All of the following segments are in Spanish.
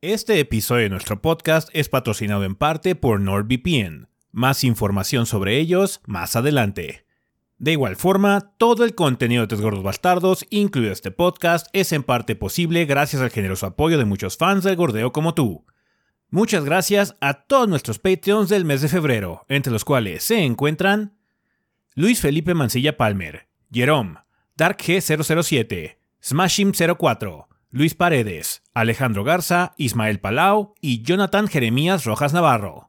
Este episodio de nuestro podcast es patrocinado en parte por NordVPN. Más información sobre ellos más adelante. De igual forma, todo el contenido de Tres Gordos Bastardos, incluido este podcast, es en parte posible gracias al generoso apoyo de muchos fans del gordeo como tú. Muchas gracias a todos nuestros Patreons del mes de febrero, entre los cuales se encuentran Luis Felipe Mancilla Palmer, Jerome, Dark G007, Smashim04, Luis Paredes, Alejandro Garza, Ismael Palau y Jonathan Jeremías Rojas Navarro.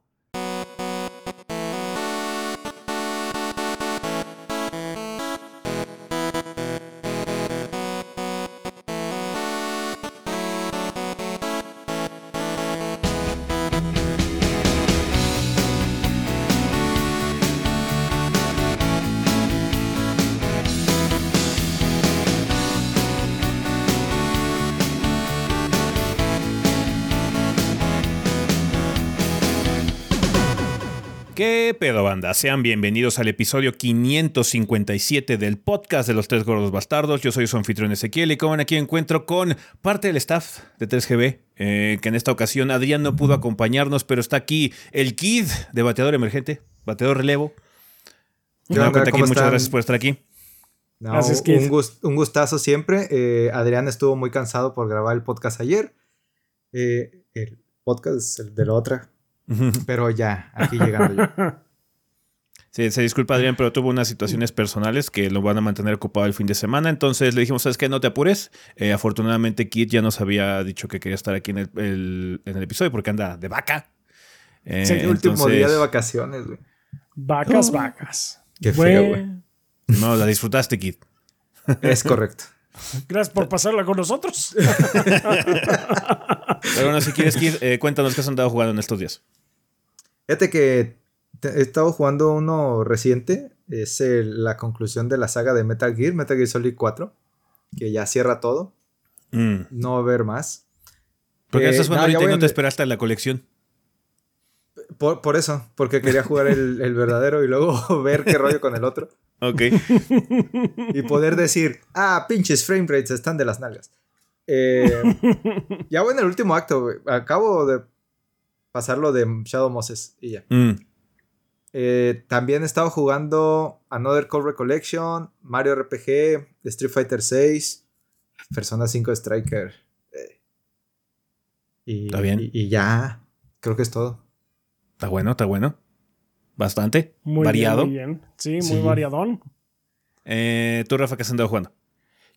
Banda? Sean bienvenidos al episodio 557 del podcast de los Tres Gordos Bastardos. Yo soy su anfitrión Ezequiel y como ven aquí encuentro con parte del staff de 3GB, eh, que en esta ocasión Adrián no pudo acompañarnos, pero está aquí el Kid de Bateador Emergente, Bateador Relevo. onda, Kid, ¿cómo muchas gracias por estar aquí. No, Gracias, un, gust- un gustazo siempre. Eh, Adrián estuvo muy cansado por grabar el podcast ayer. Eh, el podcast es el de la otra. Pero ya, aquí llegando yo. Sí, se disculpa Adrián, pero tuvo unas situaciones personales que lo van a mantener ocupado el fin de semana. Entonces le dijimos, ¿sabes qué? No te apures. Eh, afortunadamente Kid ya nos había dicho que quería estar aquí en el, el- en el episodio porque anda de vaca. Eh, Es el último día de vacaciones, güey. Vacas, Oh. vacas. Qué feo, güey. No, la disfrutaste, Kid. Es correcto. Gracias por pasarla con nosotros. Pero bueno, si quieres, Kid, eh, cuéntanos qué has andado jugando en estos días. Fíjate que he estado jugando uno reciente. Es el- la conclusión de la saga de Metal Gear, Metal Gear Solid 4. Que ya cierra todo. Mm. No va a haber más. ¿Por qué Eh, estás jugando no, ahorita y no te esperaste a la colección? Por, por eso, porque quería jugar el, el verdadero y luego ver qué rollo con el otro. Ok. y poder decir, ah, pinches frame rates están de las nalgas. Eh, ya voy en el último acto. Acabo de pasarlo de Shadow Moses y ya. Mm. Eh, también he estado jugando Another Call Recollection, Mario RPG, Street Fighter 6, Persona 5 Striker. eh, y, Está bien. Y, y ya, creo que es todo. Está bueno, está bueno. Bastante. Muy variado. Bien, muy bien. Sí, muy Sí. variadón. Eh, ¿Tú, Rafa, qué has andado jugando?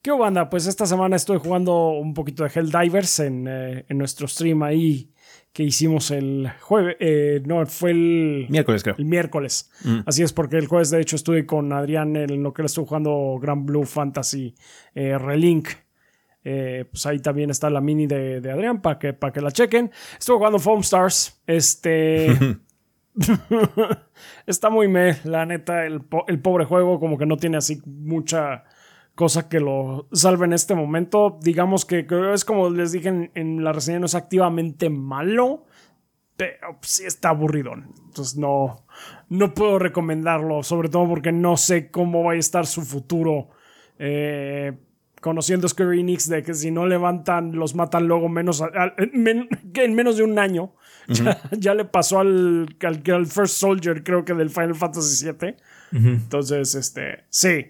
¿Qué banda? Pues esta semana estoy jugando un poquito de Helldivers en, eh, en nuestro stream ahí que hicimos el jueves. eh, no, fue el, Miércoles, creo. el miércoles. Mm. Así es, porque el jueves de hecho estuve con Adrián en lo que le estuve jugando Grand Blue Fantasy eh, Relink. Eh, pues ahí también está la mini de, de Adrián para que, para que la chequen. Estuve jugando Foam Stars. Este. está muy me, la neta. El, po- el pobre juego, como que no tiene así mucha cosa que lo salve en este momento. Digamos que es como les dije en, en la reseña, no es activamente malo, pero pues, sí está aburridón. Entonces no, no puedo recomendarlo, sobre todo porque no sé cómo va a estar su futuro. Eh, conociendo Square Enix de que si no levantan, los matan luego menos a- en, men- que en menos de un año. ya, ya le pasó al, al, al First Soldier, creo que del Final Fantasy VII. Entonces, este, sí.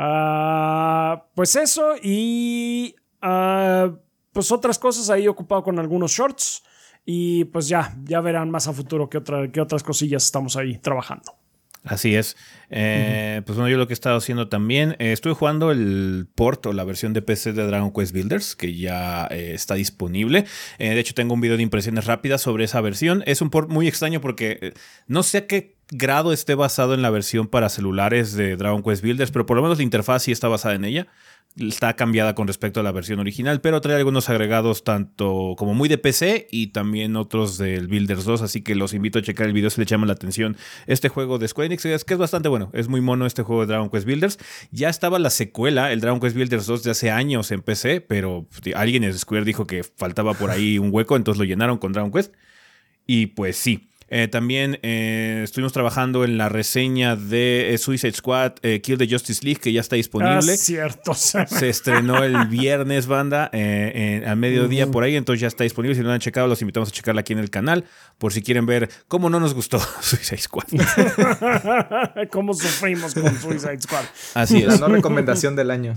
Ah, pues eso y ah, pues otras cosas ahí ocupado con algunos shorts y pues ya, ya verán más a futuro qué, otra, qué otras cosillas estamos ahí trabajando. Así es. Eh, Pues bueno, yo lo que he estado haciendo también, eh, estuve jugando el port o la versión de PC de Dragon Quest Builders, que ya eh, está disponible. Eh, de hecho, tengo un video de impresiones rápidas sobre esa versión. Es un port muy extraño porque no sé a qué grado esté basado en la versión para celulares de Dragon Quest Builders, pero por lo menos la interfaz sí está basada en ella. Está cambiada con respecto a la versión original, pero trae algunos agregados tanto como muy de PC y también otros del Builders 2, así que los invito a checar el video si les llama la atención este juego de Square Enix, es que es bastante bueno, es muy mono este juego de Dragon Quest Builders. Ya estaba la secuela, el Dragon Quest Builders 2 de hace años en PC, pero alguien en Square dijo que faltaba por ahí un hueco, entonces lo llenaron con Dragon Quest. Y pues sí, Eh, también eh, estuvimos trabajando en la reseña de eh, Suicide Squad Kill the Justice League, que ya está disponible. Ah, cierto. Se estrenó el viernes, banda, al mediodía por ahí, entonces ya está disponible. Si no lo han checado, los invitamos a checarla aquí en el canal, por si quieren ver cómo no nos gustó Suicide Squad. cómo sufrimos con Suicide Squad. Así es. La no recomendación del año.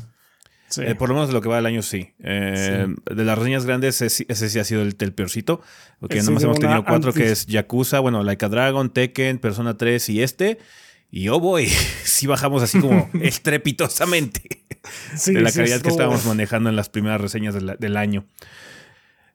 Eh, por lo menos de lo que va del año, sí. Eh, de las reseñas grandes, ese, sí ha sido el, peorcito. Porque nada más hemos tenido cuatro, que es Yakuza, bueno, Like a Dragon, Tekken, Persona 3 y este. Y oh boy, sí bajamos así como estrepitosamente de la calidad que estábamos manejando en las primeras reseñas del año.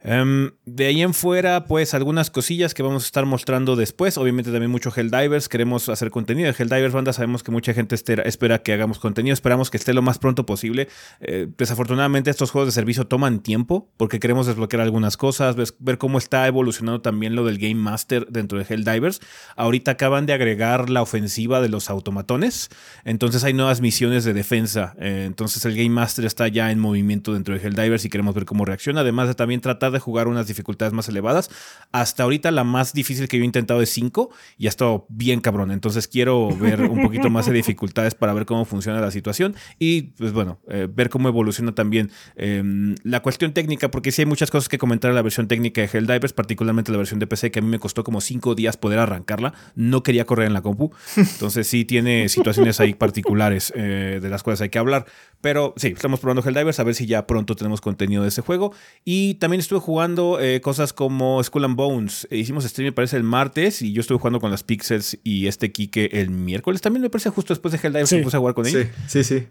Em, de ahí en fuera, pues algunas cosillas que vamos a estar mostrando después. Obviamente también mucho Helldivers. Queremos hacer contenido de Helldivers, banda. Sabemos que mucha gente espera que hagamos contenido. Esperamos que esté lo más pronto posible. Eh, desafortunadamente estos juegos de servicio toman tiempo porque queremos desbloquear algunas cosas, ver cómo está evolucionando también lo del Game Master dentro de Helldivers. Ahorita acaban de agregar la ofensiva de los automatones. Entonces hay nuevas misiones de defensa. Eh, entonces el Game Master está ya en movimiento dentro de Helldivers y queremos ver cómo reacciona. Además de también tratar de jugar unas dificultades más elevadas. Hasta ahorita la más difícil que yo he intentado es 5 y ha estado bien cabrón. Entonces quiero ver un poquito más de dificultades para ver cómo funciona la situación y pues bueno, eh, ver cómo evoluciona también em, la cuestión técnica, porque sí hay muchas cosas que comentar en la versión técnica de Helldivers, particularmente la versión de PC, que a mí me costó como 5 días poder arrancarla. No quería correr en la compu. Entonces sí tiene situaciones ahí particulares eh, de las cuales hay que hablar. Pero sí, estamos probando Helldivers a ver si ya pronto tenemos contenido de ese juego. Y también estuve jugando eh, cosas como Skull and Bones. Eh, hicimos stream, me parece, el martes y yo estuve jugando con las Pixels y este Kike el miércoles. También me parece justo después de Helldivers sí. me puse a jugar con él. Sí, sí, sí.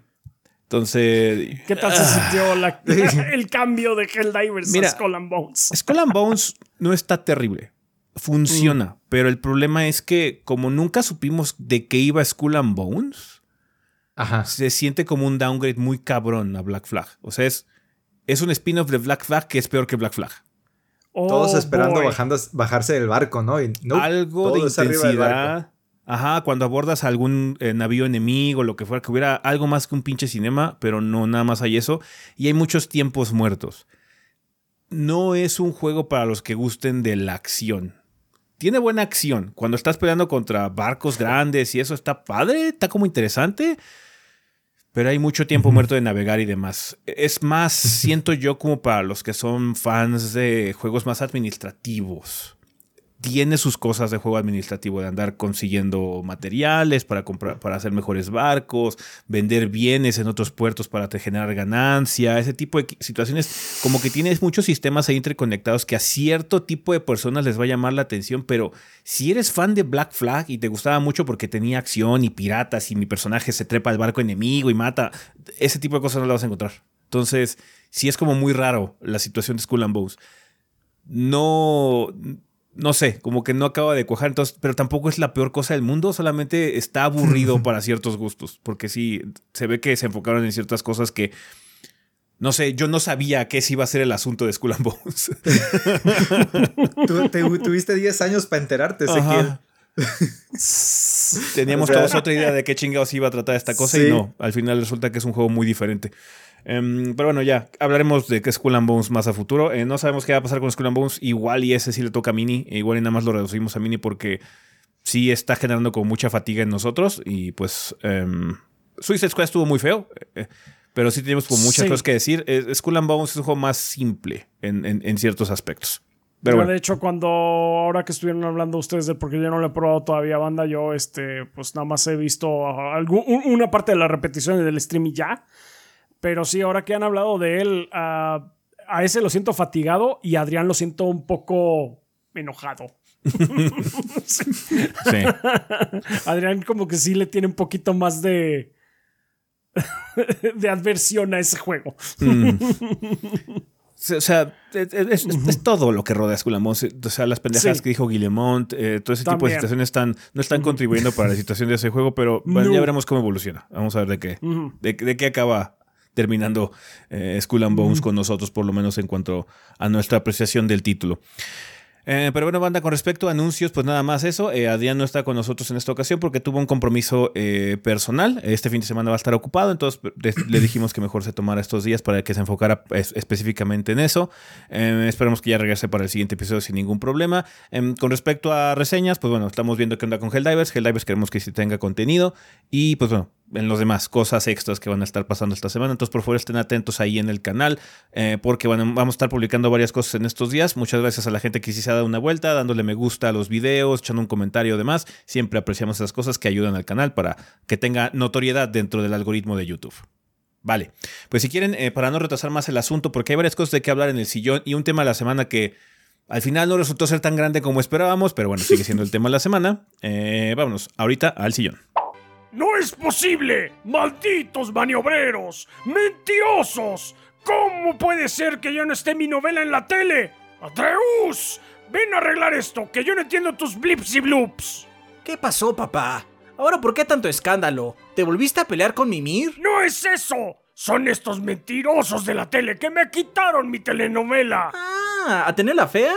Entonces. ¿Qué tal se ah. sintió el cambio de Helldivers Mira, a Skull and Bones? Skull and Bones no está terrible. Funciona, mm. pero el problema es que, como nunca supimos de qué iba Skull and Bones, se siente como un downgrade muy cabrón a Black Flag. O sea, es es un spin-off de Black Flag que es peor que Black Flag. Todos oh, esperando bajando, bajarse del barco, ¿no? Algo de intensidad. Ajá, cuando abordas algún eh, navío enemigo, lo que fuera, que hubiera algo más que un pinche cinema, pero no, nada más hay eso. Y hay muchos tiempos muertos. No es un juego para los que gusten de la acción. Tiene buena acción. Cuando estás peleando contra barcos grandes y eso está padre, está como interesante pero hay mucho tiempo muerto de navegar y demás. Es más, siento yo como para los que son fans de juegos más administrativos tiene sus cosas de juego administrativo, de andar consiguiendo materiales para, comprar, para hacer mejores barcos, vender bienes en otros puertos para generar ganancia, ese tipo de situaciones, como que tienes muchos sistemas ahí interconectados que a cierto tipo de personas les va a llamar la atención, pero si eres fan de Black Flag y te gustaba mucho porque tenía acción y piratas y mi personaje se trepa al barco enemigo y mata, ese tipo de cosas no las vas a encontrar. Entonces, sí es como muy raro la situación de Skull and Bones. No, no sé, como que no acaba de cuajar, entonces, pero tampoco es la peor cosa del mundo, solamente está aburrido para ciertos gustos, porque sí, se ve que se enfocaron en ciertas cosas que, no sé, yo no sabía qué iba a ser el asunto de Skull and Bones. tuviste 10 años para enterarte, Ezequiel. Teníamos todos otra idea de qué chingados iba a tratar esta cosa y no, al final resulta que es un juego muy diferente. Em, pero bueno, ya, hablaremos de qué es Skull and Bones más a futuro. Eh, no sabemos qué va a pasar con Skull and Bones. Igual y ese sí le toca a Mini. Igual y nada más lo reducimos a Mini porque sí está generando como mucha fatiga en nosotros. Y pues um, Suicide Squad estuvo muy feo. Eh, pero sí tenemos como muchas cosas que decir. Eh, Skull and Bones es un juego más simple en, ciertos aspectos. Pero de hecho, cuando ahora que estuvieron hablando ustedes de porque yo no lo he probado todavía banda, yo este, pues nada más he visto una parte de la repetición del stream y ya. Pero sí, ahora que han hablado de él, a ese lo siento fatigado y a Adrián lo siento un poco enojado. sí. Adrián como que sí le tiene un poquito más de de adversión a ese juego. Mm. O sea, es, todo lo que rodea Skull O sea, las pendejas que dijo Guillemont, eh, todo ese tipo de situaciones están, no están contribuyendo para la situación de ese juego, pero ya veremos cómo evoluciona. Vamos a ver de qué, de qué acaba terminando eh, Skull and Bones con nosotros, por lo menos en cuanto a nuestra apreciación del título. Eh, pero bueno, banda, con respecto a anuncios, pues nada más eso. Eh, Adrián no está con nosotros en esta ocasión porque tuvo un compromiso eh, personal. Este fin de semana va a estar ocupado, entonces le dijimos que mejor se tomara estos días para que se enfocara específicamente en eso. esperamos que ya regrese para el siguiente episodio sin ningún problema. Em, con respecto a reseñas, pues bueno, estamos viendo qué onda con Helldivers. Helldivers queremos que sí tenga contenido. Y pues bueno, en los demás cosas extras que van a estar pasando esta semana. Entonces, por favor, estén atentos ahí en el canal, eh, porque vamos a estar publicando varias cosas en estos días. Muchas gracias a la gente que sí se ha dado una vuelta, dándole me gusta a los videos, echando un comentario demás. Siempre apreciamos esas cosas que ayudan al canal para que tenga notoriedad dentro del algoritmo de YouTube. Vale, pues si quieren, eh, para no retrasar más el asunto, porque hay varias cosas de que hablar en el sillón y un tema de la semana que al final no resultó ser tan grande como esperábamos, pero bueno, sigue siendo el tema de la semana. Eh, vámonos ahorita al sillón. ¡No es posible! ¡Malditos maniobreros! ¡Mentirosos! ¿Cómo puede ser que ya no esté mi novela en la tele? ¡Atreus! Ven a arreglar esto, que yo no entiendo tus blips y bloops. ¿Qué pasó, papá? ¿Ahora por qué tanto escándalo? ¿Te volviste a pelear con Mimir? ¡No es eso! Son estos mentirosos de la tele que me quitaron mi telenovela. Ah, ¿a tener la fea?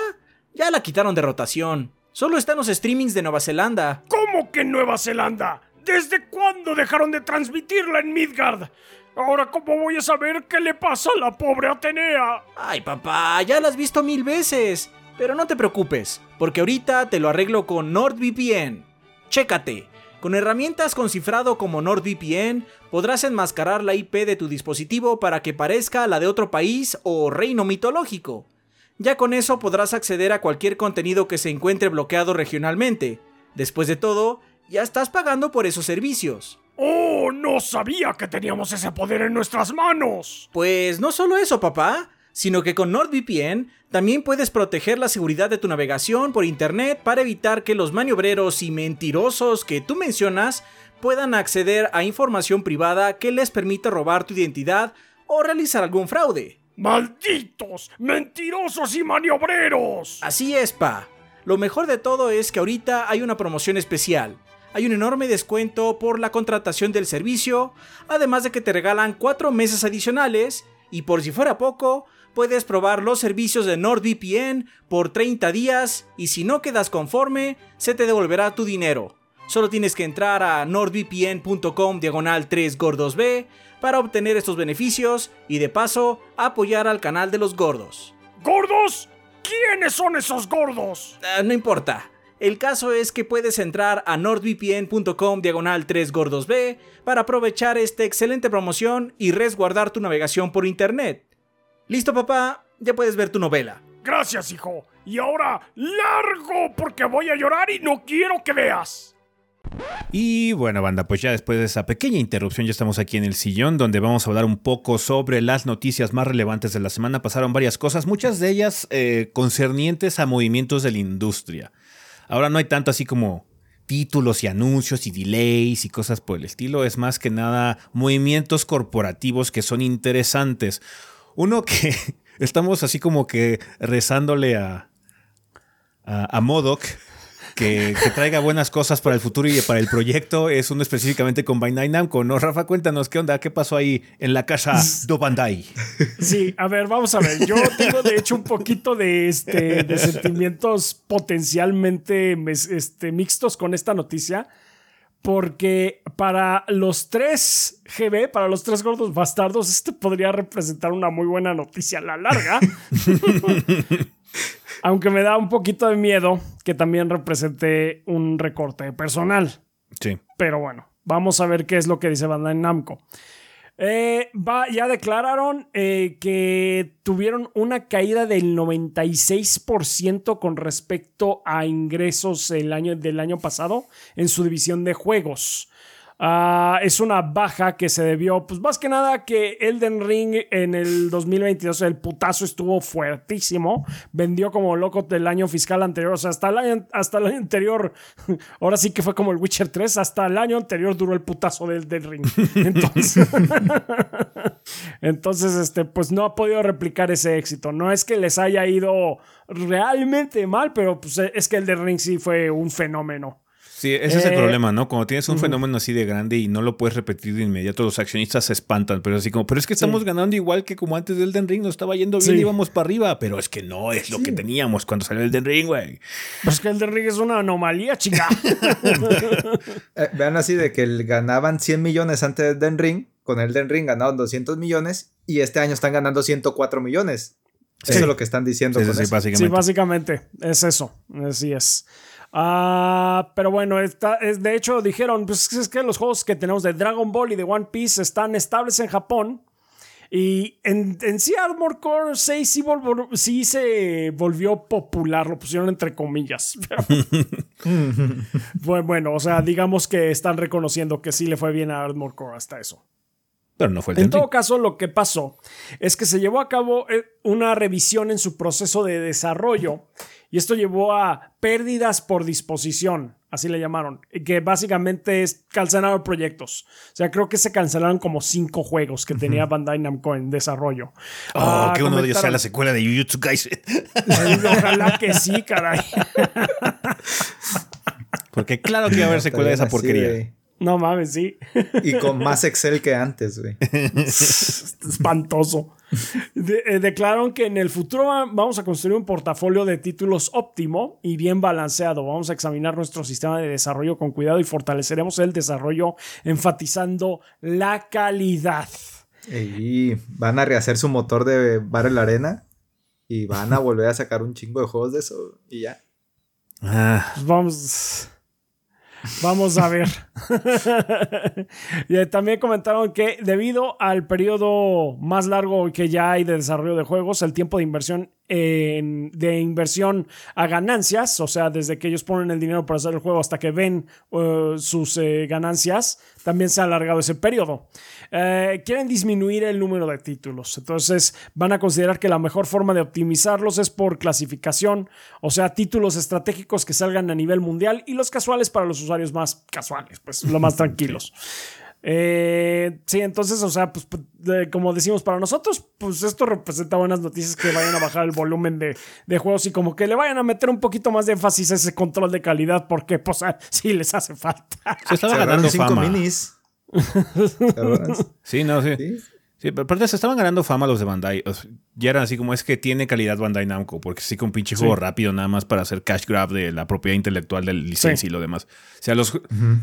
Ya la quitaron de rotación. Solo están los streamings de Nueva Zelanda. ¿Cómo que Nueva Zelanda? ¿Desde cuándo dejaron de transmitirla en Midgard? Ahora, ¿cómo voy a saber qué le pasa a la pobre Atenea? Ay, papá, ya la has visto mil veces. Pero no te preocupes, porque ahorita te lo arreglo con NordVPN. Chécate. Con herramientas con cifrado como NordVPN, podrás enmascarar la IP de tu dispositivo para que parezca la de otro país o reino mitológico. Ya con eso podrás acceder a cualquier contenido que se encuentre bloqueado regionalmente. Después de todo, ya estás pagando por esos servicios. ¡Oh! No sabía que teníamos ese poder en nuestras manos. Pues no solo eso, papá, sino que con NordVPN también puedes proteger la seguridad de tu navegación por Internet para evitar que los maniobreros y mentirosos que tú mencionas puedan acceder a información privada que les permita robar tu identidad o realizar algún fraude. ¡Malditos! ¡Mentirosos y maniobreros! Así es, pa. Lo mejor de todo es que ahorita hay una promoción especial hay un enorme descuento por la contratación del servicio, además de que te regalan 4 meses adicionales y por si fuera poco, puedes probar los servicios de NordVPN por 30 días y si no quedas conforme, se te devolverá tu dinero. Solo tienes que entrar a nordvpn.com diagonal 3 gordos B para obtener estos beneficios y de paso apoyar al canal de los gordos. ¿Gordos? ¿Quiénes son esos gordos? Ah, no importa. El caso es que puedes entrar a nordvpn.com diagonal 3 gordos B para aprovechar esta excelente promoción y resguardar tu navegación por internet. ¿Listo papá? Ya puedes ver tu novela. Gracias hijo. Y ahora, largo porque voy a llorar y no quiero que veas. Y bueno, banda, pues ya después de esa pequeña interrupción ya estamos aquí en el sillón donde vamos a hablar un poco sobre las noticias más relevantes de la semana. Pasaron varias cosas, muchas de ellas eh, concernientes a movimientos de la industria. Ahora no hay tanto así como títulos y anuncios y delays y cosas por el estilo. Es más que nada movimientos corporativos que son interesantes. Uno que estamos así como que rezándole a, a, a Modoc que, traiga buenas cosas para el futuro y para el proyecto es uno específicamente con Bandai Namco, ¿no? Rafa, cuéntanos qué onda, qué pasó ahí en la casa do Bandai. Sí, a ver, vamos a ver. Yo tengo de hecho un poquito de, este, de sentimientos potencialmente este, mixtos con esta noticia. Porque para los tres GB, para los tres gordos bastardos, este podría representar una muy buena noticia a la larga. Aunque me da un poquito de miedo que también represente un recorte de personal. Sí. Pero bueno, vamos a ver qué es lo que dice Bandai Namco. Eh, va, ya declararon eh, que tuvieron una caída del 96% con respecto a ingresos el año, del año pasado en su división de juegos. Ah, es una baja que se debió, pues más que nada que Elden Ring en el 2022, el putazo estuvo fuertísimo. Vendió como loco del año fiscal anterior. O sea, hasta el año, hasta el año anterior, ahora sí que fue como el Witcher 3, hasta el año anterior duró el putazo del, del Ring. Entonces, entonces, este, pues no ha podido replicar ese éxito. No es que les haya ido realmente mal, pero pues es que el Ring sí fue un fenómeno. Sí, ese es el Eh, problema, ¿no? Cuando tienes un fenómeno así de grande y no lo puedes repetir de inmediato, los accionistas se espantan, pero así como, pero es que estamos ganando igual que como antes del Den Ring, nos estaba yendo bien, Sí. íbamos para arriba, pero es que no es lo que teníamos cuando salió el Den Ring, güey. Pues que el de Ring es una anomalía, chica. Eh, vean así de que el- ganaban 100 millones antes del Den Ring, con el Den Ring ganaron 200 millones y este año están ganando 104 millones. Eso es lo que están diciendo con sí, eso. básicamente. Sí, básicamente es eso. Así es. Ah, pero bueno, está, es, de hecho dijeron, pues es que los juegos que tenemos de Dragon Ball y de One Piece están estables en Japón. Y en, en sí Armor Core 6 sí, volvo- sí se volvió popular, lo pusieron entre comillas. Pero, bueno, bueno, o sea, digamos que están reconociendo que sí le fue bien a Armor Core hasta eso. Pero no fue el En todo caso, lo que pasó es que se llevó a cabo eh, una revisión en su proceso de desarrollo y esto llevó a pérdidas por disposición, así le llamaron, y que básicamente es cancelaron proyectos. O sea, creo que se cancelaron como cinco juegos que tenía Bandai Namco en desarrollo. Oh, Ah, que uno de ellos sea la secuela de Jujutsu Kaisen. Ojalá que sí, caray. Porque claro que iba a haber secuela de esa Así porquería. No mames, sí. Y con más Excel que antes, güey. espantoso. De- eh, declararon que en el futuro va- vamos a construir un portafolio de títulos óptimo y bien balanceado. Vamos a examinar nuestro sistema de desarrollo con cuidado y fortaleceremos el desarrollo enfatizando la calidad. Y van a rehacer su motor de Battle Arena y van a volver a sacar un chingo de juegos de eso y ya. Ah, Pues vamos. Vamos a ver. eh, también comentaron que debido al periodo más largo que ya hay de desarrollo de juegos, el tiempo de inversión en- de inversión a ganancias, o sea, desde que ellos ponen el dinero para hacer el juego hasta que ven eh, sus eh, ganancias, también se ha alargado ese periodo. Eh, quieren disminuir el número de títulos, entonces van a considerar que la mejor forma de optimizarlos es por clasificación, o sea, títulos estratégicos que salgan a nivel mundial y los casuales para los usuarios más casuales, pues lo más tranquilos. Eh, sí, entonces, o sea, pues p- de- como decimos para nosotros, pues esto representa buenas noticias que vayan a bajar el volumen de, de juegos y como que le vayan a meter un poquito más de énfasis a ese control de calidad porque, pues, sí les hace falta. se estaba ganando agarraron cinco fama. minis. Sí, no, sí. Sí. Sí, pero aparte se estaban ganando fama los de Bandai. O sea, ya eran así como es que tiene calidad Bandai Namco, porque sí que un pinche juego rápido nada más para hacer cash grab de la propiedad intelectual del licencia Sí. y lo demás. O sea, los,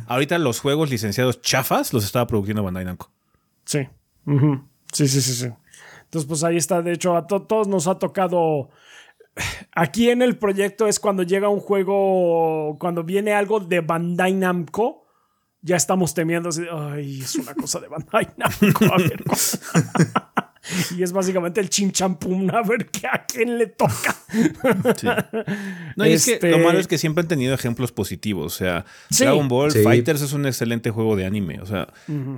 ahorita los juegos licenciados chafas los estaba produciendo Bandai Namco. Sí. Sí, sí, sí, sí. Entonces, pues ahí está. De hecho, a to- todos nos ha tocado. Aquí en el proyecto es cuando llega un juego, cuando viene algo de Bandai Namco, ya estamos temiendo. así, Ay, es una cosa de Bandai Namco. A ver. y es básicamente el chinchampum, a ver qué a quién le toca. Sí. No, y es Este- que lo malo es que siempre han tenido ejemplos positivos. O sea, Sí. Dragon Ball Sí. Fighters es un excelente juego de anime. O sea,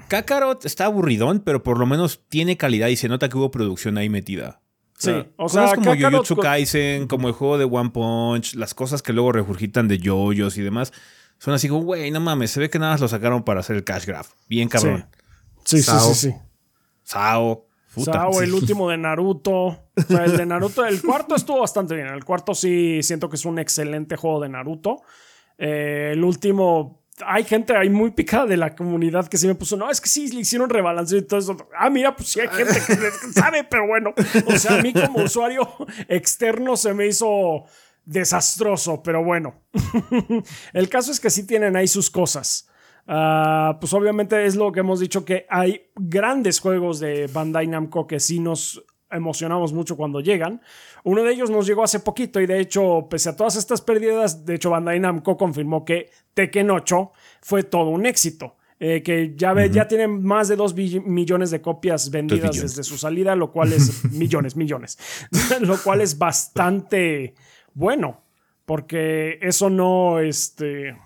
Kakarot está aburridón, pero por lo menos tiene calidad y se nota que hubo producción ahí metida. Sí, o cosas sea, como Kakarot Jujutsu Kaisen, como el juego de One Punch, las cosas que luego regurgitan de yoyos y demás, son así como, güey, no mames, se ve que nada más lo sacaron para hacer el cash grab. Bien cabrón. Sí, sí, Sao. sí, sí. Sao. Puta. Sao, Sí. el último de Naruto. O sea, el de Naruto, el cuarto estuvo bastante bien. El cuarto sí siento que es un excelente juego de Naruto. Eh, el último, hay gente ahí muy picada de la comunidad que sí me puso, no, es que sí le hicieron rebalanceo y todo eso. Ah, mira, pues sí hay gente que sabe, pero bueno. O sea, a mí como usuario externo se me hizo desastroso, pero bueno. el caso es que sí tienen ahí sus cosas. Ah, pues obviamente es lo que hemos dicho que hay grandes juegos de Bandai Namco que sí nos emocionamos mucho cuando llegan. Uno de ellos nos llegó hace poquito y de hecho, pese a todas estas pérdidas, de hecho Bandai Namco confirmó que Tekken 8 fue todo un éxito. Eh, que ya, ve, ya tiene más de 2 millones de copias vendidas desde su salida, lo cual es millones, millones, lo cual es bastante bueno, porque eso no, este,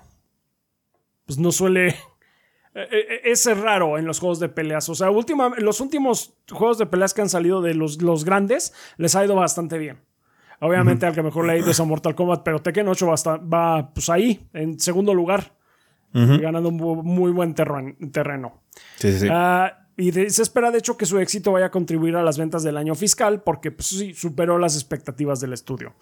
pues no suele... eh, eh, Es raro en los juegos de peleas. O sea, última, los últimos juegos de peleas que han salido de los, los grandes les ha ido bastante bien. Obviamente al que mejor le ha ido es a Mortal Kombat, pero Tekken 8 va, a estar- va pues ahí, en segundo lugar, ganando un muy buen terren- terreno. Sí, sí, sí. Ah, Y de- se espera de hecho que su éxito vaya a contribuir a las ventas del año fiscal porque pues, sí, superó las expectativas del estudio.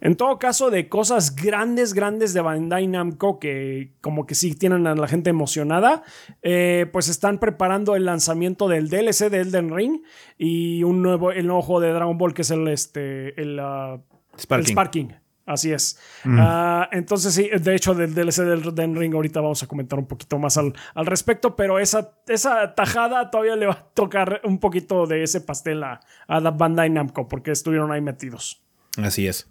En todo caso, de cosas grandes, grandes de Bandai Namco que como que sí tienen a la gente emocionada, eh, pues están preparando el lanzamiento del DLC de Elden Ring y un nuevo, el nuevo juego de Dragon Ball que es el, este, el, ah, el Sparking. Así es. Ah, entonces, sí, de hecho, del DLC del Elden Ring, ahorita vamos a comentar un poquito más al, al respecto, pero esa, esa tajada todavía le va a tocar un poquito de ese pastel a, a la Bandai Namco, porque estuvieron ahí metidos. Así es.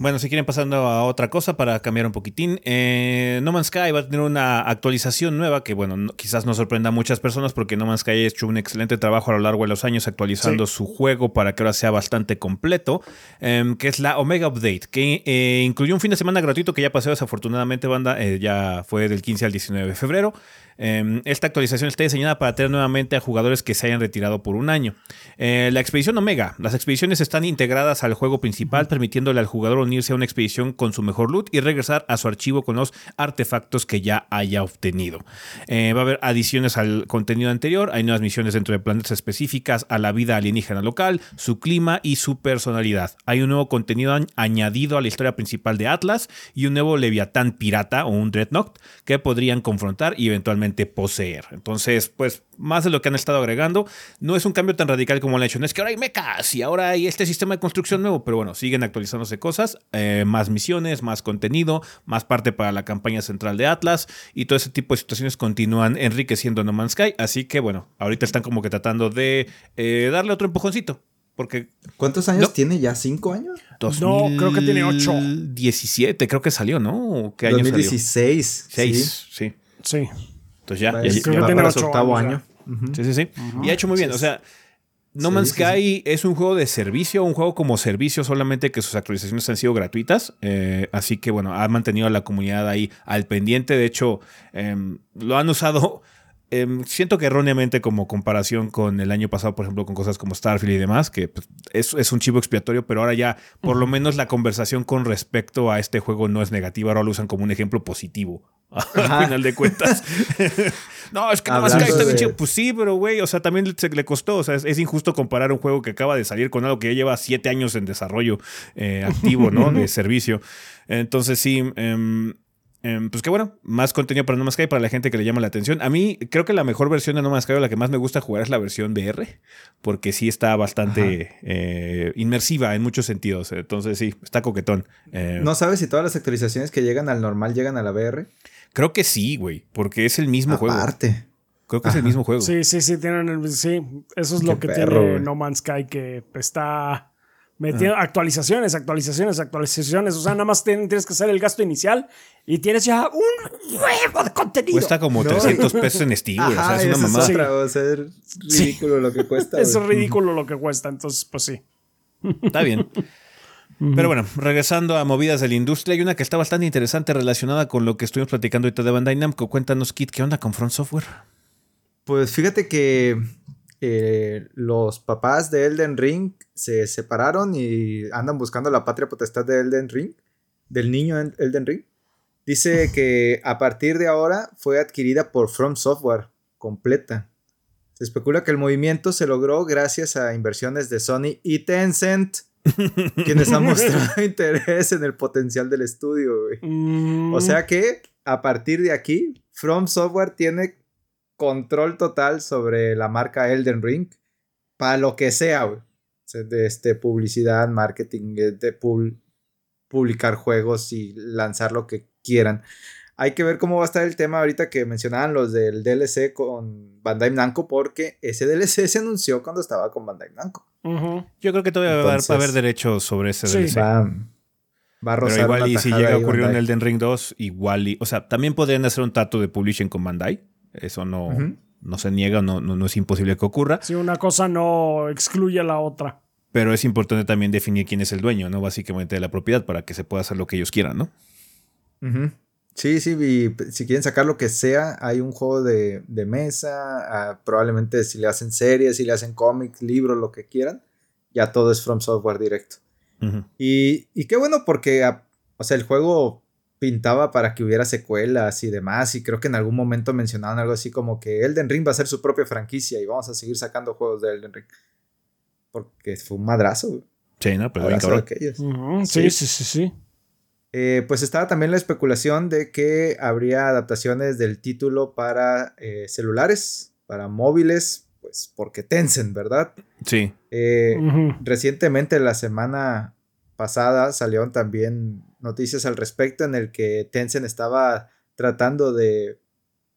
Bueno, si quieren pasando a otra cosa para cambiar un poquitín, eh, No Man's Sky va a tener una actualización nueva que, bueno, no- quizás no sorprenda a muchas personas porque No Man's Sky ha hecho un excelente trabajo a lo largo de los años actualizando su juego para que ahora sea bastante completo, em, que es la Omega Update, que eh, incluyó un fin de semana gratuito que ya pasó desafortunadamente, banda, eh, ya fue del 15 al 19 de febrero. Em, esta actualización está diseñada para atraer nuevamente a jugadores que se hayan retirado por un año. Eh, la expedición Omega. Las expediciones están integradas al juego principal, permitiéndole al jugador unirse a una expedición con su mejor loot y regresar a su archivo con los artefactos que ya haya obtenido. Eh, va a haber adiciones al contenido anterior, hay nuevas misiones dentro de planetas específicas, a la vida alienígena local, su clima y su personalidad. Hay un nuevo contenido añ- añadido a la historia principal de Atlas y un nuevo Leviatán pirata o un Dreadnought que podrían confrontar y eventualmente poseer. Entonces, pues más de lo que han estado agregando. No es un cambio tan radical como lo han hecho. No es que ahora hay mechas y ahora hay este sistema de construcción nuevo, pero bueno, siguen actualizándose cosas, eh, más misiones, más contenido, más parte para la campaña central de Atlas y todo ese tipo de situaciones continúan enriqueciendo No Man's Sky. Así que bueno, ahorita están como que tratando de eh, darle otro empujoncito. Porque ¿Cuántos años No. tiene ya? ¿Cinco años? No, creo que tiene ocho. 17, creo que salió, ¿no? ¿Qué año salió? 2016. Seis, sí. Sí. Entonces ya, Va, ya- tiene ocho octavo año. Sí, sí, sí. Y ha hecho muy bien. O sea, No Sí, Man's sí, Sky es un juego de servicio, un juego como servicio, solamente que sus actualizaciones han sido gratuitas. eh, así que, bueno, ha mantenido a la comunidad ahí al pendiente. De hecho, em, lo han usado. Em, siento que erróneamente como comparación con el año pasado, por ejemplo, con cosas como Starfield y demás, que pues, es, es un chivo expiatorio, pero ahora ya por lo menos la conversación con respecto a este juego no es negativa, ahora lo usan como un ejemplo positivo. Al final de cuentas. no, es que Man's Sky Hablando está bien chido. Pues sí, pero güey, o sea, también se le costó. O sea, es, es injusto comparar un juego que acaba de salir con algo que ya lleva siete años en desarrollo eh, activo, ¿no? De servicio. Entonces, sí. em, em, pues qué bueno, más contenido para No Man's Sky para la gente que le llama la atención. A mí creo que la mejor versión de No Man's Sky o la que más me gusta jugar es la versión VR, porque sí está bastante eh, inmersiva en muchos sentidos. Entonces sí, está coquetón. Eh, ¿No sabes si todas las actualizaciones que llegan al normal llegan a la VR? Creo que sí, güey, porque es el mismo juego. Aparte. Creo que es el mismo juego. Sí, sí, sí, tienen el, sí, eso es Qué lo que perro, tiene. No Man's Sky que está metiendo actualizaciones, actualizaciones, actualizaciones, o sea, nada más tien- tienes que hacer el gasto inicial y tienes ya un huevo de contenido. Cuesta como No. 300 pesos en Steam. O sea, es una mamada. es otra, o sea, es ridículo lo que cuesta. es ridículo lo que cuesta, entonces pues sí. Está bien. Pero bueno, regresando a movidas de la industria, hay una que está bastante interesante relacionada con lo que estuvimos platicando ahorita de Bandai Namco. Cuéntanos, Kit, ¿qué onda con Front Software? Pues fíjate que eh, los papás de Elden Ring se separaron y andan buscando la patria potestad de Elden Ring, del niño en Elden Ring. Dice que a partir de ahora fue adquirida por From Software completa. Se especula que el movimiento se logró gracias a inversiones de Sony y Tencent, quienes han mostrado interés en el potencial del estudio. güey. Mm, O sea que a partir de aquí, From Software tiene control total sobre la marca Elden Ring para lo que sea, güey. De este, publicidad, marketing, eh, de pub- publicar juegos y lanzar lo que quieran. Hay que ver cómo va a estar el tema ahorita que mencionaban los del DLC con Bandai Namco, porque ese DLC se anunció cuando estaba con Bandai Namco. Yo creo que todavía va a haber- Entonces- va a haber derechos sobre ese Sí. DLC. Va, va a Pero rozar igual una y si llega a ocurrir un. Elden Ring 2, igual y... O sea, también podrían hacer un trato de publishing con Bandai. Eso no, no se niega, no, no, no es imposible que ocurra. Si una cosa no excluye a la otra. Pero es importante también definir quién es el dueño, ¿no? Básicamente de la propiedad para que se pueda hacer lo que ellos quieran, ¿no? Sí, sí, y si quieren sacar lo que sea, hay un juego de, de mesa, ah, probablemente si le hacen series, si le hacen cómics, libros, lo que quieran, ya todo es From Software directo. Y, y qué bueno porque, ah, o sea, el juego pintaba para que hubiera secuelas y demás. Y creo que en algún momento mencionaban algo así como que Elden Ring va a ser su propia franquicia y vamos a seguir sacando juegos de Elden Ring. Porque fue un madrazo. Sí, no, pero bien Madrazo de cabrón. Sí, sí, sí, sí. Eh, pues estaba también la especulación de que habría adaptaciones del título para eh, celulares, para móviles, pues porque Tencent, ¿verdad? Sí. Eh. Recientemente, la semana pasada, salieron también noticias al respecto en el que Tencent estaba tratando de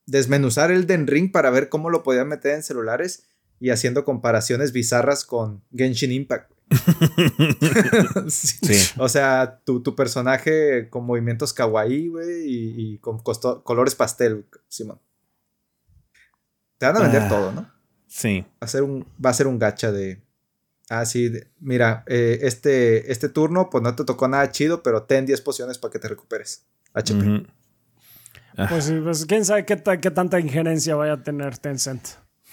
desmenuzar el Den Ring para ver cómo lo podían meter en celulares y haciendo comparaciones bizarras con Genshin Impact. Sí. Sí. O sea, tu, tu personaje con movimientos kawaii, güey, y, y con costo- colores pastel, Simón. Te van a vender Ah. todo, ¿no? Sí. Va a ser un, va a ser un gacha de. Ah, sí, de- mira, eh, este, este turno, pues no te tocó nada chido, pero ten 10 pociones para que te recuperes. HP. Ujú. Pues, sí, pues quién sabe qué, qué tanta injerencia vaya a tener Tencent.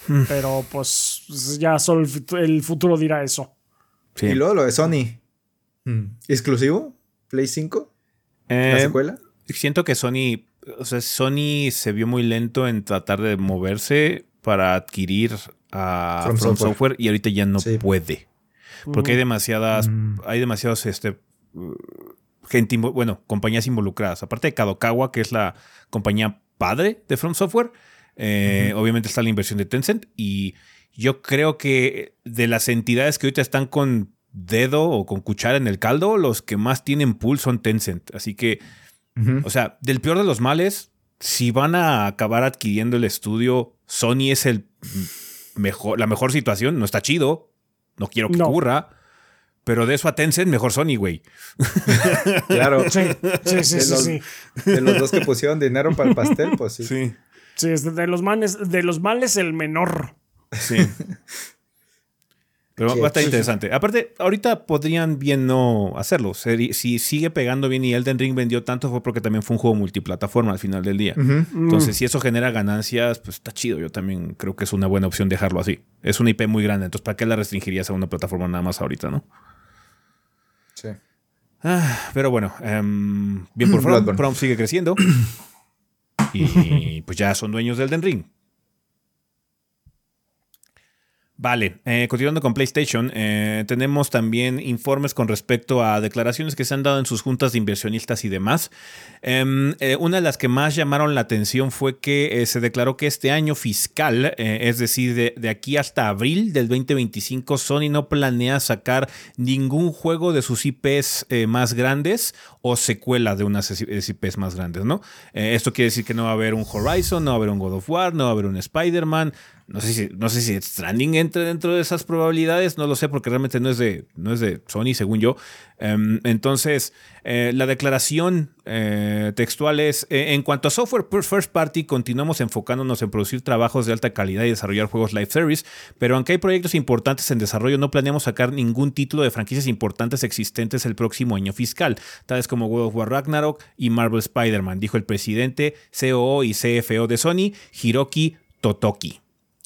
Hmm. Pero pues ya solo el fut- el futuro dirá eso. Sí. Y luego lo de Sony. Hmm. ¿Exclusivo? ¿Play 5? ¿La Eh, secuela? siento que Sony, o sea, Sony se vio muy lento en tratar de moverse para adquirir a From From, Software. Software. y ahorita ya no Sí. puede. Porque hay demasiadas, Mm. hay demasiados, este, gente, bueno, compañías involucradas. Aparte de Kadokawa, que es la compañía padre de From Software, eh, obviamente está la inversión de Tencent y yo creo que de las entidades que ahorita están con dedo o con cuchara en el caldo, los que más tienen pool son Tencent. Así que o sea, del peor de los males, si van a acabar adquiriendo el estudio, Sony es el mejor, la mejor situación. No está chido. No quiero que No. ocurra. Pero de eso a Tencent, mejor Sony, güey. Claro. Sí, sí, sí, De sí, los- sí. De los dos que pusieron dinero para el pastel, pues sí. Sí. Sí, es de, de los manes, de los males el menor. Sí. Pero Sí, va a estar sí, sí. interesante. Aparte, ahorita podrían bien no hacerlo. Si sigue pegando bien y Elden Ring vendió tanto fue porque también fue un juego multiplataforma al final del día. Entonces, si eso genera ganancias, pues está chido. Yo también creo que es una buena opción dejarlo así. Es una IP muy grande, entonces ¿para qué la restringirías a una plataforma nada más ahorita, no? Sí. Ah, pero bueno, em, bien por From. From sigue creciendo. y pues ya son dueños del Den Ring. Vale, eh, continuando con PlayStation, eh, tenemos también informes con respecto a declaraciones que se han dado en sus juntas de inversionistas y demás. Em, eh, una de las que más llamaron la atención fue que se declaró que este año fiscal, es decir, de, de aquí hasta abril del 2025, Sony no planea sacar ningún juego de sus IPs más grandes o secuela de unas IPs más grandes, ¿no? Esto quiere decir que no va a haber un Horizon, no va a haber un God of War, no va a haber un Spider-Man. No sé si, no sé si Stranding entre dentro de esas probabilidades, no lo sé porque realmente no es de, no es de Sony, según yo. Em, entonces, eh, la declaración eh, textual es, eh, en cuanto a software first party, continuamos enfocándonos en producir trabajos de alta calidad y desarrollar juegos live service, pero aunque hay proyectos importantes en desarrollo, no planeamos sacar ningún título de franquicias importantes existentes el próximo año fiscal, tales como World of War Ragnarok y Marvel Spider-Man, dijo el presidente, COO y CFO de Sony, Hiroki Totoki.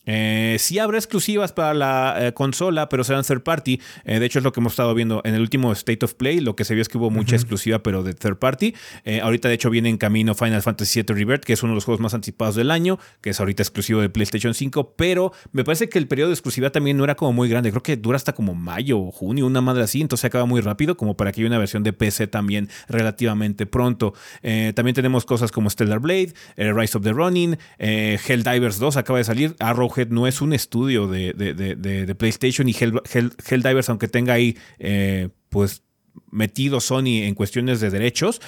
Eh, sí habrá exclusivas para la eh, consola, pero serán third party. Eh, de hecho, es lo que hemos estado viendo en el último State of Play. Lo que se vio es que hubo mucha exclusiva, pero de third party. Eh, ahorita, de hecho, viene en camino Final Fantasy VII Rebirth, que es uno de los juegos más anticipados del año, que es ahorita exclusivo de PlayStation 5. Pero me parece que el periodo de exclusividad también no era como muy grande. Creo que dura hasta como mayo o junio, una madre así. Entonces acaba muy rápido, como para que haya una versión de PC también relativamente pronto. También tenemos cosas como Stellar Blade, Rise of the eh, Helldivers 2 acaba de salir. No es un estudio de, de- de- de- de PlayStation y Hell- Hell- Helldivers, aunque tenga ahí, eh, pues metido Sony en cuestiones de derechos,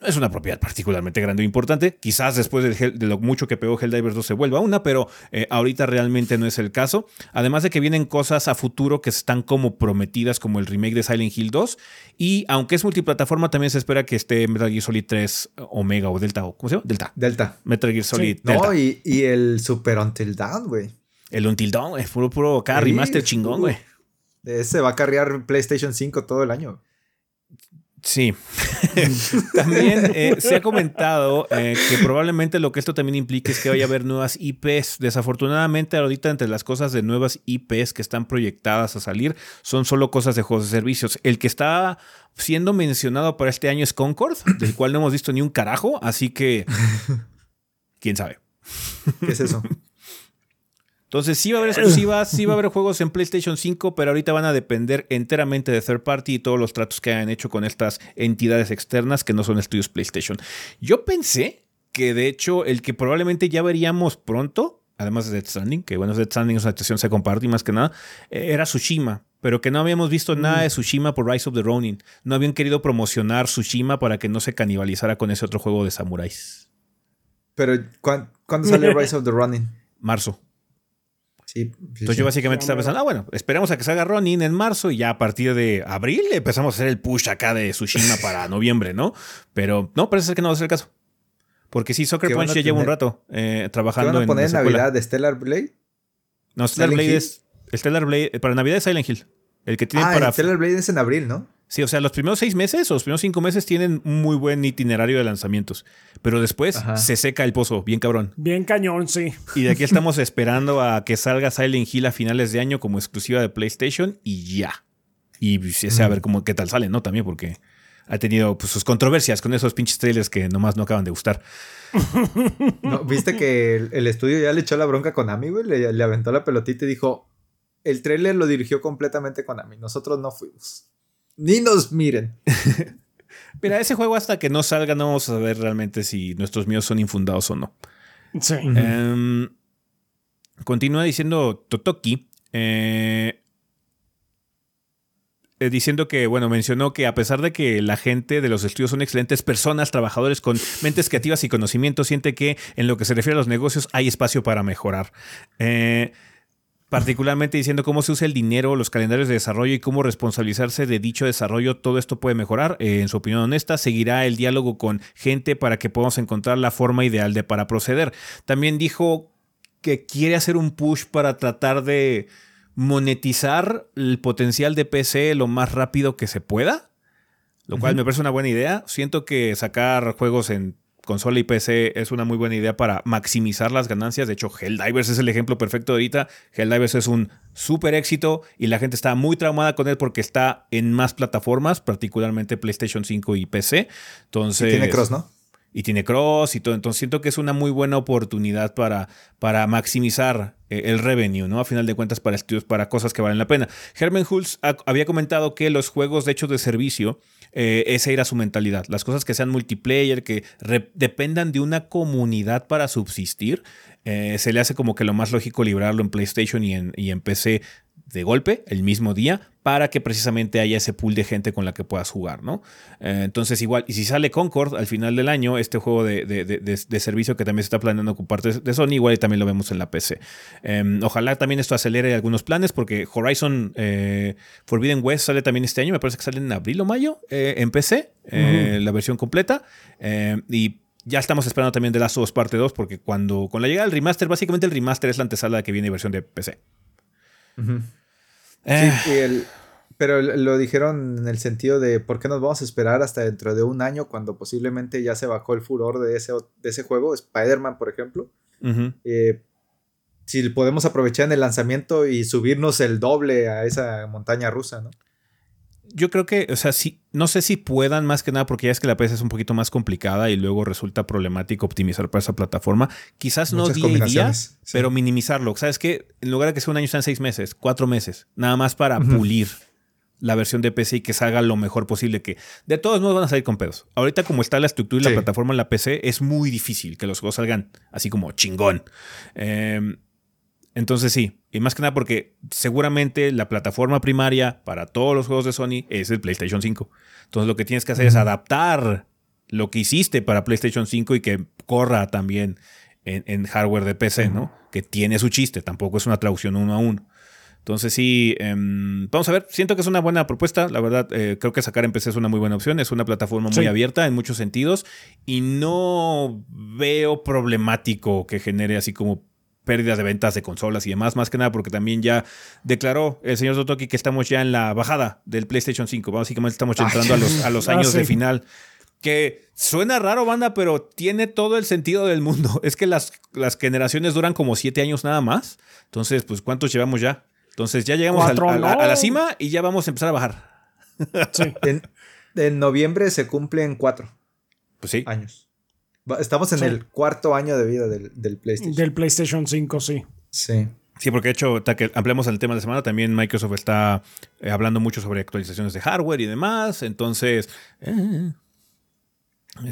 no es una propiedad particularmente grande o importante. Quizás después Hell- de lo mucho que pegó Helldivers 2 se vuelva una, pero eh, ahorita realmente no es el caso. Además de que vienen cosas a futuro que están como prometidas, como el remake de Silent Hill 2. Y aunque es multiplataforma, también se espera que esté Metal Gear Solid 3 Omega o Delta, o ¿cómo se llama? Delta. Delta. Metal Gear Solid Delta. No, y, y el Super Until Dawn, güey. El Until Dawn, es puro, puro acá, Sí, remaster chingón, güey. Ese va a carrear PlayStation 5 todo el año. Sí. también eh, se ha comentado eh, que probablemente lo que esto también implica es que vaya a haber nuevas IPs. Desafortunadamente, ahorita entre las cosas de nuevas IPs que están proyectadas a salir son solo cosas de juegos de servicios. El que está siendo mencionado para este año es Concord, del cual no hemos visto ni un carajo, así que quién sabe. ¿Qué es eso? Entonces sí va a haber exclusivas, sí va a haber juegos en PlayStation 5, pero ahorita van a depender enteramente de third party y todos los tratos que hayan hecho con estas entidades externas que no son estudios PlayStation. Yo pensé que de hecho el que probablemente ya veríamos pronto, además de Dead Stranding, que bueno, Dead Stranding es una situación se comparte y más que nada, eh, era Tsushima. Pero que no habíamos visto nada de Tsushima por Rise of the Ronin. No habían querido promocionar Tsushima para que no se canibalizara con ese otro juego de samuráis. Pero, ¿cuándo, ¿cuándo sale Rise of the Ronin? Marzo. Sí, sí, Entonces sí. yo básicamente estaba pensando, ah, bueno, esperamos a que salga Ronin en marzo y ya a partir de abril empezamos a hacer el push acá de Tsushima para noviembre, ¿no? Pero no, parece ser que no va a ser el caso. Porque sí, Soccer ¿Qué Punch ya lleva un rato eh, ¿Qué trabajando van a en poner la en. Navidad de Stellar Blade? No, Stellar Silent Blade Hill? es... Stellar Blade, para Navidad es Silent Hill. El que tiene Ah, para... el Stellar Blade es en abril, ¿no? Sí, o sea, los primeros seis meses o los primeros cinco meses tienen un muy buen itinerario de lanzamientos. Pero después Ajá. se seca el pozo, bien cabrón. Bien cañón, sí. Y de aquí estamos esperando a que salga Silent Hill a finales de año como exclusiva de PlayStation y ya. Y a ver cómo, qué tal sale, ¿no? También porque ha tenido pues, sus controversias con esos pinches trailers que nomás no acaban de gustar. No, ¿Viste que el, el estudio ya le echó la bronca a Konami, güey? Le, le aventó la pelotita y dijo, el trailer lo dirigió completamente Konami, nosotros no fuimos. Ni nos miren. Mira, ese juego hasta que no salga no vamos a saber realmente si nuestros míos son infundados o no. Sí. Em, continúa diciendo Totoki. eh, eh, diciendo que, bueno, mencionó que a pesar de que la gente de los estudios son excelentes personas, trabajadores con mentes creativas y conocimiento, siente que en lo que se refiere a los negocios hay espacio para mejorar. Eh, particularmente diciendo cómo se usa el dinero, los calendarios de desarrollo y cómo responsabilizarse de dicho desarrollo, todo esto puede mejorar. Eh, en su opinión honesta, seguirá el diálogo con gente para que podamos encontrar la forma ideal de para proceder. También dijo que quiere hacer un push para tratar de monetizar el potencial de PC lo más rápido que se pueda, lo cual me parece una buena idea. Siento que sacar juegos en consola y PC es una muy buena idea para maximizar las ganancias. De hecho, Helldivers es el ejemplo perfecto ahorita. Helldivers es un súper éxito y la gente está muy traumada con él porque está en más plataformas, particularmente PlayStation 5 y PC. Entonces, Tiene cross, ¿no? y tiene cross y todo. Entonces siento que es una muy buena oportunidad para, para maximizar eh, el revenue, ¿no? A final de cuentas, para estudios, para cosas que valen la pena. Herman Hulz ha- había comentado que los juegos de hecho de servicio, eh, esa era su mentalidad. Las cosas que sean multiplayer, que dependan de una comunidad para subsistir, eh, se le hace como que lo más lógico librarlo en PlayStation y en PC de golpe, el mismo día, para que precisamente haya ese pool de gente con la que puedas jugar, ¿no? Eh, entonces, igual, y si sale Concord al final del año, este juego de, de- de- de- de servicio que también se está planeando ocupar de, de Sony, igual y también lo vemos en la PC. Eh, ojalá también esto acelere algunos planes, porque Horizon eh, Forbidden West sale también este año, me parece que sale en abril o mayo eh, en PC, la versión completa. Eh, y ya estamos esperando también The Last of Us Parte 2, porque cuando con la llegada del remaster, básicamente el remaster es la antesala de que viene versión de PC. Eh, Sí, y el- pero lo dijeron en el sentido de por qué nos vamos a esperar hasta dentro de un año cuando posiblemente ya se bajó el furor de ese, de ese juego, Spider-Man, por ejemplo. Eh, si podemos aprovechar en el lanzamiento y subirnos el doble a esa montaña rusa, ¿no? Yo creo que, o sea, sí, no sé si puedan más que nada porque ya es que la PC es un poquito más complicada y luego resulta problemático optimizar para esa plataforma. Quizás no día y día, sí. pero minimizarlo. ¿Sabes qué? En lugar de que sea un año, sean seis meses, cuatro meses, nada más para pulir la versión de PC y que salga lo mejor posible. Que de todos modos van a salir con pedos. Ahorita, como está la estructura y la plataforma en la PC, es muy difícil que los juegos salgan así como chingón. Eh, entonces sí, y más que nada porque seguramente la plataforma primaria para todos los juegos de Sony es el PlayStation 5. Entonces lo que tienes que hacer es adaptar lo que hiciste para PlayStation 5 y que corra también en, en hardware de PC, ¿no? Que tiene su chiste, tampoco es una traducción uno a uno. Entonces sí, em, vamos a ver, siento que es una buena propuesta, la verdad, eh, creo que sacar en PC es una muy buena opción, es una plataforma muy Sí. abierta en muchos sentidos y no veo problemático que genere así como pérdidas de ventas de consolas y demás, más que nada porque también ya declaró el señor Totoki que estamos ya en la bajada del PlayStation 5. Básicamente estamos entrando a los, a los Ah, años de final. Que suena raro, banda, pero tiene todo el sentido del mundo. Es que las, las generaciones duran como siete años nada más. Entonces, pues, ¿cuántos llevamos ya? Entonces, ya llegamos al- a, la, a la no. cima y ya vamos a empezar a bajar. Sí. En, en noviembre se cumplen cuatro Pues sí. años. Estamos en Sí. el cuarto año de vida del, del PlayStation. Del PlayStation 5, sí. Sí. Sí, porque de hecho, que ampliamos el tema de la semana, también Microsoft está eh, hablando mucho sobre actualizaciones de hardware y demás. Entonces, eh,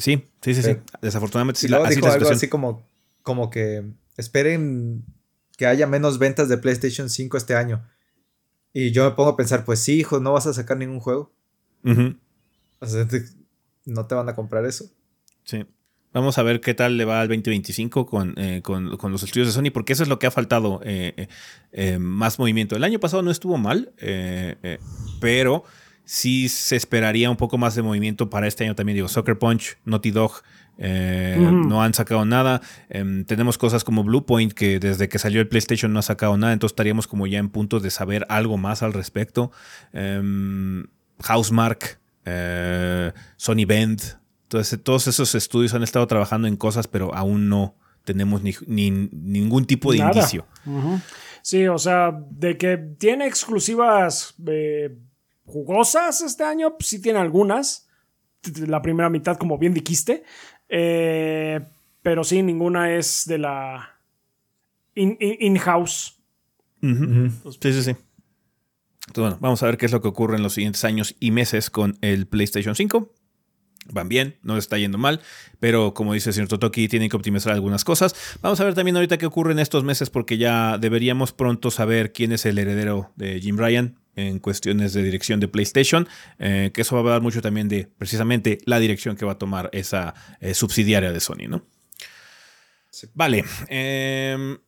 sí, sí, sí, sí. Sí. Desafortunadamente, sí, y la, luego así dijo la algo así como, como que esperen que haya menos ventas de PlayStation 5 este año. Y yo me pongo a pensar, pues sí, hijo, no vas a sacar ningún juego. Ujú, O sea, te- no te van a comprar eso. sí. Vamos a ver qué tal le va al 2025 con, eh, con, con los estudios de Sony, porque eso es lo que ha faltado eh, eh, más movimiento. El año pasado no estuvo mal, pero sí se esperaría un poco más de movimiento para este año también. Digo, Soccer Punch, Naughty Dog. eh. No han sacado nada. Em, tenemos cosas como Bluepoint, que desde que salió el PlayStation no ha sacado nada. Entonces estaríamos como ya en punto de saber algo más al respecto. Em, Housemark, Sony Bend. Entonces, todos esos estudios han estado trabajando en cosas, pero aún no tenemos ni, ni- ningún tipo de Nada. indicio. Sí, o sea, de que tiene exclusivas eh, jugosas este año, pues sí tiene algunas. La primera mitad, como bien dijiste. Eh, pero sí, ninguna es de la in- in- in-house. Sí, sí, sí. Entonces, bueno, vamos a ver qué es lo que ocurre en los siguientes años y meses con el PlayStation 5. Van bien, no les está yendo mal, pero como dice el señor Totoki, tienen que optimizar algunas cosas. Vamos a ver también ahorita qué ocurre en estos meses, porque ya deberíamos pronto saber quién es el heredero de Jim Ryan en cuestiones de dirección de PlayStation, eh, que eso va a hablar mucho también de precisamente la dirección que va a tomar esa eh, subsidiaria de Sony, ¿no? Sí. Vale. em,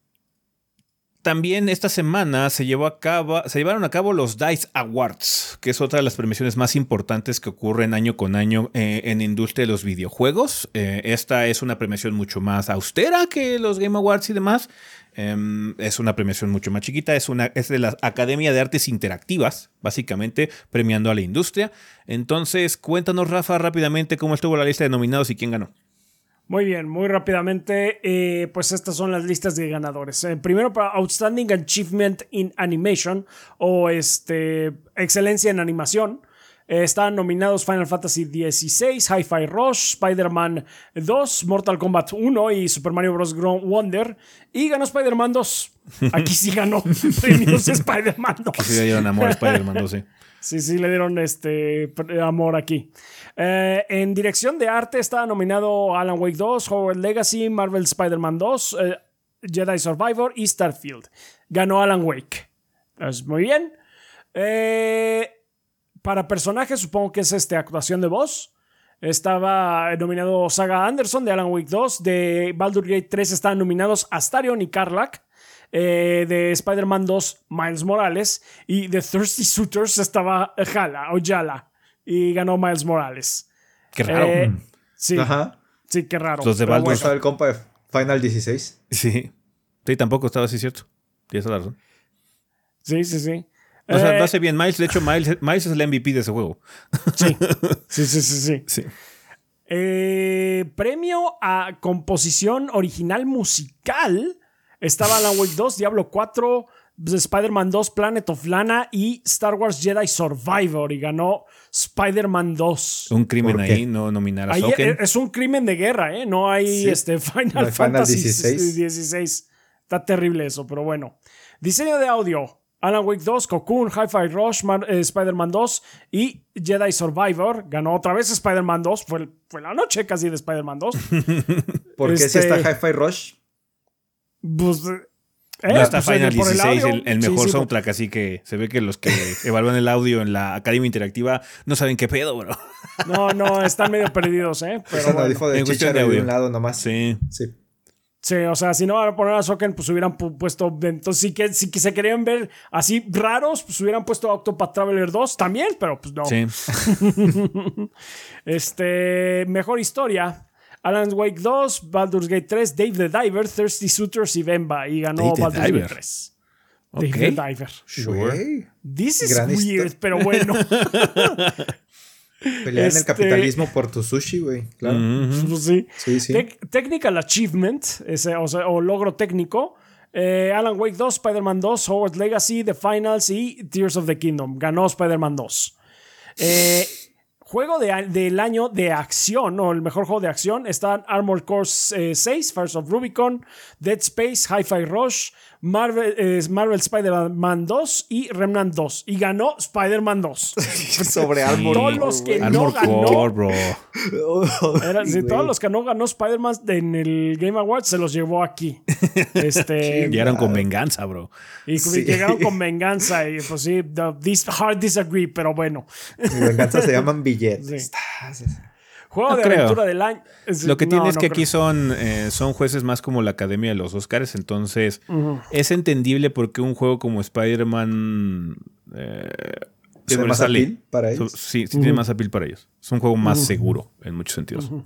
también esta semana se, llevó a cabo, se llevaron a cabo los DICE Awards, que es otra de las premiaciones más importantes que ocurren año con año eh, en la industria de los videojuegos. Eh, esta es una premiación mucho más austera que los Game Awards y demás. Em, es una premiación mucho más chiquita, es, una, es de la Academia de Artes Interactivas, básicamente premiando a la industria. Entonces, cuéntanos, Rafa, rápidamente cómo estuvo la lista de nominados y quién ganó. Muy bien, muy rápidamente, eh, pues estas son las listas de ganadores. Eh, primero para Outstanding Achievement in Animation o este, Excelencia en Animación. Eh, están nominados Final Fantasy XVI, Hi-Fi Rush, Spider-Man 2, Mortal Kombat 1 y Super Mario Bros. Ground Wonder. Y ganó Spider-Man 2. Aquí sí ganó premios Spider-Man 2. Sí, le dieron amor a Spider-Man 12. Sí, sí, le dieron este amor aquí. Eh, en dirección de arte está nominado Alan Wake 2, Howard Legacy, Marvel Spider-Man 2, eh, Jedi Survivor y Starfield. Ganó Alan Wake. Es muy bien. Eh, para personajes, supongo que es este, actuación de voz. Estaba nominado Saga Anderson de Alan Wake 2. De Baldur's Gate 3 estaban nominados Astarion y Karlak. De Spider-Man 2, Miles Morales. Y de Thirsty Suitors estaba Jala o Yala. Y ganó Miles Morales. Qué raro. Eh, sí, Ajá. sí, qué raro. Los de ¿Cómo estaba el compa de Final 16? Sí. Sí, tampoco estaba así, cierto. Tienes la razón. Sí, sí, sí. O sea, Eh, lo hace bien Miles. De hecho, Miles, Miles es el MVP de ese juego. sí. sí, sí, sí, sí. Sí. Eh, premio a composición original musical. Estaba Alan Wake 2, Diablo 4, Spider-Man 2, Planet of Lana y Star Wars Jedi Survivor. Y ganó Spider-Man 2. Un crimen ahí, no nominar a Ahí Soken. es un crimen de guerra, ¿eh? No hay Sí. este Final No hay Final Fantasy 16. 16. Está terrible eso, pero bueno. Diseño de audio. Alan Wake 2, Cocoon, Hi-Fi Rush, eh, Spider-Man 2 y Jedi Survivor. Ganó otra vez Spider-Man 2. Fue, fue la noche casi de Spider-Man 2. ¿Por qué si Este- está Hi-Fi Rush? Pues, No está pues, Final por el 16, el, Sí, mejor sí, soundtrack, así que se ve que los que evalúan el audio en la Academia Interactiva no saben qué pedo, bro. No, no, están medio perdidos, ¿eh? Pero bueno. dijo de en cuestión de audio. un lado nomás. Sí. Sí. Sí, o sea, si no van a poner a Soken, pues hubieran pu- puesto. Entonces, si, que, si que se querían ver así raros, pues hubieran puesto Octopath Traveler 2 también, pero pues no. Sí. Este, mejor historia. Alan Wake 2, Baldur's Gate 3, Dave the Diver, Thirsty Suitors y Bemba. Y ganó Dave the Baldur's Diver. Gate 3. Ok. Dave the Diver. Güey, This is Gran weird, pero bueno. Pelear en Este- el capitalismo por tu sushi, güey. Claro. Pues sí. Sí, sí. Tec- technical Achievement, ese, o, sea, o logro técnico. eh, Alan Wake 2, Spider-Man 2, Howard's Legacy, The Finals y Tears of the Kingdom. Ganó Spider-Man 2. Eh, juego de del año de acción, o el mejor juego de acción, están Armored Core eh, 6, Fires of Rubicon, Dead Space, Hi-Fi Rush, Marvel, eh, Marvel Spider-Man 2 y Remnant 2. Y ganó Spider-Man 2. Sobre Armor. Todos los que no Armor ganó. Core, bro. Era- sí, todos los que no ganó Spider-Man en el Game Awards se los llevó aquí. Este, Llegaron con venganza, bro. y Sí. llegaron con venganza. Y pues sí, the- hard disagree, pero bueno. Mi venganza se llaman billetes. Sí. Juego No de creo. aventura del año. es- Lo que no, tiene es no que creo. aquí son, eh, son jueces más como la Academia de los Oscars, entonces es entendible porque un juego como Spider-Man ¿Tiene eh, más sobresale. appeal para ellos? So- sí, sí tiene más appeal para ellos. Es un juego más seguro en muchos sentidos. Muy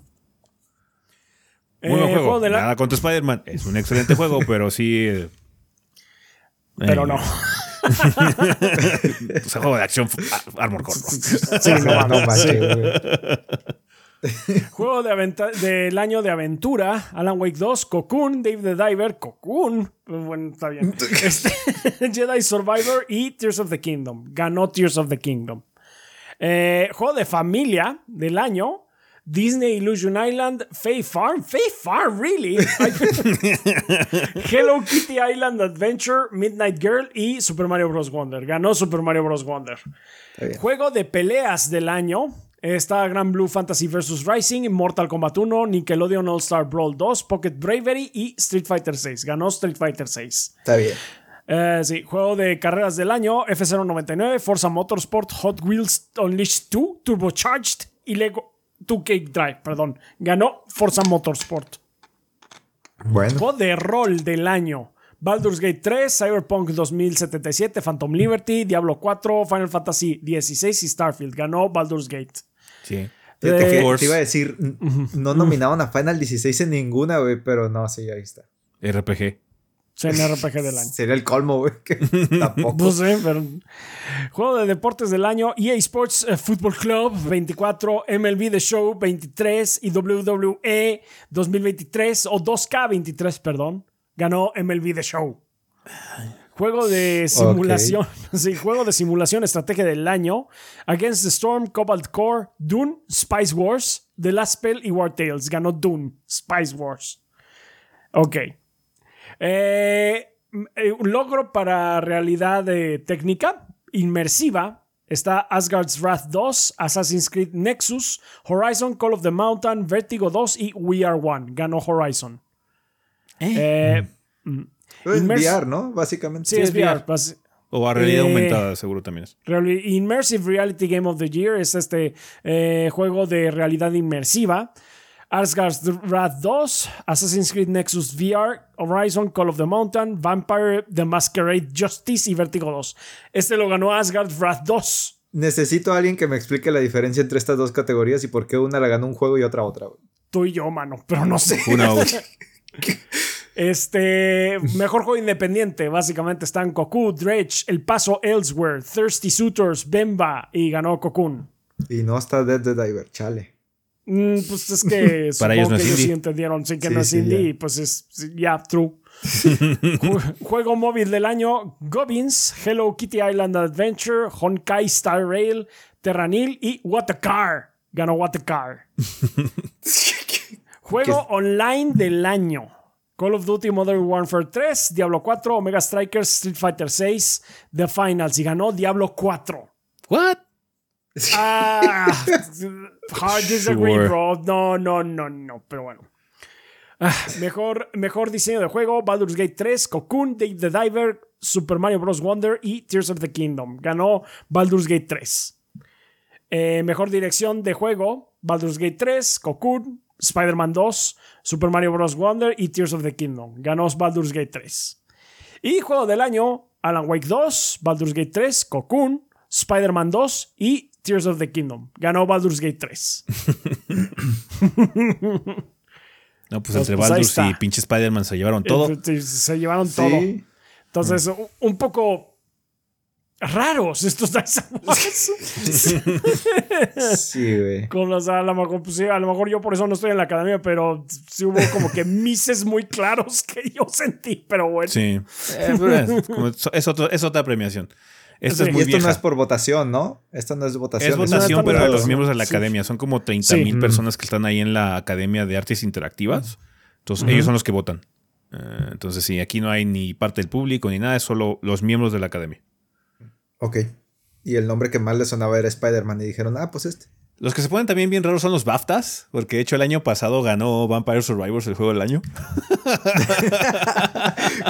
Eh, buen juego. juego de la- Nada contra Spider-Man. Es un excelente juego, pero sí. Pero eh, no. Es un juego de acción a- Armor Core. Sí, no No, manches, güey. Juego de del año de aventura, Alan Wake 2, Cocoon, Dave the Diver, Cocoon, bueno, está bien, Este, Jedi Survivor y Tears of the Kingdom. Ganó Tears of the Kingdom. Eh, juego de familia del año, Disney Illusion Island, Fae Farm, Fae Farm, really? Hello Kitty Island Adventure, Midnight Girl y Super Mario Bros. Wonder. Ganó Super Mario Bros. Wonder. Juego de peleas del año. Está Grand Blue Fantasy vs. Rising, Mortal Kombat 1, Nickelodeon All Star Brawl 2, Pocket Bravery y Street Fighter 6. Ganó Street Fighter 6. Está bien. Eh, sí, juego de carreras del año: F099, Forza Motorsport, Hot Wheels Unleashed 2, Turbocharged y Lego 2K Drive. Perdón. Ganó Forza Motorsport. Bueno. Juego de rol del año. Baldur's Gate 3, Cyberpunk 2077, Phantom Liberty, Diablo 4, Final Fantasy 16 y Starfield. Ganó Baldur's Gate. Sí. Force. te iba a decir, no nominaban a Final 16 en ninguna, güey, pero no, sí, ahí está. RPG. CNRPG del año. Sería el colmo, güey, tampoco. No sé, pero. Juego de deportes del año: EA Sports eh, Football Club 24, MLB The Show 23 y WWE 2023 o 2K23, perdón. Ganó MLB The Show. Juego de simulación. Sí, juego de simulación estrategia del año. Against the Storm, Cobalt Core, Dune, Spice Wars, The Last Spell y War Tales. Ganó Dune, Spice Wars. Ok. Eh, eh, un logro para realidad eh, técnica inmersiva está Asgard's Wrath 2, Assassin's Creed Nexus, Horizon, Call of the Mountain, Vertigo 2 y We Are One. Ganó Horizon. Eh, Inmers- VR, ¿no? Básicamente. sí, Sí, es es VR. O a realidad Eh, aumentada, seguro también es. Immersive Reality Game of the Year es este eh, juego de realidad inmersiva. Asgard's Wrath 2, Assassin's Creed Nexus VR, Horizon, Call of the Mountain, Vampire The Masquerade Justice y Vertigo 2. Este lo ganó Asgard's Wrath 2. Necesito a alguien que me explique la diferencia entre estas dos categorías y por qué una la ganó un juego y otra otra. Tú y yo, mano, pero no sé. Una Este, mejor juego independiente, básicamente están Cocoon, Dredge, El Paso Elsewhere, Thirsty Suitors, Bemba y ganó Cocoon. Y no está Dead the Diver, chale. Mm, pues es que Para supongo ellos no que es ellos indie. sí entendieron, sí que Sí, no es sí, indie, y pues es ya true. Ju- Juego móvil del año: Gobbins, Hello Kitty Island Adventure, Honkai Star Rail, Terranil y What a Car. Ganó What a Car. Juego online del año. Call of Duty Modern Warfare 3, Diablo 4, Omega Strikers, Street Fighter 6, The Finals y ganó Diablo 4. What? Ah, hard disagree, Sure. bro. No, no, no, no, pero bueno. Ah, mejor, mejor diseño de juego: Baldur's Gate 3, Cocoon, Dave the Diver, Super Mario Bros. Wonder y Tears of the Kingdom. Ganó Baldur's Gate 3. Eh, mejor dirección de juego: Baldur's Gate 3, Cocoon, Spider-Man 2, Super Mario Bros. Wonder y Tears of the Kingdom. Ganó Baldur's Gate 3. Y juego del año: Alan Wake 2, Baldur's Gate 3, Cocoon, Spider-Man 2 y Tears of the Kingdom. Ganó Baldur's Gate 3. No, pues entre pues, Baldur's y pinche Spider-Man se llevaron todo. Se, se llevaron todo. Entonces, un- un poco raros estos Dice Awards. Sí, güey. Con a, lo mejor, pues, sí, a lo mejor yo por eso no estoy en la academia, pero sí hubo como que mises muy claros que yo sentí, pero bueno. Sí. Eh, pero es, como- es otro- es otra premiación. Esta Sí. es Y muy esto vieja. no es por votación, ¿no? Esto no es votación. Es votación, no pero de los miembros de la Sí. academia. Son como 30 mil Sí. personas que están ahí en la Academia de Artes Interactivas. Entonces, ellos son los que votan. Eh, entonces, sí, aquí no hay ni parte del público ni nada, es solo los miembros de la academia. Ok. Y el nombre que más le sonaba era Spider-Man y dijeron, ah, pues este. Los que se ponen también bien raros son los BAFTAs, porque de hecho el año pasado ganó Vampire Survivors el juego del año.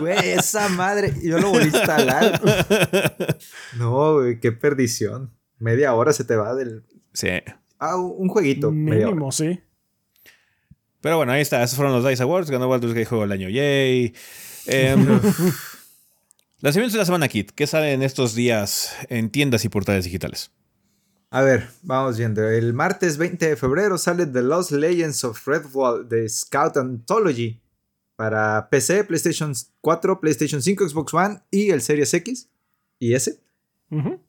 Güey, esa madre. Yo lo volví a instalar. No, güey, qué perdición. Media hora se te va del. Sí. Ah, un jueguito. Mínimo, sí. Pero bueno, ahí está. Esos fueron los DICE Awards. Ganó Baldur's Gate Juego del Año. Yay. Em, lanzamientos de la semana, Kit. ¿Qué sale en estos días en tiendas y portales digitales? A ver, vamos viendo. El martes 20 de febrero sale The Lost Legends of Redwall de Scout Anthology para PC, PlayStation 4, PlayStation 5, Xbox One y el Series X y S. Ujú.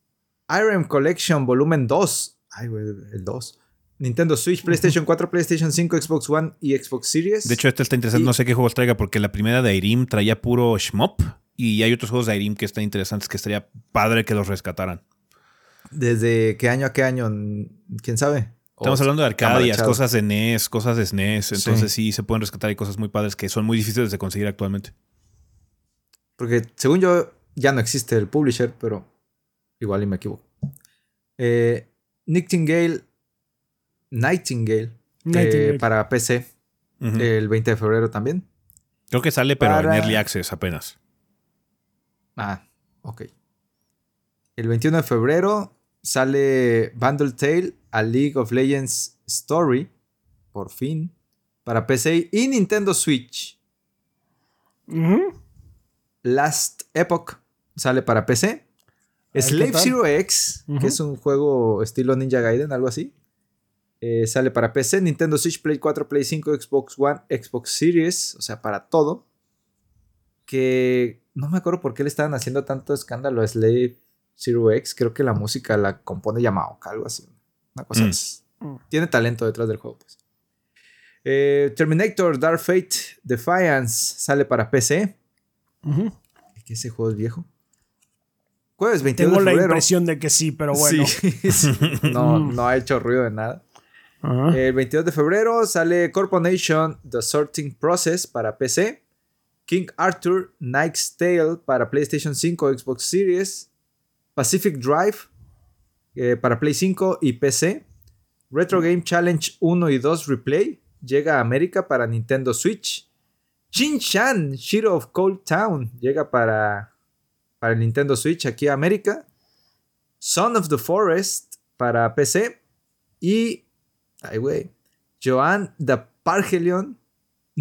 Iron Collection Volumen 2. Ay, güey, el 2. Nintendo Switch, PlayStation 4, PlayStation 5, Xbox One y Xbox Series. De hecho, este está interesante. Y- No sé qué juegos traiga, porque la primera de Irem traía puro shmup. Y hay otros juegos de Irem que están interesantes que estaría padre que los rescataran. ¿Desde qué año a qué año? ¿Quién sabe? Estamos O hablando de Arcadias, cosas de NES, cosas de SNES. Entonces Sí. sí. se pueden rescatar y cosas muy padres que son muy difíciles de conseguir actualmente. Porque según yo ya no existe el publisher, pero igual y me equivoco. Eh, Nightingale. Nightingale. eh, para PC el 20 de febrero también. Creo que sale, pero para- en Early Access apenas. Ah, ok. El 21 de febrero sale Bundle Tale a League of Legends Story. Por fin. Para PC y Nintendo Switch. Last Epoch sale para PC. ¿qué Slave? Zero X, que es un juego estilo Ninja Gaiden, algo así. eh, sale para PC, Nintendo Switch, Play 4, Play 5, Xbox One, Xbox Series, o sea, para todo. Que no me acuerdo por qué le estaban haciendo tanto escándalo a Slave Zero X. Creo que la música la compone Yamaoka, algo así. Una cosa Mm. así. Mm. Tiene talento detrás del juego, pues. Eh, Terminator Dark Fate Defiance sale para PC. Ujú. que ese juego es viejo. Jueves 22 Tengo de la febrero. impresión de que sí, pero bueno. Sí, sí. No, no ha hecho ruido de nada. El 22 de febrero sale Corporation The Sorting Process para PC. King Arthur Knight's Tale para PlayStation 5, Xbox Series. Pacific Drive eh, para Play 5 y PC. Retro Game Challenge 1 y 2 Replay llega a América para Nintendo Switch. Shin Chan Shiro of Cold Town llega para, para el Nintendo Switch aquí a América. Son of the Forest para PC. Y Ay, güey. Joan the Pargelion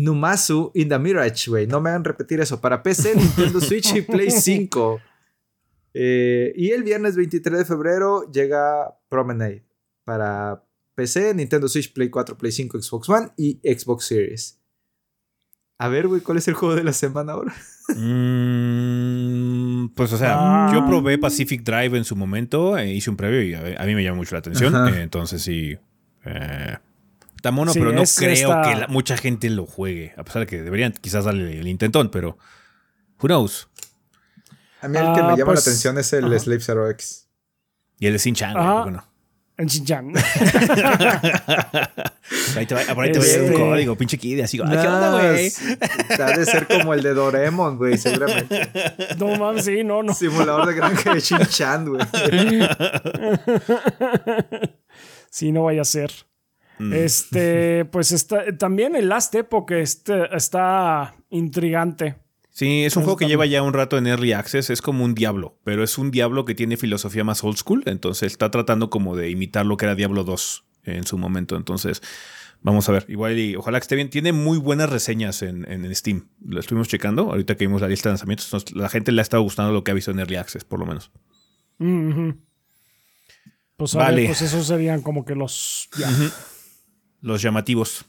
Numasu in the Mirage, güey. No me hagan repetir eso. Para PC, Nintendo Switch y Play 5. Eh, y el viernes 23 de febrero llega Promenade. Para PC, Nintendo Switch, Play 4, Play 5, Xbox One y Xbox Series. A ver, güey, ¿cuál es el juego de la semana ahora? Mm, pues, o sea, Ah. yo probé Pacific Drive en su momento, eh, hice un previo y a, a mí me llamó mucho la atención. Eh, entonces sí. Está mono, Sí, pero no es creo esta- que la- mucha gente lo juegue. A pesar de que deberían quizás darle el intentón, pero. Who knows? A mí el que Ah, me llama pues, la atención es el ajá. Slave Zero X. Y el de Sin Chan, Ajá. ¿por qué no? En Xinjiang. Ahí te va, por ahí te va a ir un código, pinche kid. Así, "Ay, ¿qué onda, güey? Ha de ser como el de Doraemon, güey, seguramente. no mames, sí, no, no. Simulador de granja de Shin-Chan, güey. Sí, no vaya a ser. Mm. Este, pues está, también el Last Epoch este, está intrigante. Sí, es un juego que lleva ya un rato en Early Access. Es como un Diablo, pero es un Diablo que tiene filosofía más old school. Entonces está tratando como de imitar lo que era Diablo 2 en su momento. Entonces, vamos a ver. Igual y ojalá que esté bien. Tiene muy buenas reseñas en, en Steam. Lo estuvimos checando. Ahorita que vimos la lista de lanzamientos, entonces, la gente le ha estado gustando lo que ha visto en Early Access, por lo menos. Mm. Pues a Vale. ver, pues esos serían como que los. Los llamativos.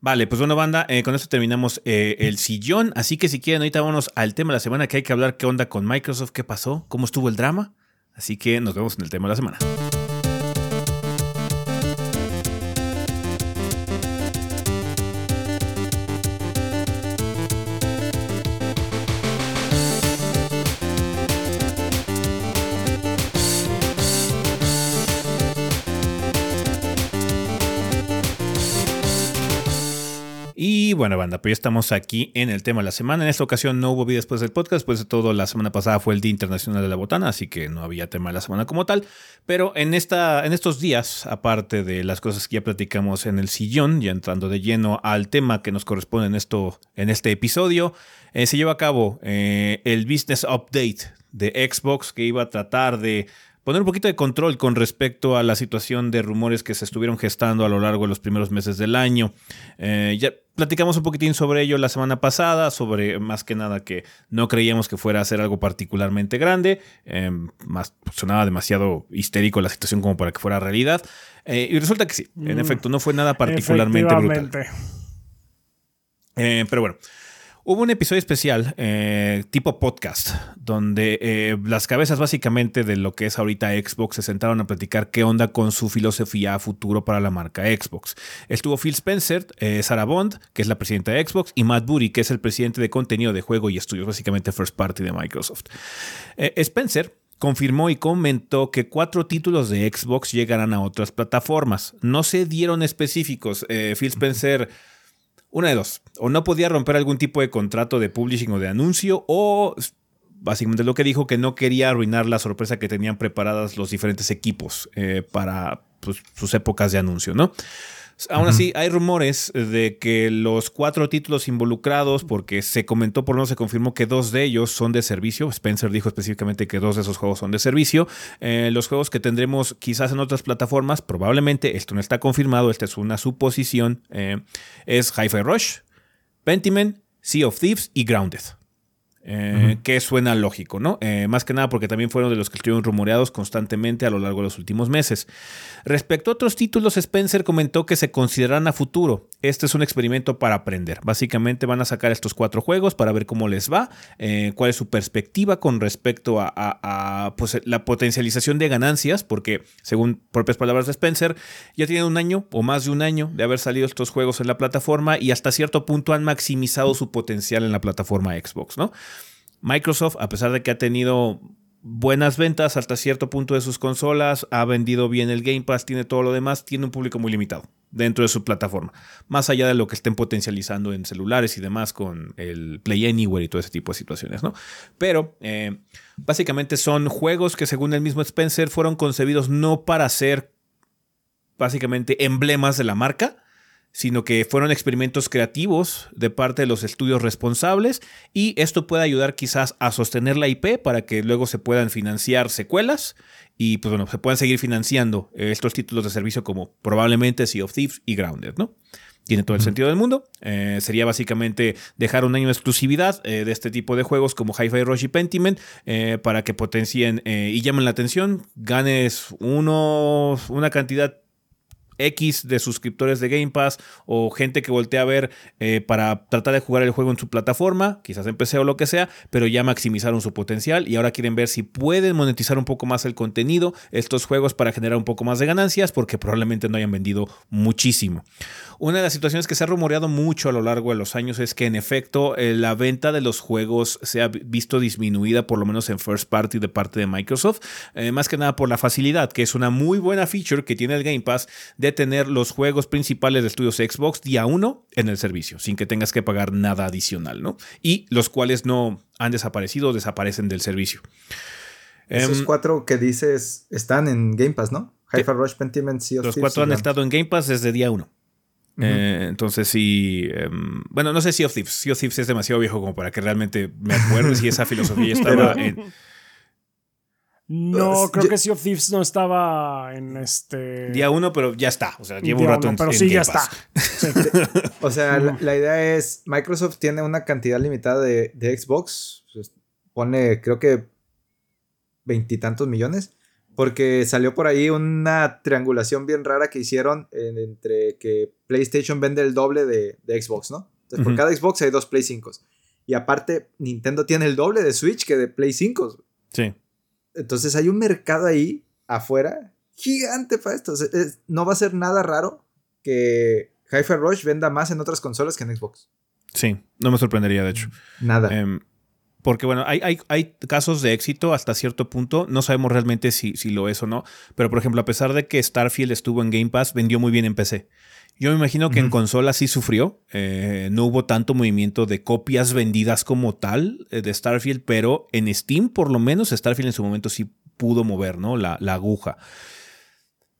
Vale, pues bueno, banda, eh, con esto terminamos eh, el sillón. Así que si quieren, ahorita vámonos al tema de la semana que hay que hablar qué onda con Microsoft, qué pasó, cómo estuvo el drama. Así que nos vemos en el tema de la semana. Bueno, banda, pues ya estamos aquí en el tema de la semana. En esta ocasión no hubo video después del podcast, pues de todo la semana pasada fue el Día Internacional de la Botana, así que no había tema de la semana como tal. Pero en, esta, en estos días, aparte de las cosas que ya platicamos en el sillón, ya entrando de lleno al tema que nos corresponde en, esto, en este episodio, eh, se lleva a cabo eh, el Business Update de Xbox que iba a tratar de poner un poquito de control con respecto a la situación de rumores que se estuvieron gestando a lo largo de los primeros meses del año. Eh, ya platicamos un poquitín sobre ello la semana pasada, sobre más que nada que no creíamos que fuera a ser algo particularmente grande, eh, más, sonaba demasiado histérico la situación como para que fuera realidad. Eh, y resulta que sí, en Mm. efecto, no fue nada particularmente brutal. Pero bueno, hubo un episodio especial eh, tipo podcast, donde eh, las cabezas básicamente de lo que es ahorita Xbox se sentaron a platicar qué onda con su filosofía a futuro para la marca Xbox. Estuvo Phil Spencer, eh, Sarah Bond, que es la presidenta de Xbox, y Matt Booty, que es el presidente de contenido de juego y estudios, básicamente first party de Microsoft. Eh, Spencer confirmó y comentó que cuatro títulos de Xbox llegarán a otras plataformas. No se dieron específicos. Phil Spencer, una de dos, o no podía romper algún tipo de contrato de publishing o de anuncio, o básicamente lo que dijo que no quería arruinar la sorpresa que tenían preparadas los diferentes equipos eh, para pues, sus épocas de anuncio, ¿no? Aún así, hay rumores de que los cuatro títulos involucrados, porque se comentó, por menos se confirmó que dos de ellos son de servicio. Spencer dijo específicamente que dos de esos juegos son de servicio. Eh, los juegos que tendremos quizás en otras plataformas, probablemente, esto no está confirmado, esta es una suposición, eh, es Hi-Fi Rush, Pentiment, Sea of Thieves y Grounded. Eh, Que suena lógico, ¿no? Eh, más que nada porque también fueron de los que estuvieron rumoreados constantemente a lo largo de los últimos meses. Respecto a otros títulos, Spencer comentó que se considerarán a futuro. Este es un experimento para aprender. Básicamente van a sacar estos cuatro juegos para ver cómo les va, eh, cuál es su perspectiva con respecto a, pues, la potencialización de ganancias, porque según propias palabras de Spencer, ya tienen un año o más de un año de haber salido estos juegos en la plataforma y hasta cierto punto han maximizado su potencial en la plataforma Xbox, ¿no? Microsoft, a pesar de que ha tenido buenas ventas hasta cierto punto de sus consolas, ha vendido bien el Game Pass, tiene todo lo demás, tiene un público muy limitado dentro de su plataforma, más allá de lo que estén potencializando en celulares y demás con el Play Anywhere y todo ese tipo de situaciones, ¿no? Pero eh, básicamente son juegos que según el mismo Spencer fueron concebidos no para ser básicamente emblemas de la marca, sino que fueron experimentos creativos de parte de los estudios responsables y esto puede ayudar quizás a sostener la IP para que luego se puedan financiar secuelas y pues bueno, se puedan seguir financiando estos títulos de servicio como probablemente Sea of Thieves y Grounded, ¿no? Tiene todo el sentido del mundo. Eh, sería básicamente dejar un año de exclusividad eh, de este tipo de juegos como Hi-Fi Rush y Pentiment eh, para que potencien y llamen la atención. Ganes uno, una cantidad X de suscriptores de Game Pass o gente que voltea a ver eh, para tratar de jugar el juego en su plataforma, quizás en PC o lo que sea, pero ya maximizaron su potencial y ahora quieren ver si pueden monetizar un poco más el contenido, estos juegos para generar un poco más de ganancias, porque probablemente no hayan vendido muchísimo. Una de las situaciones que se ha rumoreado mucho a lo largo de los años es que en efecto eh, la venta de los juegos se ha visto disminuida por lo menos en first party de parte de Microsoft, eh, más que nada por la facilidad, que es una muy buena feature que tiene el Game Pass tener los juegos principales de estudios Xbox día uno en el servicio, sin que tengas que pagar nada adicional, ¿no? Y los cuales no han desaparecido o desaparecen del servicio. Esos Em, cuatro que dices están en Game Pass, ¿no? Hi-Fi Rush, Pentiment, Sea of los cuatro han estado en Game Pass desde día uno. Eh, entonces sí, em, bueno, no sé si Sea of Thieves. Sea of Thieves es demasiado viejo como para que realmente me acuerde si esa filosofía estaba Pero- en No, creo yo- que Sea of Thieves no estaba en este. día uno, pero ya está. O sea, lleva un rato uno, en, Pero en sí, ya Pass. está. Sí. O sea, la, la idea es, Microsoft tiene una cantidad limitada de, de Xbox, pues, pone creo que veintitantos millones, Porque salió por ahí una triangulación bien rara que hicieron entre que PlayStation vende el doble de, Xbox, ¿no? Entonces, por cada Xbox hay dos Play 5. Y aparte, Nintendo tiene el doble de Switch que de Play 5. Sí. Entonces hay un mercado ahí afuera gigante para esto. no va a ser nada raro que Hi-Fi Rush venda más en otras consolas que en Xbox. Sí, no me sorprendería, de hecho. Nada. Em, porque bueno, hay, hay, hay, casos de éxito hasta cierto punto. No sabemos realmente si, si, lo es o no. Pero por ejemplo, a pesar de que Starfield estuvo en Game Pass, vendió muy bien en PC. Yo me imagino que en consola sí sufrió. Eh, no hubo tanto movimiento de copias vendidas como tal eh, de Starfield, pero en Steam, por lo menos, Starfield en su momento sí pudo mover, ¿no? La, la aguja.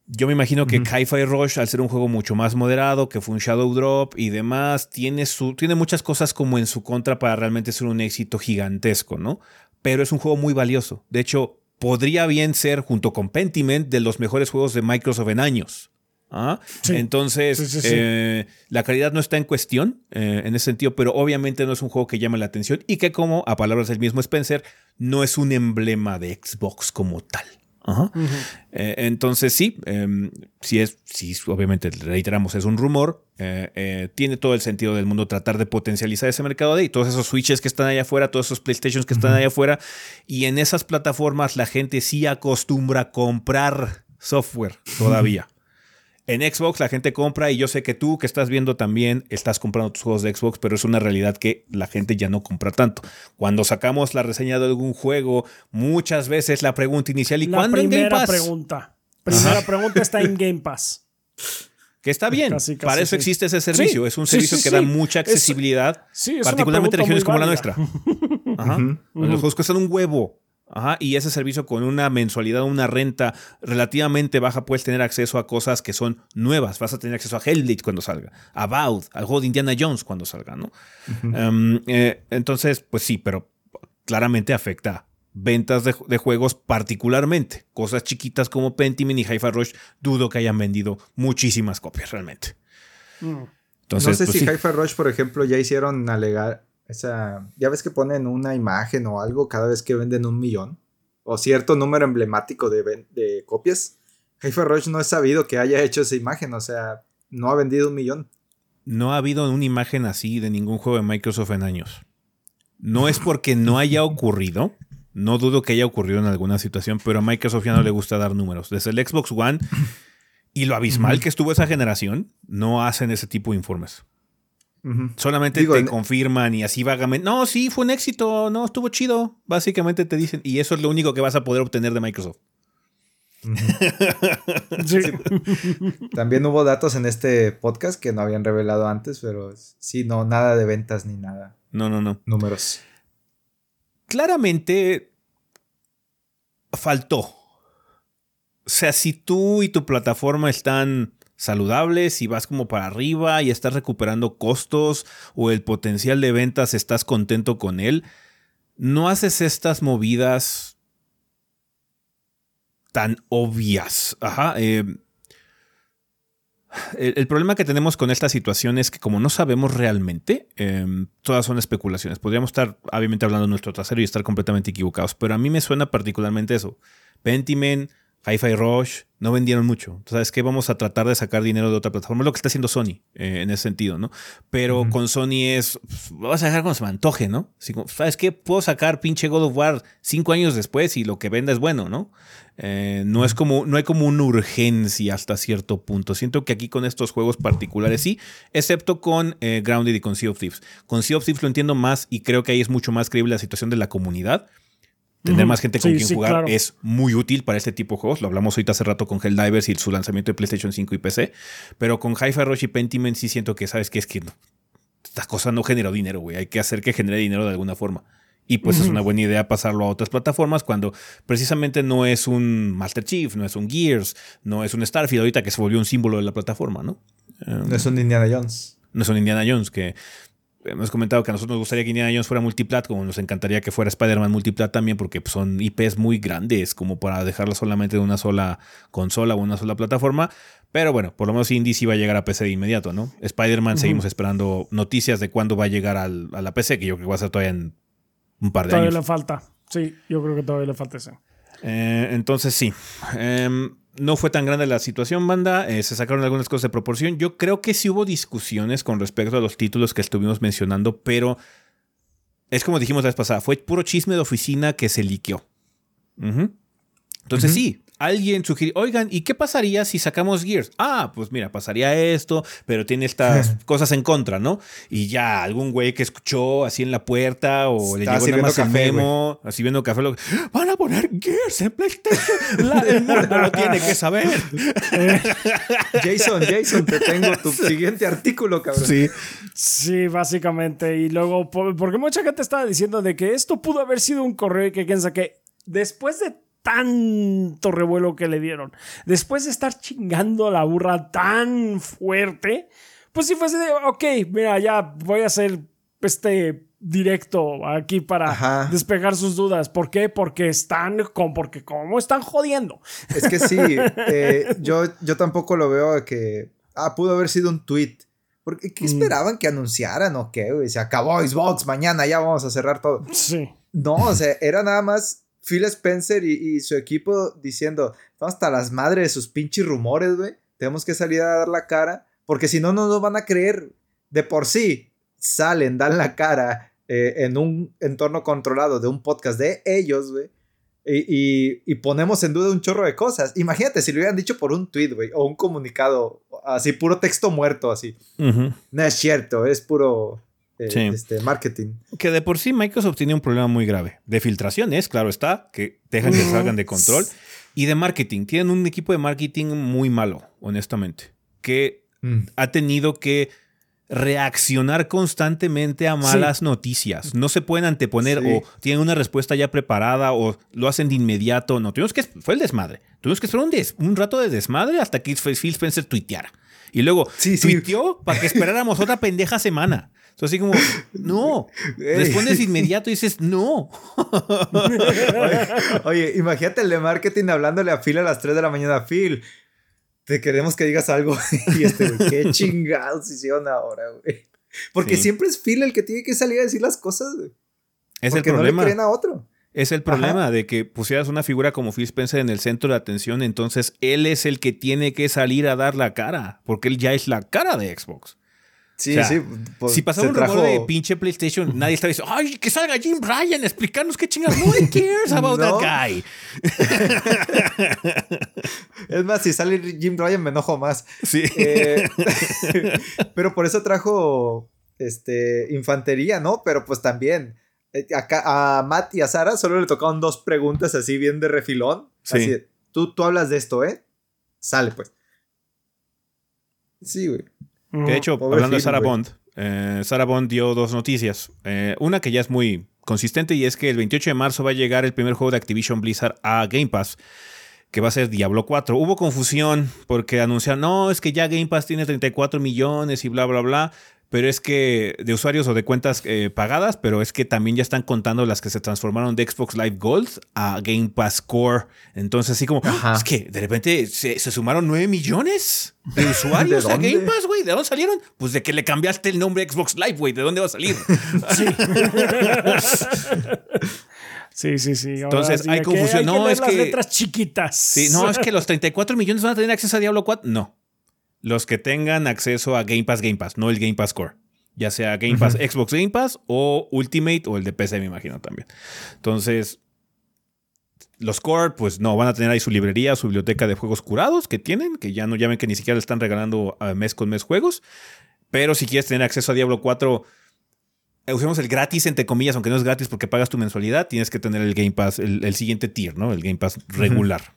Yo me imagino que Hi-Fi Rush, al ser un juego mucho más moderado, que fue un Shadow Drop y demás, tiene, su, tiene muchas cosas como en su contra para realmente ser un éxito gigantesco, ¿no? Pero es un juego muy valioso. De hecho, podría bien ser, junto con Pentiment, de los mejores juegos de Microsoft en años. ¿Ah? Entonces, eh, la calidad no está en cuestión eh, en ese sentido, pero obviamente no es un juego que llame la atención y que, como a palabras del mismo Spencer, no es un emblema de Xbox como tal. Eh, entonces sí, em, si es, si obviamente reiteramos, es un rumor, eh, tiene todo el sentido del mundo tratar de potencializar ese mercado de ahí, todos esos switches que están allá afuera, todos esos PlayStations que están allá afuera, y en esas plataformas la gente sí acostumbra a comprar software todavía. En Xbox la gente compra y yo sé que tú que estás viendo también estás comprando tus juegos de Xbox, pero es una realidad que la gente ya no compra tanto. Cuando sacamos la reseña de algún juego, muchas veces la pregunta inicial ¿y cuándo en Game Pass? pregunta. Primera pregunta está en Game Pass. Que está bien. Para eso existe ese servicio. es un servicio que da mucha accesibilidad, particularmente en regiones como la nuestra. Los juegos cuestan un huevo. Ajá, y ese servicio con una mensualidad, una renta relativamente baja, puedes tener acceso a cosas que son nuevas. Vas a tener acceso a Hellblade cuando salga, a Baud, al juego de Indiana Jones cuando salga, ¿no? Em, eh, entonces, pues sí, pero claramente afecta ventas de, juegos particularmente. Cosas chiquitas como Pentiment y Hi-Fi Rush, dudo que hayan vendido muchísimas copias realmente. Mm. Entonces, no sé pues si Hi-Fi Rush, por ejemplo, ya hicieron alegar, esa, ya ves que ponen una imagen o algo cada vez que venden un millón. O cierto número emblemático de, de copias. Hi-Fi Rush no es sabido que haya hecho esa imagen. O sea, no ha vendido un millón. No ha habido una imagen así de ningún juego de Microsoft en años. No es porque no haya ocurrido. No dudo que haya ocurrido en alguna situación, pero a Microsoft ya no le gusta dar números. Desde el Xbox One y lo abismal que estuvo esa generación, no hacen ese tipo de informes. Solamente te confirman y así vagamente. No, sí, fue un éxito, no, estuvo chido. Básicamente te dicen, y eso es lo único que vas a poder obtener de Microsoft. También hubo datos en este podcast que no habían revelado antes, pero sí, no, nada de ventas ni nada. No, no, no. Números. Claramente faltó. O sea, si tú y tu plataforma están saludables y vas como para arriba y estás recuperando costos o el potencial de ventas estás contento con él, no haces estas movidas tan obvias. Ajá. Eh, el, problema que tenemos con esta situación es que como no sabemos realmente, em, todas son especulaciones. Podríamos estar obviamente hablando de nuestro trasero y estar completamente equivocados, pero a mí me suena particularmente eso. Pentiment, Hi-Fi Rush, no vendieron mucho. ¿Sabes qué? Vamos a tratar de sacar dinero de otra plataforma. Es lo que está haciendo Sony eh, en ese sentido, ¿no? Pero con Sony es. Pues, vamos a dejar cuando se me antoje, ¿no? ¿Sabes qué? Puedo sacar pinche God of War cinco años después y lo que venda es bueno, ¿no? Eh, no es como. No hay como una urgencia hasta cierto punto. Siento que aquí con estos juegos particulares sí, excepto con eh, Grounded y con Sea of Thieves. Con Sea of Thieves lo entiendo más y creo que ahí es mucho más creíble la situación de la comunidad Tener más gente con quien jugar es muy útil para este tipo de juegos. Lo hablamos ahorita hace rato con Helldivers y su lanzamiento de PlayStation 5 y PC. Pero con Hi-Fi Rush y Pentiment sí siento que, ¿sabes qué? Es que no, esta cosa no generó dinero, güey. Hay que hacer que genere dinero de alguna forma. Y pues es una buena idea pasarlo a otras plataformas cuando precisamente no es un Master Chief, no es un Gears, no es un Starfield ahorita que se volvió un símbolo de la plataforma, ¿no? no es un Indiana Jones. No es un Indiana Jones, que hemos comentado que a nosotros nos gustaría que Indiana Jones fuera multiplat, como nos encantaría que fuera Spider-Man multiplat también, porque son IPs muy grandes como para dejarlo solamente de una sola consola o una sola plataforma. Pero bueno, por lo menos Indie sí va a llegar a PC de inmediato, ¿no? Spider-Man seguimos esperando noticias de cuándo va a llegar a la PC, que yo creo que va a ser todavía en un par de años. Todavía le falta, sí, yo creo que todavía le falta ese. Eh, entonces sí. Em, no fue tan grande la situación, banda. Eh, se sacaron algunas cosas de proporción. Yo creo que sí hubo discusiones con respecto a los títulos que estuvimos mencionando, pero es como dijimos la vez pasada, fue puro chisme de oficina que se liqueó. Entonces sí, alguien sugirió, oigan, ¿y qué pasaría si sacamos Gears? Ah, pues mira, pasaría esto, pero tiene estas cosas en contra, ¿no? Y ya algún güey que escuchó así en la puerta o le llegó nada más el memo, así viendo café, lo- van a poner Gears en PlayStation. La- el mundo lo tiene que saber. Jason, Jason, te tengo tu siguiente artículo, cabrón. Sí. Sí, básicamente. Y luego, por- porque mucha gente estaba diciendo de que esto pudo haber sido un correo y que quién sabe qué. Después de tanto revuelo que le dieron, después de estar chingando a la burra tan fuerte, pues si fuese de, ok, mira, ya voy a hacer este directo aquí para Ajá. despejar sus dudas. ¿Por qué? Porque están con, porque cómo están jodiendo. Es que sí, eh, yo, yo tampoco lo veo que. Ah, pudo haber sido un tweet. Porque, Mm. ¿Qué esperaban que anunciaran o qué? Se acabó Xbox, mañana ya vamos a cerrar todo. Sí. No, o sea, era nada más Phil Spencer y, y su equipo diciendo: Estamos hasta las madres de sus pinches rumores, güey. Tenemos que salir a dar la cara. Porque si no, no nos van a creer. De por sí, salen, dan la cara eh, en un entorno controlado de un podcast de ellos, güey. Y, y- y ponemos en duda un chorro de cosas. Imagínate si lo hubieran dicho por un tweet, güey, o un comunicado, así, puro texto muerto, así. No es cierto, es puro eh, Sí. este, marketing. Que de por sí Microsoft tiene un problema muy grave. De filtraciones, claro está, que dejan que salgan de control. Y de marketing. Tienen un equipo de marketing muy malo, honestamente. Que Mm. ha tenido que reaccionar constantemente a malas noticias. No se pueden anteponer Sí. o tienen una respuesta ya preparada o lo hacen de inmediato. No, tuvimos que fue el desmadre. Tuvimos que esperar un, des- un rato de desmadre hasta que Phil Spencer tuiteara. Y luego Sí, sí. tuiteó para que esperáramos otra pendeja semana. Entonces así como, no. Respondes de inmediato y dices, no. Oye, oye, imagínate el de marketing hablándole a Phil a las 3 de la mañana. Phil, te queremos que digas algo. y este, güey, qué chingados hicieron ahora, güey. Porque Sí. siempre es Phil el que tiene que salir a decir las cosas, güey. Es Porque el no le problema. creen a otro. Es el problema de que pusieras una figura como Phil Spencer en el centro de atención, entonces él es el que tiene que salir a dar la cara, porque él ya es la cara de Xbox. Sí, O sea, sí. pues, si pasaba un rumor trajo- de pinche PlayStation, nadie estaba diciendo, ay, que salga Jim Ryan explicarnos qué chingados. No one cares about No. that guy. Es más, si sale Jim Ryan me enojo más. Sí. Eh, pero por eso trajo este, infantería, ¿no? Pero pues también eh, a Matt y a Sara solo le tocaron dos preguntas así bien de refilón. Sí. Así, tú, tú hablas de esto, ¿eh? Sale pues. Sí, güey. De hecho, hablando de Sarah güey. Bond, eh, Sarah Bond dio dos noticias. Eh, una que ya es muy consistente y es que el 28 de marzo va a llegar el primer juego de Activision Blizzard a Game Pass, que va a ser Diablo 4. Hubo confusión porque anunciaron, no, es que ya Game Pass tiene 34 millones y bla, bla, bla. Pero es que de usuarios o de cuentas eh, pagadas, pero es que también ya están contando las que se transformaron de Xbox Live Gold a Game Pass Core. Entonces, así como, es que de repente se, se sumaron 9 millones de usuarios ¿De a? Game Pass, güey. ¿De dónde salieron? Pues de que le cambiaste el nombre a Xbox Live, güey. ¿De dónde va a salir? Sí, sí, sí. Ahora Entonces, sí, hay confusión. No, leer es las que- letras chiquitas. Sí, no, es que los 34 millones van a tener acceso a Diablo 4. No. Los que tengan acceso a Game Pass, Game Pass, no el Game Pass Core. Ya sea Game Pass, Xbox Game Pass o Ultimate o el de PC, me imagino también. Entonces, los Core, pues no, van a tener ahí su librería, su biblioteca de juegos curados que tienen, que ya no llamen que ni siquiera le están regalando eh, mes con mes juegos. Pero si quieres tener acceso a Diablo 4, eh, usemos el gratis, entre comillas, aunque no es gratis porque pagas tu mensualidad, tienes que tener el Game Pass, el, el siguiente tier, ¿no? El Game Pass regular.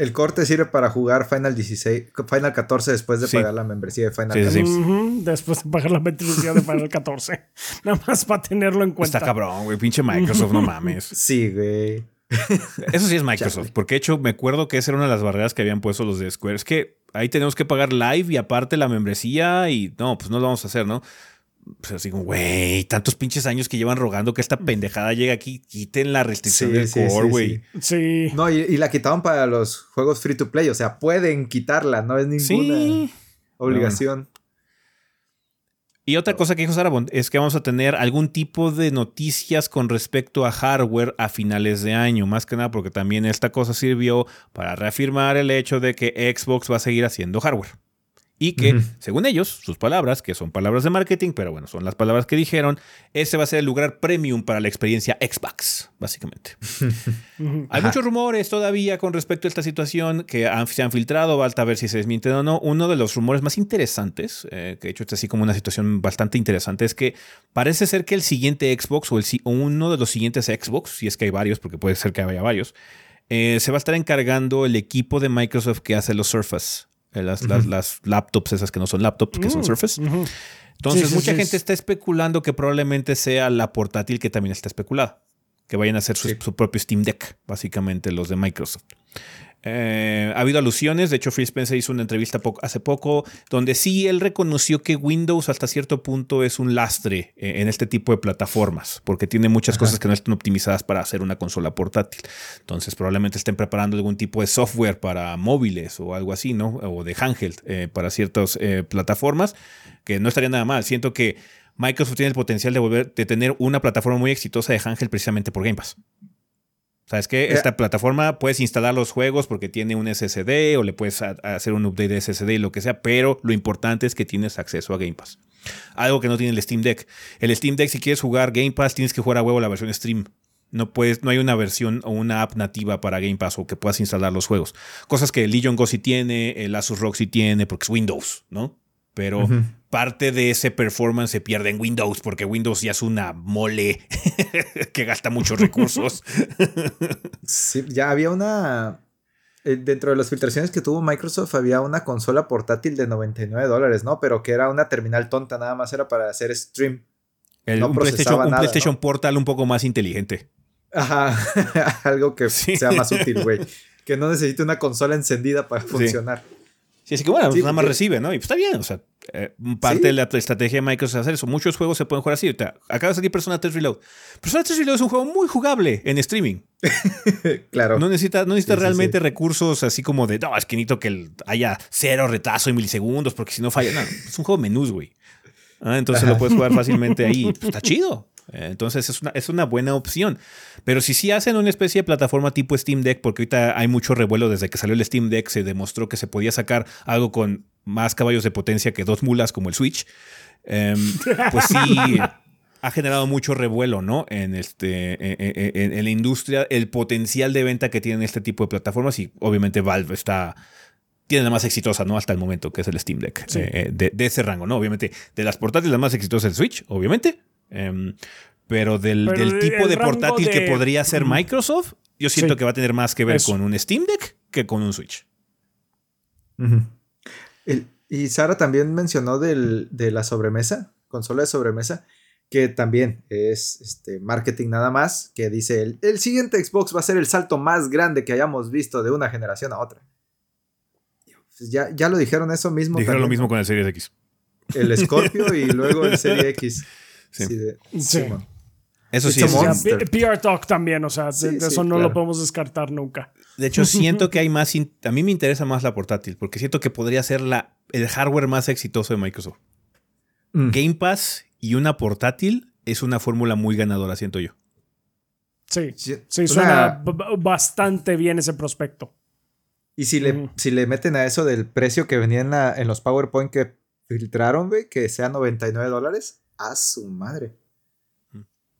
El corte sirve para jugar Final 16, Final 14 después de Sí. pagar la membresía de Final Sí, sí, 14. sí. Ujú, Después de pagar la mensualidad de Final 14. Nada más para tenerlo en cuenta. Está cabrón, güey. Pinche Microsoft, no mames. Sí, güey. Eso sí es Microsoft. Porque de hecho, me acuerdo que esa era una de las barreras que habían puesto los de Square. Es que ahí tenemos que pagar live y aparte la membresía y no, pues no lo vamos a hacer, ¿no? Pues así como, güey, tantos pinches años que llevan rogando que esta pendejada llegue aquí, quiten la restricción Sí, del sí, core, güey. sí. Sí. No, y, y la quitaron para los juegos free to play. O sea, pueden quitarla, no es ninguna Sí. obligación. Y otra cosa que dijo Sara es que vamos a tener algún tipo de noticias con respecto a hardware a finales de año, más que nada porque también esta cosa sirvió para reafirmar el hecho de que Xbox va a seguir haciendo hardware y que, según ellos, sus palabras, que son palabras de marketing, pero bueno, son las palabras que dijeron, ese va a ser el lugar premium para la experiencia Xbox, básicamente. Hay muchos rumores todavía con respecto a esta situación que se han filtrado, falta a ver si se desmienten o no. Uno de los rumores más interesantes, eh, que de hecho es así como una situación bastante interesante, es que parece ser que el siguiente Xbox o, el, uno de los siguientes Xbox, si es que hay varios, porque puede ser que haya varios, eh, se va a estar encargando el equipo de Microsoft que hace los Surface. Eh, las, las, laptops esas que no son laptops, que son mm, Surface. Entonces, mucha gente está especulando que probablemente sea la portátil que también está especulada. Que vayan a hacer su, su propio Steam Deck, básicamente los de Microsoft. Eh, ha habido alusiones, de hecho Phil Spencer hizo una entrevista hace poco donde sí él reconoció que Windows hasta cierto punto es un lastre eh, en este tipo de plataformas, porque tiene muchas cosas que no están optimizadas para hacer una consola portátil. Entonces probablemente estén preparando algún tipo de software para móviles o algo así, ¿no? O de handheld eh, para ciertas plataformas, que no estaría nada mal. Siento que Microsoft tiene el potencial de volver de tener una plataforma muy exitosa de handheld precisamente por Game Pass. ¿Sabes qué? Eh, Esta plataforma puedes instalar los juegos porque tiene un SSD o le puedes hacer un update de SSD y lo que sea, pero lo importante es que tienes acceso a Game Pass. Algo que no tiene el Steam Deck. El Steam Deck, si quieres jugar Game Pass, tienes que jugar a huevo la versión Stream. No, puedes, no hay una versión o una app nativa para Game Pass o que puedas instalar los juegos. Cosas que Legion Go sí tiene, el Asus ROG sí tiene, porque es Windows, ¿no? Pero parte de ese performance se pierde en Windows porque Windows ya es una mole que gasta muchos recursos. sí, ya había una... Eh, dentro de las filtraciones que tuvo Microsoft había una consola portátil de 99 dólares, ¿no? Pero que era una terminal tonta, nada más era para hacer stream. un, PlayStation, Portal un poco más inteligente. Ajá, algo que sea más útil, güey. Que no necesite una consola encendida para funcionar. Sí, así que bueno, nada más recibe, ¿no? Y pues está bien, o sea, eh, parte de la estrategia de Microsoft es hacer eso. Muchos juegos se pueden jugar así. acaba de salir Persona 3 Reload. Persona 3 Reload es un juego muy jugable en streaming. claro. No necesita, no necesita realmente recursos así como de, no, es que necesito que haya cero retazo en milisegundos porque si no falla. No, es un juego menús, güey. Ah, entonces lo puedes jugar fácilmente ahí. Pues, está chido. Entonces es una, es una buena opción. Pero si sí hacen una especie de plataforma tipo Steam Deck, porque ahorita hay mucho revuelo desde que salió el Steam Deck, se demostró que se podía sacar algo con más caballos de potencia que dos mulas como el Switch, em, pues sí ha generado mucho revuelo, ¿no? En, este, en, la industria, el potencial de venta que tienen este tipo de plataformas y obviamente Valve está tiene la más exitosa, ¿no? Hasta el momento, que es el Steam Deck. Eh, de, de, ese rango, ¿no? Obviamente, de las portátiles, la más exitosa es el Switch, obviamente. Em, pero del, tipo de portátil que podría ser Microsoft, yo siento que va a tener más que ver con un Steam Deck que con un Switch. y Sara también mencionó de la sobremesa, consola de sobremesa, que también es este, marketing nada más, que dice el, el, siguiente Xbox va a ser el salto más grande que hayamos visto de una generación a otra. Pues ya, ya lo dijeron eso mismo. Dijeron lo mismo con el Series X. El Scorpio y luego el Series X. Sí. Eso sí. Es PR Talk también, o sea, eso no lo podemos descartar nunca. De hecho, siento que hay más. A mí me interesa más la portátil, porque siento que podría ser la, el hardware más exitoso de Microsoft. Mm. Game Pass y una portátil es una fórmula muy ganadora, siento yo. Sí, sí, suena bastante bien ese prospecto. Y si, le, si le meten a eso del precio que venía en, en los PowerPoint que filtraron, güey, que sea 99 dólares, a su madre.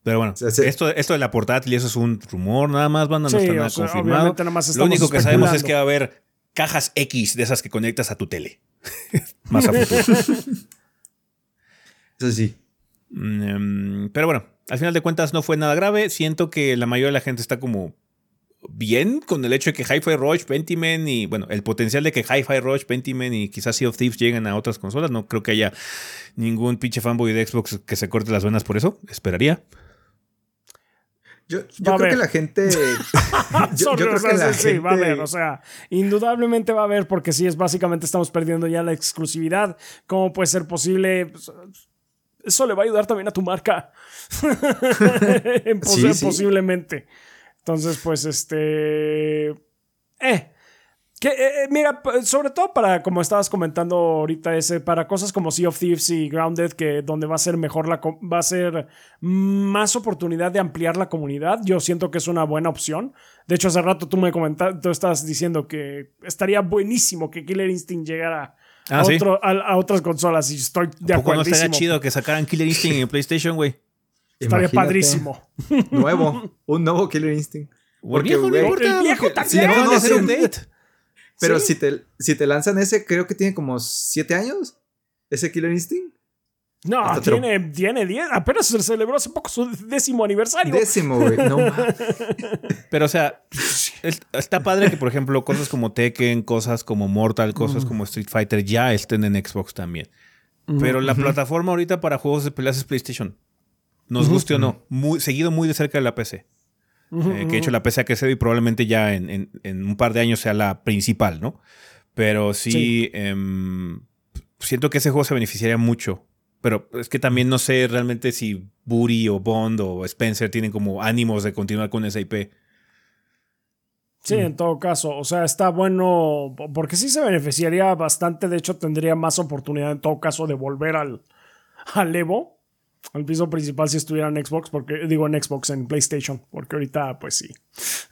Pero bueno, esto, esto de la portátil, eso es un rumor, nada más, banda, no está nada confirmado. Lo único que sabemos es que va a haber cajas X de esas que conectas a tu tele. más a futuro. eso sí. Mm, em, pero bueno, al final de cuentas no fue nada grave. Siento que la mayoría de la gente está como bien con el hecho de que Hi-Fi Rush, Pentiment y bueno, el potencial de que Hi-Fi Rush, Pentiment y quizás Sea of Thieves lleguen a otras consolas. No creo que haya ningún pinche fanboy de Xbox que se corte las venas por eso. Esperaría. Yo, creo que la gente. yo, creo que la gente... va a haber. O sea, indudablemente va a haber, porque si es básicamente estamos perdiendo ya la exclusividad. ¿Cómo puede ser posible? Pues, eso le va a ayudar también a tu marca. Posiblemente. Entonces, pues, este. Eh. Que, eh, eh, mira, sobre todo para, como estabas comentando ahorita, ese, para cosas como Sea of Thieves y Grounded, que donde va a ser mejor la va a ser más oportunidad de ampliar la comunidad. Yo siento que es una buena opción. De hecho, hace rato tú me comentaste, tú estabas diciendo que estaría buenísimo que Killer Instinct llegara Ah, a, ¿sí? otro- a, a otras consolas y estoy de ¿A poco no acuerdo. estaría chido que sacaran Killer Instinct en PlayStation, güey? Estaría Imagínate. padrísimo. Nuevo, un nuevo Killer Instinct. El Porque, viejo, no güey, importa. el viejo también. Sí, acaban de No, hacer update. Pero Sí. si, te, si te lanzan ese, creo que tiene como 7 años. Ese Killer Instinct. No, Hasta tiene, tiene 10. Apenas se celebró hace poco su décimo aniversario. Décimo, güey. No mames. Pero, o sea, es- está padre que, por ejemplo, cosas como Tekken, cosas como Mortal, cosas como Street Fighter ya estén en Xbox también. Pero la plataforma ahorita para juegos de peleas es PlayStation. Nos guste o no. Muy, seguido muy de cerca de la PC. Eh, que de hecho la PC ha crecido y probablemente ya en, en- en un par de años sea la principal, ¿no? Pero sí, Sí. em, siento que ese juego se beneficiaría mucho. Pero es que también no sé realmente si Buri o Bond o Spencer tienen como ánimos de continuar con esa IP. Sí, en todo caso. O sea, está bueno. Porque sí se beneficiaría bastante. De hecho, tendría más oportunidad en todo caso de volver al, al Evo. Al piso principal si estuviera en Xbox. Porque digo en Xbox, en PlayStation. Porque ahorita, pues sí.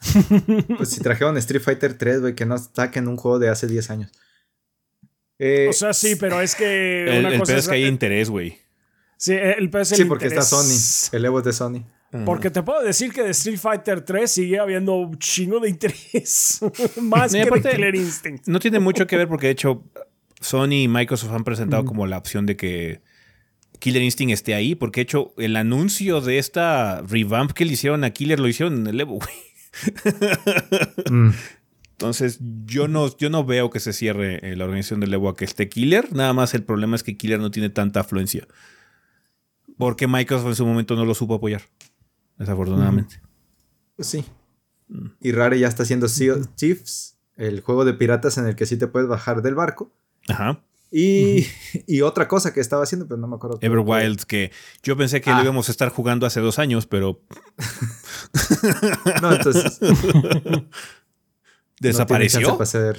Pues si trajeron Street Fighter 3, güey, que no saquen un juego de hace 10 años. Eh, O sea, sí, pero es que. El, una el cosa pedo es que hay eh, interés, güey. Sí, el peor es el sí, porque interés. está Sony. El Evo es de Sony. Porque te puedo decir que de Street Fighter 3 sigue habiendo un chingo de interés. Más No, que aparte- de Killer Instinct. No tiene mucho que ver porque de hecho Sony y Microsoft han presentado como la opción de que Killer Instinct esté ahí, porque de hecho el anuncio de esta revamp que le hicieron a Killer lo hicieron en el Evo, güey. Mm. Entonces, yo no, yo no veo que se cierre eh, la organización del Evo a que esté Killer. Nada más el problema es que Killer no tiene tanta afluencia. Porque Microsoft en su momento no lo supo apoyar. Desafortunadamente. Pues sí. Y Rare ya está haciendo Sea of Thieves, el juego de piratas en el que sí te puedes bajar del barco. Ajá. Y, y otra cosa que estaba haciendo, pero no me acuerdo. Everwild, que yo pensé que Ah. lo íbamos a estar jugando hace dos años, pero No, entonces. desapareció. No tienen chance para ser,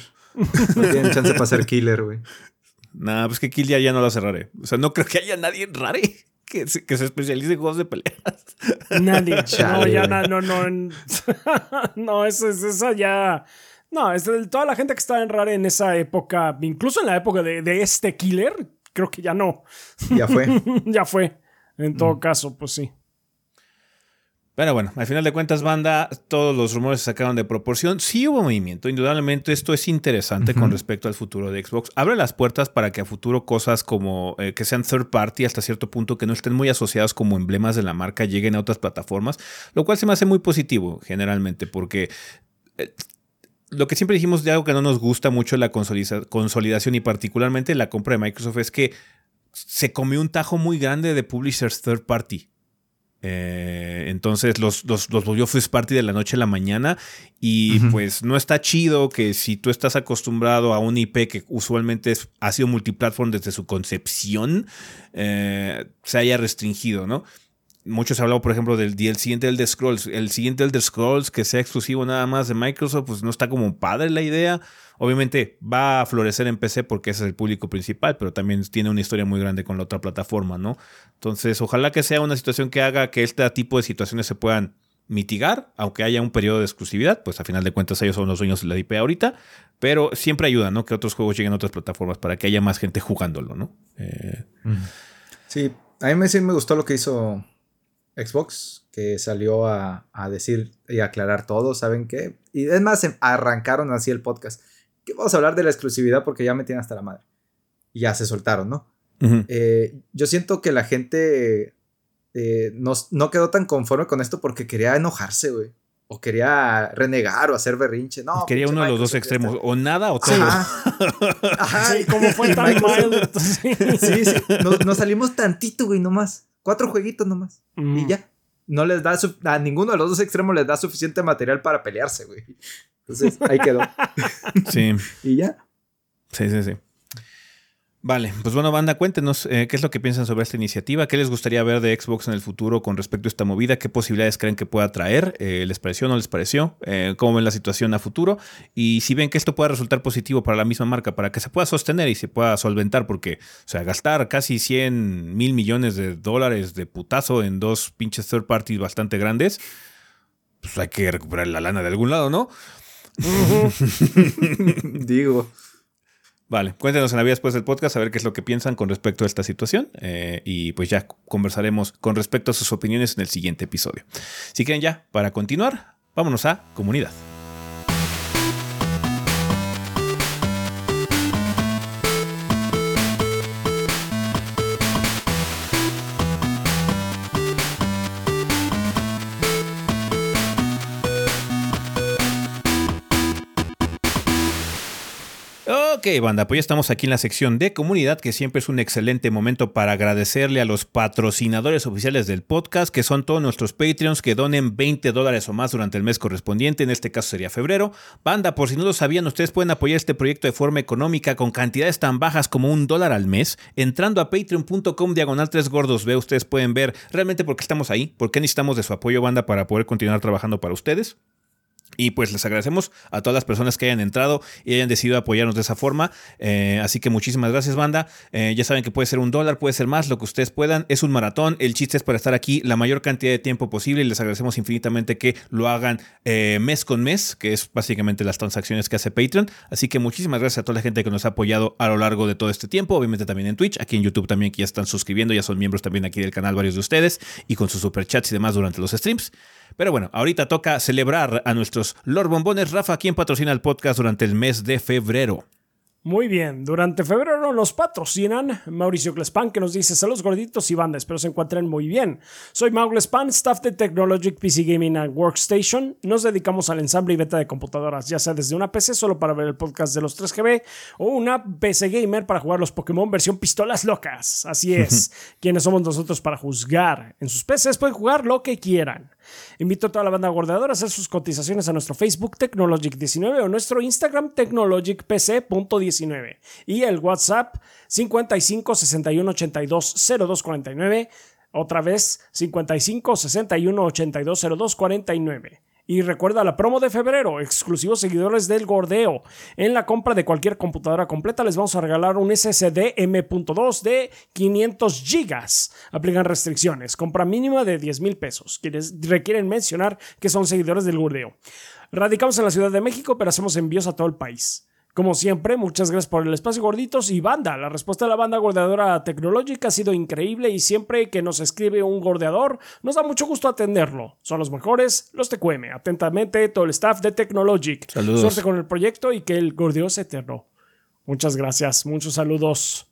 no tienen chance para ser killer, güey. Nah, pues que Killer ya no lo hace rare. O sea, no creo que haya nadie en rare que se, que se especialice en juegos de peleas. Nadie. no, Chale, ya güey. na- no, no. en- no, esa, es- esa ya. No, es de- toda la gente que estaba en Rare en esa época, incluso en la época de, de este killer, creo que ya no. Ya fue. ya fue. En todo caso, pues sí. Pero bueno, al final de cuentas, banda, todos los rumores se sacaron de proporción. Sí hubo movimiento, indudablemente esto es interesante con respecto al futuro de Xbox. Abre las puertas para que a futuro cosas como eh, que sean third party hasta cierto punto, que no estén muy asociados como emblemas de la marca, lleguen a otras plataformas, lo cual se me hace muy positivo generalmente, porque... eh, lo que siempre dijimos de algo que no nos gusta mucho la consolida- consolidación y particularmente la compra de Microsoft es que se comió un tajo muy grande de publishers third party. Eh, entonces los, los, los volvió first party de la noche a la mañana y pues no está chido que si tú estás acostumbrado a un IP que usualmente es- ha sido multiplatform desde su concepción, eh, se haya restringido, ¿no? Muchos han hablado, por ejemplo, del, del siguiente Elder Scrolls. El siguiente Elder Scrolls que sea exclusivo nada más de Microsoft, pues no está como padre la idea. Obviamente va a florecer en PC porque ese es el público principal, pero también tiene una historia muy grande con la otra plataforma, ¿no? Entonces, ojalá que sea una situación que haga que este tipo de situaciones se puedan mitigar, aunque haya un periodo de exclusividad, pues a final de cuentas ellos son los dueños de la IP ahorita, pero siempre ayuda, ¿no? Que otros juegos lleguen a otras plataformas para que haya más gente jugándolo, ¿no? Eh, Sí, a mí sí me gustó lo que hizo Xbox, que salió a, a decir y aclarar todo, ¿saben qué? Y es más, em- arrancaron así el podcast. Que vamos a hablar de la exclusividad porque ya me tiene hasta la madre. Y ya se soltaron, ¿no? Eh, yo siento que la gente eh, no, no quedó tan conforme con esto porque quería enojarse, güey. O quería renegar o hacer berrinche. No, Quería uno de los dos extremos, o nada o todo. Ajá. Ajá. Sí, como fue tan entonces- Sí, sí. Nos, nos salimos tantito, güey, nomás. Cuatro jueguitos nomás. Mm. Y ya. No les da su- a ninguno de los dos extremos les da suficiente material para pelearse, güey. Entonces, ahí quedó. Sí. Y ya. Sí, sí, sí. Vale, pues bueno, banda, cuéntenos eh, qué es lo que piensan sobre esta iniciativa, qué les gustaría ver de Xbox en el futuro con respecto a esta movida, qué posibilidades creen que pueda traer, eh, les pareció o no les pareció, eh, cómo ven la situación a futuro y si ven que esto pueda resultar positivo para la misma marca, para que se pueda sostener y se pueda solventar, porque, o sea, gastar casi 100 mil millones de dólares de putazo en dos pinches third parties bastante grandes, pues hay que recuperar la lana de algún lado, ¿no? Digo. Vale, cuéntenos en la vida después del podcast a ver qué es lo que piensan con respecto a esta situación eh, y pues ya conversaremos con respecto a sus opiniones en el siguiente episodio. Si quieren ya, para continuar, vámonos a comunidad. Ok, banda, pues ya estamos aquí en la sección de comunidad, que siempre es un excelente momento para agradecerle a los patrocinadores oficiales del podcast, que son todos nuestros Patreons que donen 20 dólares o más durante el mes correspondiente, en este caso sería febrero. Banda, por si no lo sabían, ustedes pueden apoyar este proyecto de forma económica con cantidades tan bajas como un dólar al mes, entrando a patreon.com diagonal 3 gordos ustedes pueden ver realmente por qué estamos ahí, por qué necesitamos de su apoyo, banda, para poder continuar trabajando para ustedes. Y pues les agradecemos a todas las personas que hayan entrado y hayan decidido apoyarnos de esa forma. Eh, así que muchísimas gracias, banda. Eh, ya saben que puede ser un dólar, puede ser más, lo que ustedes puedan. Es un maratón. El chiste es para estar aquí la mayor cantidad de tiempo posible y les agradecemos infinitamente que lo hagan eh, mes con mes, que es básicamente las transacciones que hace Patreon. Así que muchísimas gracias a toda la gente que nos ha apoyado a lo largo de todo este tiempo. Obviamente también en Twitch, aquí en YouTube también que ya están suscribiendo, ya son miembros también aquí del canal varios de ustedes y con sus superchats y demás durante los streams. Pero bueno, ahorita toca celebrar a nuestros Lord Bombones. Rafa, quien patrocina el podcast durante el mes de febrero. Muy bien, durante febrero nos patrocinan Mauricio Glespan que nos dice saludos gorditos y bandas, espero se encuentren muy bien. Soy Mau Glespan, staff de Technologic PC Gaming and Workstation. Nos dedicamos al ensamble y beta de computadoras, ya sea desde una PC solo para ver el podcast de los 3GB o una PC gamer para jugar los Pokémon versión pistolas locas. Así es, quienes somos nosotros para juzgar. En sus PCs pueden jugar lo que quieran. Invito a toda la banda guardadora a hacer sus cotizaciones a nuestro Facebook Technologic19 o nuestro Instagram TechnologicPC.19 y el WhatsApp 55 61 82 02 49. Otra vez 55 61 82 02 49. Y recuerda la promo de febrero, exclusivos seguidores del Gordeo. En la compra de cualquier computadora completa les vamos a regalar un SSD M.2 de 500 gigas. Aplican restricciones. Compra mínima de 10 mil pesos. Quienes requieren mencionar que son seguidores del Gordeo. Radicamos en la Ciudad de México, pero hacemos envíos a todo el país. Como siempre, muchas gracias por el espacio gorditos y banda. La respuesta de la banda gordeadora tecnológica ha sido increíble y siempre que nos escribe un gordeador, nos da mucho gusto atenderlo. Son los mejores, los TQM. Atentamente, todo el staff de Technologic. Saludos. Suerte con el proyecto y que el gordeo se eterno. Muchas gracias, muchos saludos.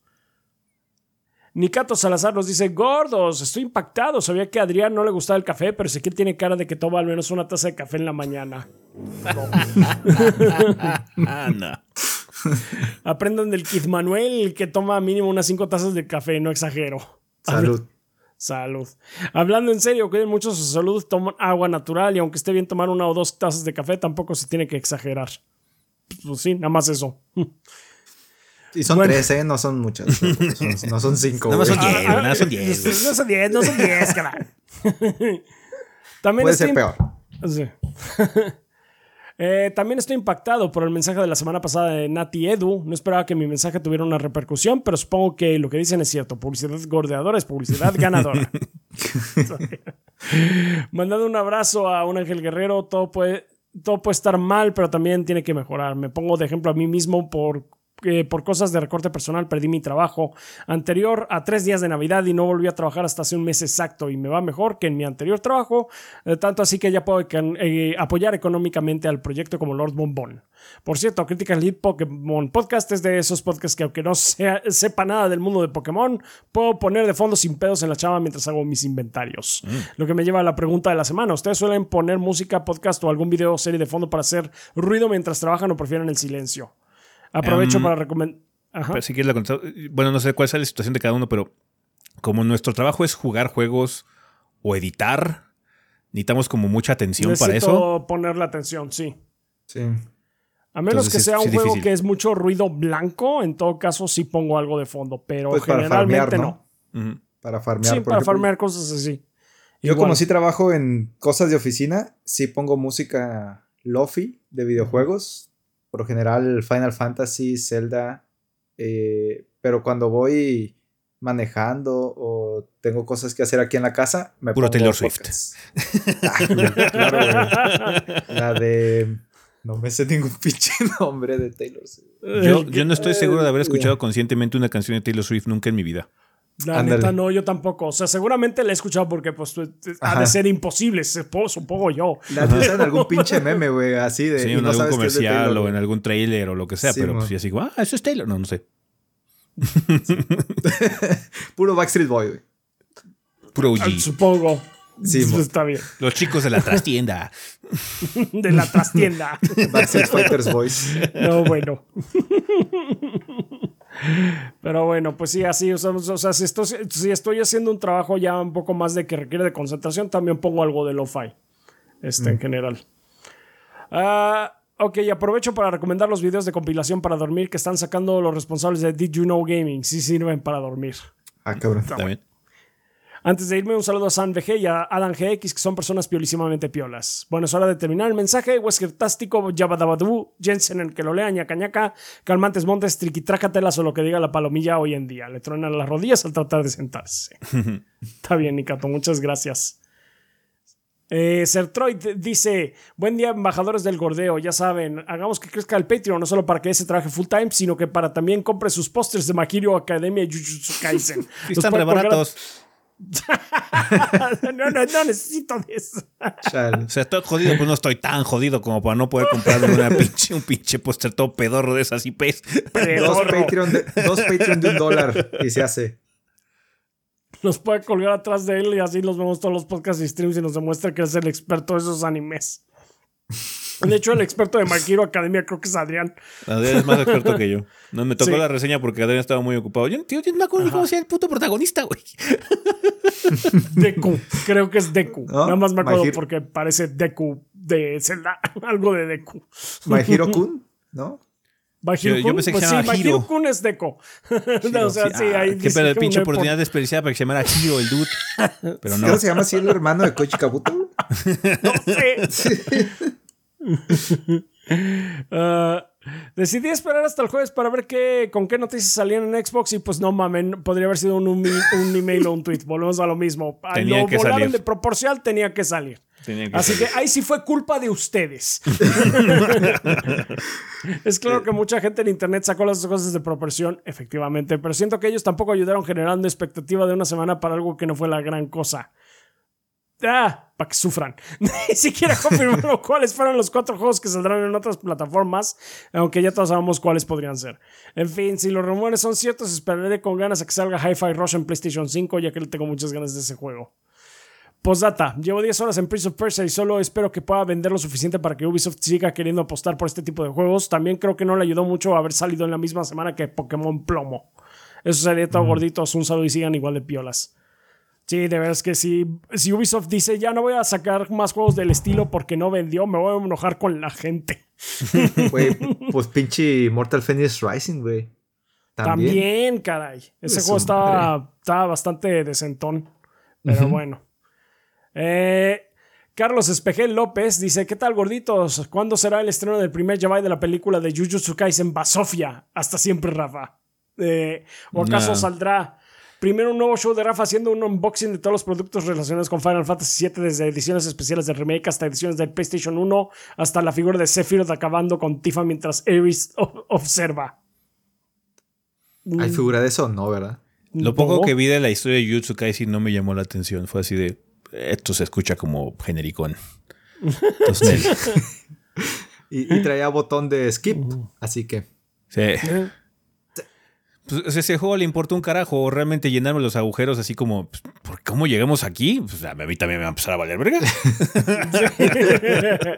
Nicato Salazar nos dice, gordos, estoy impactado. Sabía que a Adrián no le gustaba el café, pero Ezequiel tiene cara de que toma al menos una taza de café en la mañana. No. Aprendan del Kid Manuel que toma mínimo unas cinco tazas de café, no exagero. Salud. Salud. Hablando en serio, cuiden mucho su salud, toman agua natural y aunque esté bien tomar una o dos tazas de café, tampoco se tiene que exagerar. Pues sí, nada más eso. Y son Bueno. tres, ¿eh? No son muchas. No son, no cinco. Más güey. son diez, nada más son diez. güey. No son 10, no son 10, caray. También Puede estoy ser peor. Sí. Eh, también estoy impactado por el mensaje de la semana pasada de Nati Edu. No esperaba que mi mensaje tuviera una repercusión, pero supongo que lo que dicen es cierto. Publicidad gordeadora es publicidad ganadora. Mandando un abrazo a un ángel guerrero. Todo puede, todo puede estar mal, pero también tiene que mejorar. Me pongo de ejemplo a mí mismo por eh, por cosas de recorte personal perdí mi trabajo anterior a tres días de Navidad y no volví a trabajar hasta hace un mes exacto y me va mejor que en mi anterior trabajo, eh, tanto así que ya puedo eh, apoyar económicamente al proyecto como Lord Bombón. Por cierto, Critical Lead Pokémon Podcast es de esos podcasts que aunque no sea- sepa nada del mundo de Pokémon, puedo poner de fondo sin pedos en la chava mientras hago mis inventarios. Lo que me lleva a la pregunta de la semana. ¿Ustedes suelen poner música, podcast o algún video o serie de fondo para hacer ruido mientras trabajan o prefieren el silencio? Aprovecho Em, para recomendar. Ajá. Pero si quieres la contestar- Bueno, no sé cuál sea la situación de cada uno, pero como nuestro trabajo es jugar juegos o editar, necesitamos como mucha atención para eso. Necesito poner la atención, sí. Sí. A menos Entonces, que sí, sea un sí, juego difícil. que es mucho ruido blanco, en todo caso sí pongo algo de fondo, pero Pues para generalmente farmear, no. Para farmear. Sí, por para ejemplo. farmear cosas así. Yo Igual. como sí trabajo en cosas de oficina, sí pongo música lofi de videojuegos. Por lo general Final Fantasy, Zelda. eh, pero cuando voy manejando o tengo cosas que hacer aquí en la casa, me Puro pongo Taylor Swift. Ah, claro. La de... No me sé ningún pinche nombre de Taylor Swift. Yo, yo no estoy seguro de haber escuchado conscientemente una canción de Taylor Swift nunca en mi vida. La neta, no, yo tampoco. O sea, seguramente la he escuchado porque pues ha de ser imposible, supongo, yo. La usan en algún pinche meme, güey, así de... Sí, y en no algún comercial Taylor, o en algún trailer o lo que sea, Sí, pero pues yo así, ah, eso es Taylor. No, no sé. Puro Backstreet Boy, güey. Puro Ah, OG. Supongo. Sí, mo. Está bien. Los chicos de la trastienda. De la trastienda. Backstreet Fighters Boys. No, bueno. Pero bueno, pues sí, así, o sea, o sea, si, estoy, si estoy haciendo un trabajo ya un poco más de que requiere de concentración, también pongo algo de lo-fi, este, en general. Ah, ok, aprovecho para recomendar los videos de compilación para dormir que están sacando los responsables de Did You Know Gaming, sí sirven para dormir. Ah, cabrón. También. Antes de irme, un saludo a San VG y a Adam GX, que son personas piolísimamente piolas. Bueno, es hora de terminar el mensaje. Wesker Tástico, Yabadabadú, Jensen, el que lo lea, ñaca ñaca, Calmantes Montes, Triquitrácatelas o lo que diga la palomilla hoy en día. Le truenan las rodillas al tratar de sentarse. Está bien, Nikato, muchas gracias. Eh, Sertroid dice: Buen día, embajadores del gordeo. Ya saben, hagamos que crezca el Patreon, no solo para que ese trabaje full time, sino que para también compre sus pósters de Makiro Academia y Jujutsu Kaisen. Sí, están re baratos. no, no, no necesito de eso. Chale. O sea, estoy jodido, pues no estoy tan jodido como para no poder comprarme una pinche, un pinche póster todo pedorro de esas IPs. Dos. Patreon, de, dos Patreon de un dólar y se hace. Nos puede colgar atrás de él y así nos vemos todos los podcasts y streams y nos demuestra que es el experto de esos animes. De hecho, el experto de My Hero Academia creo que es Adrián. Adrián es más experto que yo. No me tocó Sí. la reseña porque Adrián estaba muy ocupado. Yo, tío, yo no me acuerdo ni cómo se llama el puto protagonista, güey. Deku. Creo que es Deku. ¿No? Nada más me acuerdo Hero- porque parece Deku de Zelda. Algo de Deku. My Hero Kun, ¿no? Yo- pensé que pues se llamaba sí, Hiro. Kun es Deku. No, o sea, sí, Ah, ahí qué que pinche un- oportunidad desperdiciada para que se llamara Hiro, el dude. Pero no. ¿Cómo se llama así el hermano de Koichi Kabuto? No sé. Ah, decidí esperar hasta el jueves para ver qué, con qué noticias salían en Xbox y pues no mamen, podría haber sido un, un, un email o un tweet. Volvemos a lo mismo. Tenía lo que volaron salir. de proporcional, tenía que salir. Que Así que ahí sí fue culpa de ustedes. es claro que mucha gente en internet sacó las cosas de proporción, efectivamente, pero siento que ellos tampoco ayudaron generando expectativa de una semana para algo que no fue la gran cosa. Ah, para que sufran. Ni siquiera confirmaron cuáles fueron los cuatro juegos que saldrán en otras plataformas, aunque ya todos sabemos cuáles podrían ser. En fin, si los rumores son ciertos, esperaré con ganas a que salga Hi-Fi Rush en PlayStation 5, ya que le tengo muchas ganas de ese juego. Postdata, llevo 10 horas en Prince of Persia y solo espero que pueda vender lo suficiente para que Ubisoft siga queriendo apostar por este tipo de juegos. También creo que no le ayudó mucho haber salido en la misma semana que Pokémon Plomo. Eso sería todo gorditos, un saludo y sigan igual de piolas. Sí, de verdad es que si, si Ubisoft dice ya no voy a sacar más juegos del estilo porque no vendió, me voy a enojar con la gente. Güey, pues pinche Mortal Phoenix Rising, güey. También, También. caray. Ese Pues, juego estaba, estaba bastante decentón. Pero bueno. Eh, Carlos Espejel López dice: ¿Qué tal, gorditos? ¿Cuándo será el estreno del primer Yabai de la película de Jujutsu Kaisen Basofia? Hasta siempre, Rafa. Eh, ¿O acaso No. saldrá primero un nuevo show de Rafa haciendo un unboxing de todos los productos relacionados con Final Fantasy VII, desde ediciones especiales de remake hasta ediciones del PlayStation 1, hasta la figura de Sephiroth acabando con Tifa mientras Ares observa? ¿Hay figura de eso? No, ¿verdad? Lo poco que vi de la historia de Jutsu Kaisen no me llamó la atención. Fue así de. Esto se escucha como genericón. Entonces, Y, y traía botón de skip, así que. sí. Pues, ese juego le importó un carajo. o Realmente llenarme los agujeros así como. pues, ¿Por cómo llegamos aquí? Pues a mí también me va a empezar a valer verga.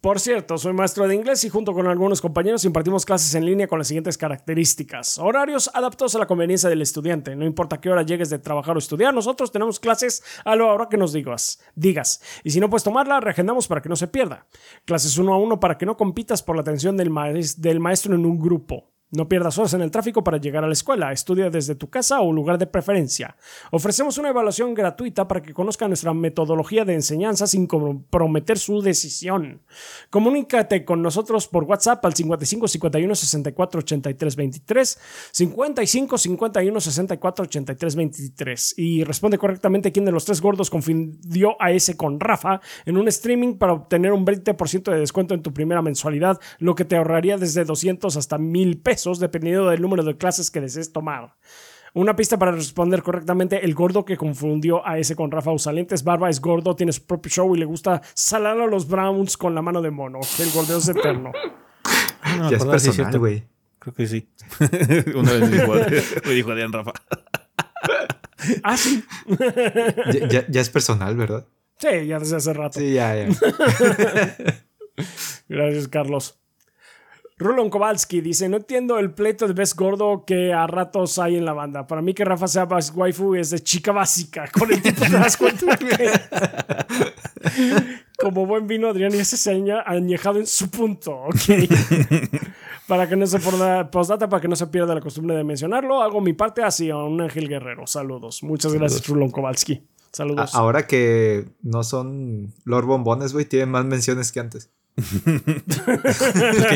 Por cierto, soy maestro de inglés y junto con algunos compañeros impartimos clases en línea con las siguientes características. Horarios adaptados a la conveniencia del estudiante. No importa qué hora llegues de trabajar o estudiar, nosotros tenemos clases a la hora que nos digas. digas. Y si no puedes tomarla, reagendamos para que no se pierda. Clases uno a uno para que no compitas por la atención del maestro en un grupo. No pierdas horas en el tráfico para llegar a la escuela. Estudia desde tu casa o lugar de preferencia. Ofrecemos una evaluación gratuita para que conozca nuestra metodología de enseñanza sin comprometer su decisión. Comunícate con nosotros por WhatsApp al 55 51 64 83 23, 55 51 64 83 23 y responde correctamente quién de los tres gordos confundió a ese con Rafa en un streaming para obtener un 20% de descuento en tu primera mensualidad, lo que te ahorraría desde 200 hasta 1000 pesos dependiendo del número de clases que desees tomar. Una pista para responder correctamente, el gordo que confundió a ese con Rafa Usalentes Barba es gordo, tiene su propio show y le gusta salar a los Browns con la mano de mono. El gordeo es eterno. ya es personal, güey. Creo que sí. Una vez me dijo, me dijo Adrián Rafa. ah, sí. ya, ya, es personal, ¿verdad? Sí, ya desde hace rato. Sí, ya, ya. Gracias, Carlos. Rulon Kowalski dice, no entiendo el pleito de Best Gordo que a ratos hay en la banda. Para mí que Rafa sea Best Waifu es de chica básica. Con el tipo te das cuenta que... Como buen vino, Adrián y ese seña añejado en su punto, ¿ok? para que no se postdata, para que no se pierda la costumbre de mencionarlo, hago mi parte así a un ángel guerrero. Saludos. Muchas gracias, Rulon Kowalski. Saludos. ahora que no son Lord Bombones, güey, tienen más menciones que antes.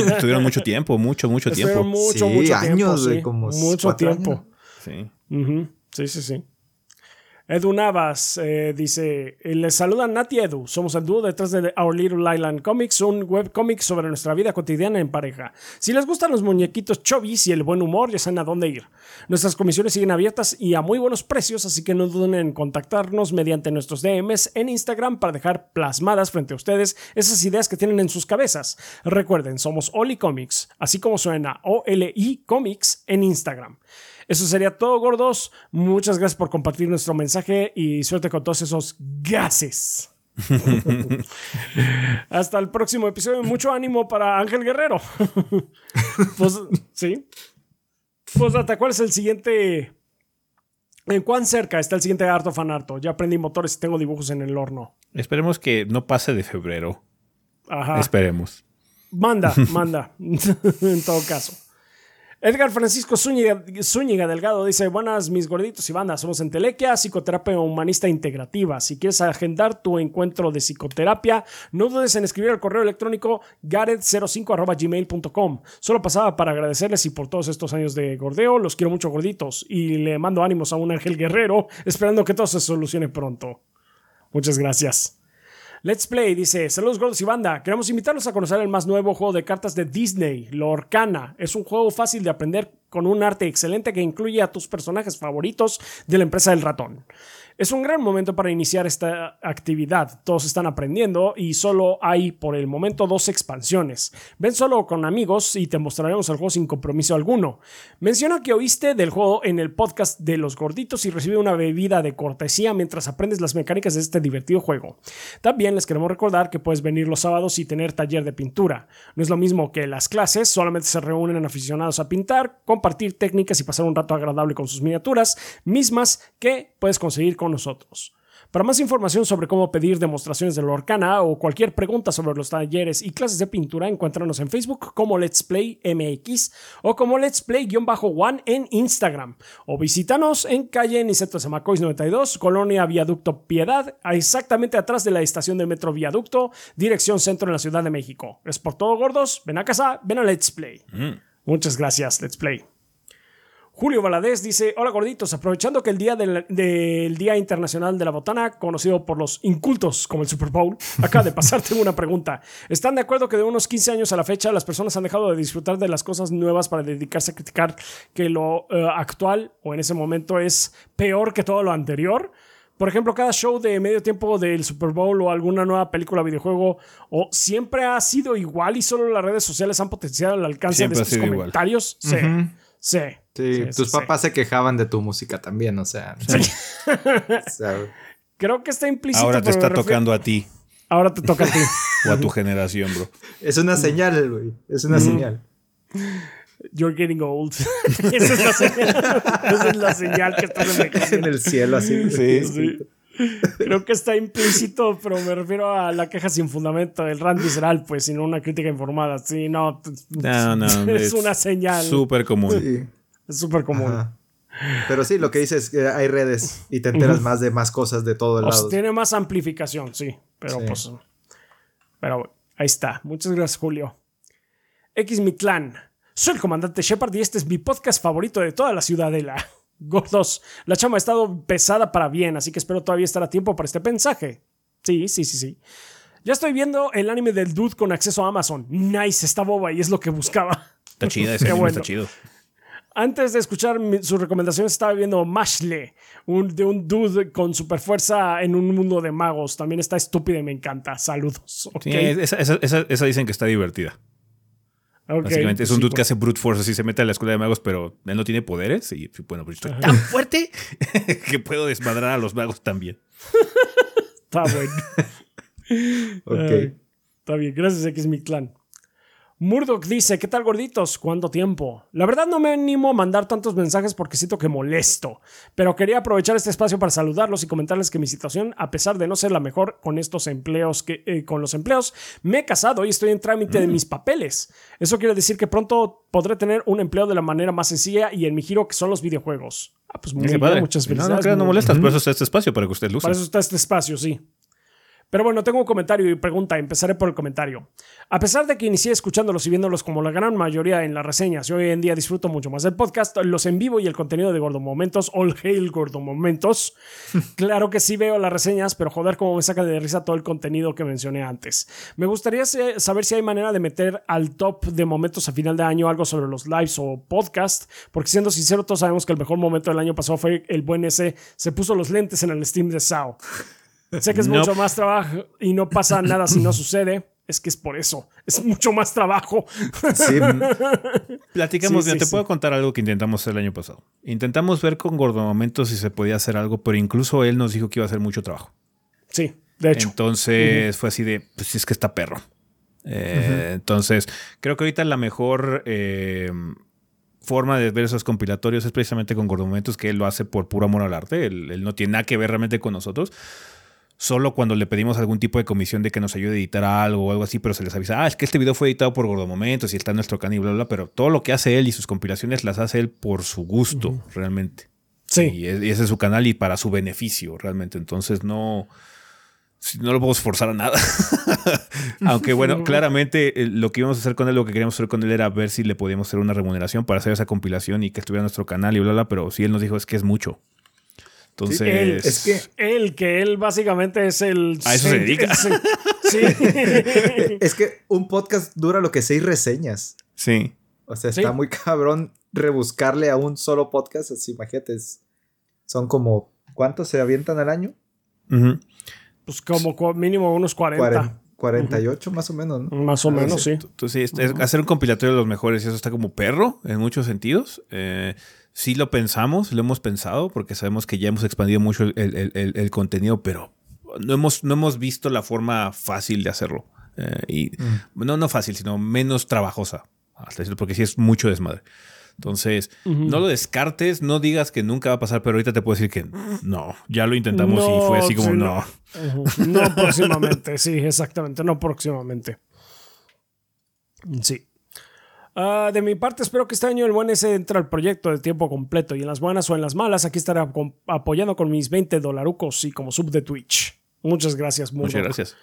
Estuvieron mucho tiempo, mucho, mucho tiempo. Mucho, sí, mucho años, tiempo. como mucho tiempo. Sí. sí, sí, sí. Edu Navas eh, dice: Les saluda Nati Edu. Somos el dúo detrás de Our Little Island Comics, un webcomic sobre nuestra vida cotidiana en pareja. Si les gustan los muñequitos chovis y el buen humor, ya saben a dónde ir. Nuestras comisiones siguen abiertas y a muy buenos precios, así que no duden en contactarnos mediante nuestros DMs en Instagram para dejar plasmadas frente a ustedes esas ideas que tienen en sus cabezas. Recuerden, somos Oli Comics, así como suena O-L-I Comics en Instagram. Eso sería todo, gordos. Muchas gracias por compartir nuestro mensaje y suerte con todos esos gases. Hasta el próximo episodio. Mucho ánimo para Ángel Guerrero. pues, sí. Pues, hasta cuál es el siguiente. ¿En cuán cerca está el siguiente Art of Anarto? Ya aprendí motores y tengo dibujos en el horno. Esperemos que no pase de febrero. Ajá. Esperemos. Manda, manda. en todo caso. Edgar Francisco Zúñiga, Delgado dice: Buenas, mis gorditos y bandas. Somos en Telequia, psicoterapia humanista integrativa. Si quieres agendar tu encuentro de psicoterapia, no dudes en escribir al correo electrónico garet05.gmail.com. Solo pasaba para agradecerles y por todos estos años de gordeo. Los quiero mucho, gorditos. Y le mando ánimos a un ángel guerrero, esperando que todo se solucione pronto. Muchas gracias. Let's Play dice: Saludos gordos y banda. Queremos invitarlos a conocer el más nuevo juego de cartas de Disney, Lorcana. Es un juego fácil de aprender con un arte excelente que incluye a tus personajes favoritos de la empresa del ratón. Es un gran momento para iniciar esta actividad. Todos están aprendiendo y solo hay por el momento dos expansiones. Ven solo con amigos y te mostraremos el juego sin compromiso alguno. Menciona que oíste del juego en el podcast de los gorditos y recibe una bebida de cortesía mientras aprendes las mecánicas de este divertido juego. También les queremos recordar que puedes venir los sábados y tener taller de pintura. No es lo mismo que las clases, solamente se reúnen aficionados a pintar, compartir técnicas y pasar un rato agradable con sus miniaturas, mismas que puedes conseguir con nosotros. Para más información sobre cómo pedir demostraciones de Lorcana o cualquier pregunta sobre los talleres y clases de pintura, encuéntranos en Facebook como Let's Play MX o como Let's Play-One en Instagram. O visítanos en calle Niceto Samacois 92, Colonia Viaducto Piedad, exactamente atrás de la estación de metro Viaducto, dirección centro en la Ciudad de México. Es por todo, gordos. Ven a casa, ven a Let's Play. Mm. Muchas gracias, Let's Play. Julio Valadez dice, hola gorditos, aprovechando que el día del, Día Internacional de la Botana, conocido por los incultos como el Super Bowl, acá de pasarte una pregunta. ¿Están de acuerdo que de unos 15 años a la fecha las personas han dejado de disfrutar de las cosas nuevas para dedicarse a criticar que lo eh, actual o en ese momento es peor que todo lo anterior? Por ejemplo, cada show de medio tiempo del Super Bowl o alguna nueva película videojuego o siempre ha sido igual y solo las redes sociales han potenciado el alcance de estos comentarios. Sí. Sí. Sí, tus papás se quejaban de tu música también, o sea. Creo que está implícito. Ahora te está tocando a ti. Ahora te toca a ti. O a tu generación, bro. Es una señal, güey. Es una señal. You're getting old. Esa es la señal. Esa es la señal que estás En el cielo, así. Sí. Creo que está implícito, pero me refiero a la queja sin fundamento del Rand visceral, pues, sino una crítica informada. Sí, no. No, no. Es una señal. Súper común. Sí. Es súper común. Ajá. Pero sí, lo que dices es que hay redes y te enteras más de más cosas de todo el lado. tiene más amplificación, sí. Pero Sí. pues. Pero bueno, ahí está. Muchas gracias, Julio. X mi clan. Soy el comandante Shepard y este es mi podcast favorito de toda la ciudadela. Gordos, la chama ha estado pesada para bien, así que espero todavía estar a tiempo para este mensaje. Sí, sí, sí, sí. Ya estoy viendo el anime del dude con acceso a Amazon. Nice, está boba y es lo que buscaba. Está chida, ese Qué anime bueno. está chido. Antes de escuchar sus recomendaciones, estaba viendo Mashle, un, de un dude con super fuerza en un mundo de magos. También está estúpida y me encanta. Saludos. Ok. Sí, esa, esa- esa- esa dicen que está divertida. Ok, Básicamente es pues un sí, dude que pues, hace brute force, así se mete a la escuela de magos, pero él no tiene poderes. Y bueno, pues estoy tan fuerte que puedo desmadrar a los magos también. Está bueno. Ok. Está bien. Gracias, X mi clan. Murdoch dice, ¿qué tal gorditos? ¿Cuánto tiempo? La verdad no me animo a mandar tantos mensajes porque siento que molesto, pero quería aprovechar este espacio para saludarlos y comentarles que mi situación, a pesar de no ser la mejor con estos empleos que eh, con los empleos, me he casado y estoy en trámite de mis papeles. Eso quiere decir que pronto podré tener un empleo de la manera más sencilla y en mi giro que son los videojuegos. Ah, pues muy bien, muchas No, felicidades. no, no Murdoch. molestas, por eso está este espacio, para que usted luce. Para eso está este espacio, sí. Pero bueno, tengo un comentario y pregunta. Empezaré por el comentario. A pesar de que inicié escuchándolos y viéndolos como la gran mayoría en las reseñas y hoy en día disfruto mucho más del podcast, los en vivo y el contenido de Gordo Momentos, All Hail Gordo Momentos, claro que sí veo las reseñas, pero joder cómo me saca de risa todo el contenido que mencioné antes. Me gustaría saber si hay manera de meter al top de momentos a final de año algo sobre los lives o podcast, porque siendo sincero, todos sabemos que el mejor momento del año pasado fue el buen ese, se puso los lentes en el Steam de SAO. Sé que es Nope. mucho más trabajo y no pasa nada si no sucede. Es que es por eso. Es mucho más trabajo. Sí, Platicamos, Sí, te sí. puedo contar algo que intentamos hacer el año pasado. Intentamos ver con Gordomomentos si se podía hacer algo, pero incluso él nos dijo que iba a hacer mucho trabajo. Sí, de hecho. Entonces fue así de, pues sí es que está perro. Eh, Entonces, creo que ahorita la mejor eh, forma de ver esos compilatorios es precisamente con Gordomomentos, que él lo hace por puro amor al arte. Él, él no tiene nada que ver realmente con nosotros. Solo cuando le pedimos algún tipo de comisión de que nos ayude a editar algo o algo así, pero se les avisa, ah, es que este video fue editado por Gordomomentos y está en nuestro canal y bla, bla, bla, pero todo lo que hace él y sus compilaciones las hace él por su gusto, realmente. Sí. Y, es- y ese es su canal y para su beneficio, realmente. Entonces no, no lo podemos forzar a nada. Aunque bueno, claramente eh, lo que íbamos a hacer con él, lo que queríamos hacer con él era ver si le podíamos hacer una remuneración para hacer esa compilación y que estuviera en nuestro canal y bla, bla, pero sí él nos dijo es que es mucho. Entonces, él, es que- Él, que él básicamente es el. A eso se dedica. el- sí. es que un podcast dura lo que seis reseñas. sí. O sea, Sí. está muy cabrón rebuscarle a un solo podcast. Así, imagínate, son como, ¿cuántos se avientan al año? Pues como cu- mínimo unos 40. Cuaren- 48 más o menos, ¿no? Más o Algo menos, sí. Entonces, es- es hacer un compilatorio de los mejores y eso está como perro en muchos sentidos. Eh, sí lo pensamos, lo hemos pensado porque sabemos que ya hemos expandido mucho el, el- el- el contenido, pero no hemos, no hemos visto la forma fácil de hacerlo. Eh, y no, no fácil, sino menos trabajosa. hasta decirlo, Porque sí es mucho desmadre. Entonces, no lo descartes, no digas que nunca va a pasar, pero ahorita te puedo decir que no, ya lo intentamos y fue así como sí, no. No próximamente, sí, exactamente, no próximamente. Sí. Ah, de mi parte, espero que este año el buen ese entre al proyecto de tiempo completo y en las buenas o en las malas, aquí estaré acom- apoyando con mis 20 dolarucos y como sub de Twitch. Muchas gracias, Muchas Murdoch. gracias.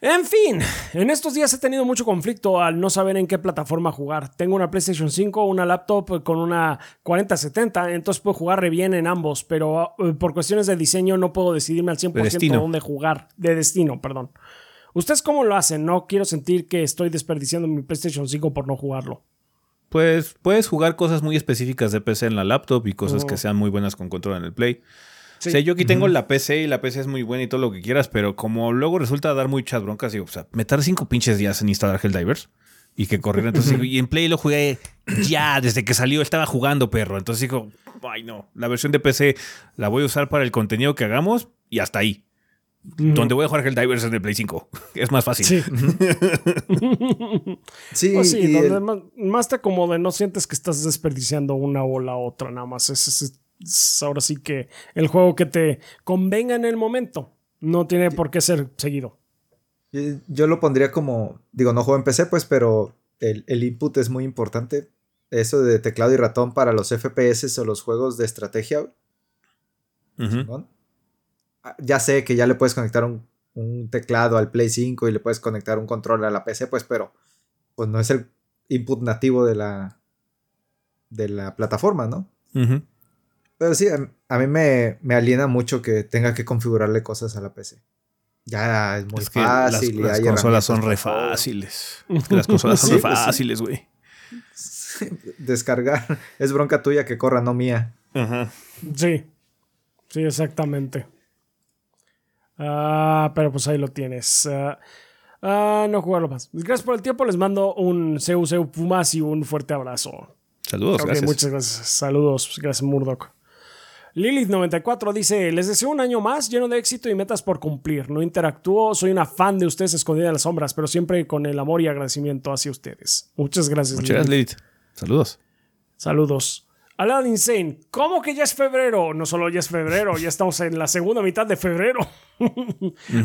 En fin, en estos días he tenido mucho conflicto al no saber en qué plataforma jugar. Tengo una PlayStation 5, una laptop con una 4070, entonces puedo jugar re bien en ambos, pero eh, por cuestiones de diseño no puedo decidirme al 100% De dónde jugar. De destino, perdón. ¿Ustedes cómo lo hacen? No quiero sentir que estoy desperdiciando mi PlayStation 5 por no jugarlo. Pues puedes jugar cosas muy específicas de PC en la laptop y cosas Oh. que sean muy buenas con control en el Play. Sí. O sea, yo aquí tengo la PC y la PC es muy buena y todo lo que quieras, pero como luego resulta dar muchas broncas, digo, o sea, me tardé cinco pinches días en instalar Helldivers y que corriera. Entonces, y en Play lo jugué ya, desde que salió estaba jugando, perro. Entonces digo, ay no, la versión de PC la voy a usar para el contenido que hagamos y hasta ahí. Donde voy a jugar Helldivers en el Play 5. Es más fácil. Sí. Sí, Pues sí, donde el- más, más te acomode, no sientes que estás desperdiciando una o la otra, nada más. Es, es- es ahora sí que el juego que te convenga en el momento. No tiene por qué ser seguido. yo lo pondría como, digo, no juego en PC, pues, pero el, el input es muy importante. Eso de teclado y ratón para los FPS o los juegos de estrategia. Ah, Ya sé que ya le puedes conectar un, un teclado al Play 5 y le puedes conectar un control a la PC, pues, pero pues no es el input nativo de la de la plataforma, ¿no? Pero sí, a, a mí me, me aliena mucho que tenga que configurarle cosas a la PC. Ya es muy Es que las, fácil. y las consolas son re fáciles. Es que las consolas son Sí, re pues fáciles, güey. Descargar es bronca tuya que corra, no mía. Ajá. Sí. Sí, exactamente. Ah, pero pues ahí lo tienes. Ah, ah, no jugarlo más. Gracias por el tiempo. Les mando un Seu Seu Pumas y un fuerte abrazo. Saludos, Ok, gracias. muchas gracias. Saludos. Gracias, Murdoch. Lilith94 dice: Les deseo un año más lleno de éxito y metas por cumplir. No interactúo, soy una fan de ustedes escondida en las sombras, pero siempre con el amor y agradecimiento hacia ustedes. Muchas gracias. Muchas gracias, Lilith. Saludos. Saludos. Alan Insane, ¿cómo que ya es febrero? No solo ya es febrero, ya estamos en la segunda mitad de febrero.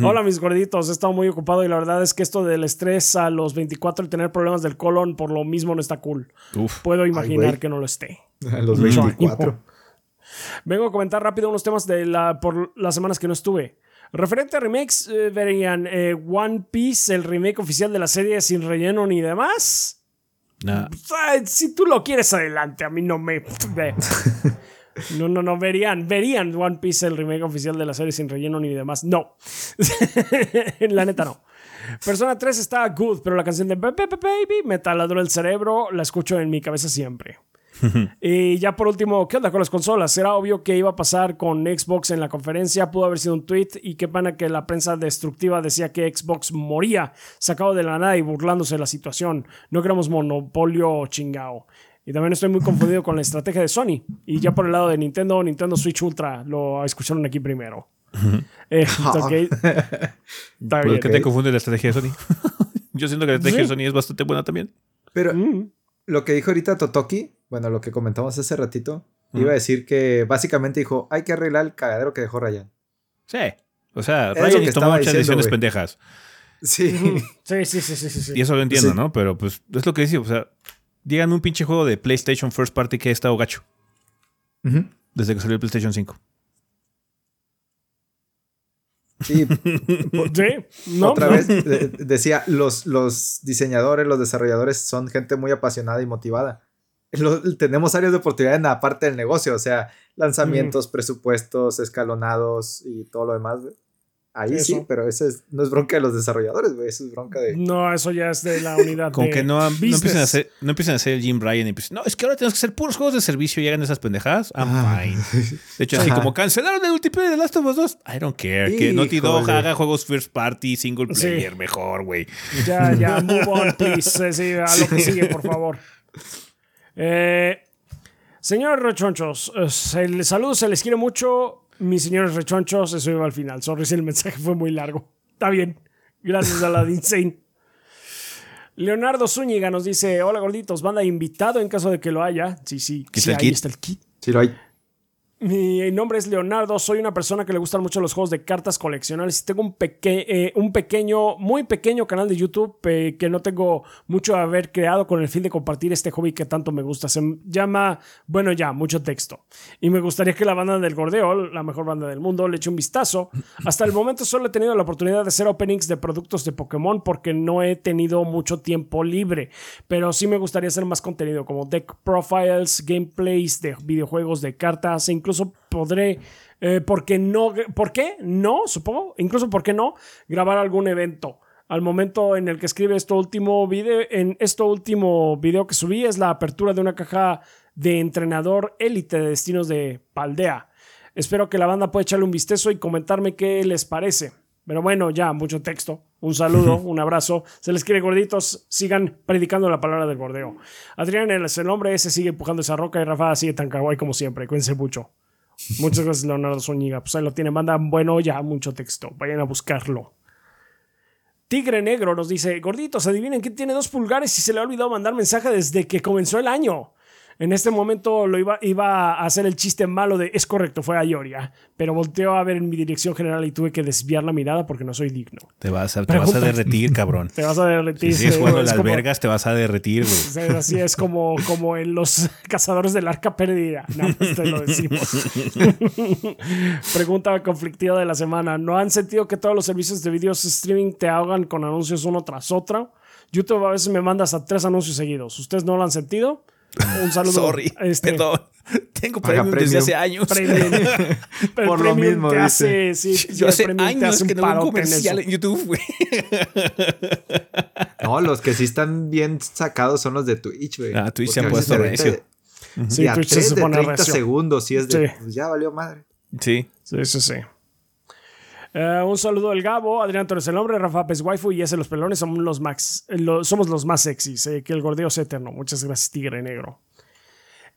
Hola mis gorditos, he estado muy ocupado y la verdad es que esto del estrés a los 24 y tener problemas del colon por lo mismo no está cool. Uf. Puedo imaginar que no lo esté. A los Mucho 24. ánimo. Vengo a comentar rápido unos temas de la, por las semanas que no estuve. Referente a remakes, eh, verían eh, One Piece, el remake oficial de la serie sin relleno ni demás. Nah. Ay, si tú lo quieres adelante, a mí no me... No, no, no, verían, verían One Piece, el remake oficial de la serie sin relleno ni demás. No. la neta no. Persona 3 está good, pero la canción de Baby Baby me taladró el cerebro, la escucho en mi cabeza siempre. y ya por último, ¿qué onda con las consolas? Era obvio que iba a pasar con Xbox en la conferencia, pudo haber sido un tweet y qué pena que la prensa destructiva decía que Xbox moría, sacado de la nada y burlándose de la situación. No queremos monopolio chingao. Y también estoy muy confundido con la estrategia de Sony. Y ya por el lado de Nintendo, Nintendo Switch Ultra, lo escucharon aquí primero. Eh, ok. Está ¿Por bien. qué te confunde la estrategia de Sony? Yo siento que la estrategia Sí. de Sony es bastante buena también. Pero Mm. lo que dijo ahorita Totoki, bueno, lo que comentamos hace ratito, iba a decir que básicamente dijo, hay que arreglar el cagadero que dejó Ryan. Sí. O sea, Es Ryan tomó muchas diciendo, decisiones pendejas. Sí. Sí, sí, sí, sí, sí, sí. Y eso lo entiendo, Sí. ¿no? Pero pues es lo que dice. O sea, díganme un pinche juego de PlayStation First Party que ha estado gacho desde que salió el PlayStation 5. Sí, Sí, ¿no? otra vez de- decía, los, los diseñadores, los desarrolladores son gente muy apasionada y motivada. Lo- tenemos áreas de oportunidad en la parte del negocio, o sea, lanzamientos, presupuestos, escalonados y todo lo demás. Ahí Eso. sí, pero eso es- no es bronca de los desarrolladores, güey, eso es bronca de... No, eso ya es de la unidad. Con de que no, no empiecen a hacer, no empiecen a hacer el Jim Ryan y empiecen, no, es que ahora tenemos que hacer puros juegos de servicio y hagan esas pendejadas. I'm Ah. fine. De hecho, así como cancelaron el multiplayer de Last of Us 2. I don't care. Que Naughty Dog haga juegos first party, single Sí. player, mejor, güey. Ya, ya, move on, please. Sí, a lo que sigue, por favor. Eh, señores rechonchos, eh, se les saludo, se les quiere mucho. Mis señores rechonchos, eso iba al final. Sorry si el mensaje fue muy largo. Está bien. Gracias a la de Insane. Leonardo Zúñiga nos dice: Hola gorditos, banda invitado en caso de que lo haya. Sí, sí, sí, ahí kit. está el kit. Sí lo hay. Mi nombre es Leonardo, soy una persona que le gustan mucho los juegos de cartas coleccionables. Tengo un, peque- eh, un pequeño, muy pequeño canal de YouTube eh, que no tengo mucho a haber creado con el fin de compartir este hobby que tanto me gusta. Se llama, bueno ya, mucho texto. Y me gustaría que la banda del Gordeo, la mejor banda del mundo, le eche un vistazo. Hasta el momento solo he tenido la oportunidad de hacer openings de productos de Pokémon porque no he tenido mucho tiempo libre. Pero sí me gustaría hacer más contenido como deck profiles, gameplays de videojuegos de cartas e incluso podré, eh, ¿por qué no? ¿Por qué? No, supongo. Incluso, ¿por qué no? Grabar algún evento. Al momento en el que escribe esto último video, en esto último video que subí es la apertura de una caja de entrenador élite de destinos de Paldea. Espero que la banda pueda echarle un vistazo y comentarme qué les parece. Pero bueno, ya, mucho texto. Un saludo, un abrazo. Se les quiere gorditos. Sigan predicando la palabra del gordeo. Adrián es el hombre, ese sigue empujando esa roca y Rafa sigue tan kawaii como siempre. Cuídense mucho. Muchas gracias, Leonardo Zúñiga. Pues ahí lo tienen. Manda bueno ya mucho texto. Vayan a buscarlo. Tigre Negro nos dice: Gorditos, adivinen quién tiene dos pulgares y se le ha olvidado mandar mensaje desde que comenzó el año. En este momento lo iba, iba a hacer el chiste malo de es correcto, fue a Ioria, pero volteó a ver en mi dirección general y tuve que desviar la mirada porque no soy digno. Te vas a, te vas a Pregunta. derretir, cabrón. Te vas a derretir. Si sigues jugando las albergas, te vas a derretir, güey. Así es como, como en los cazadores del arca perdida. Nada más te lo decimos. Pregunta conflictiva de la semana. ¿No han sentido que todos los servicios de videos streaming te ahogan con anuncios uno tras otro? YouTube a veces me manda hasta tres anuncios seguidos. ¿Ustedes no lo han sentido? Un saludo. Sorry, Este, perdón. Tengo Paga premium desde premium. hace años. Premium. Por lo premium mismo, te dice. hace, sí, sí, Yo hace premium te años hace que no veo un en YouTube, güey. No, los que sí están bien sacados son los de Twitch, güey. Ah, Twitch se han puesto de recio. Sí, y a Twitch se de pone 30 recio. segundos, sí es de. Sí. Pues ya valió madre. Sí. Sí, sí, sí. Eh, un saludo al Gabo, Adrián Torres el hombre, Rafa Pez Waifu y ese los pelones somos los max, lo- somos los más sexys, eh, que el gordeo es eterno. Muchas gracias, Tigre Negro.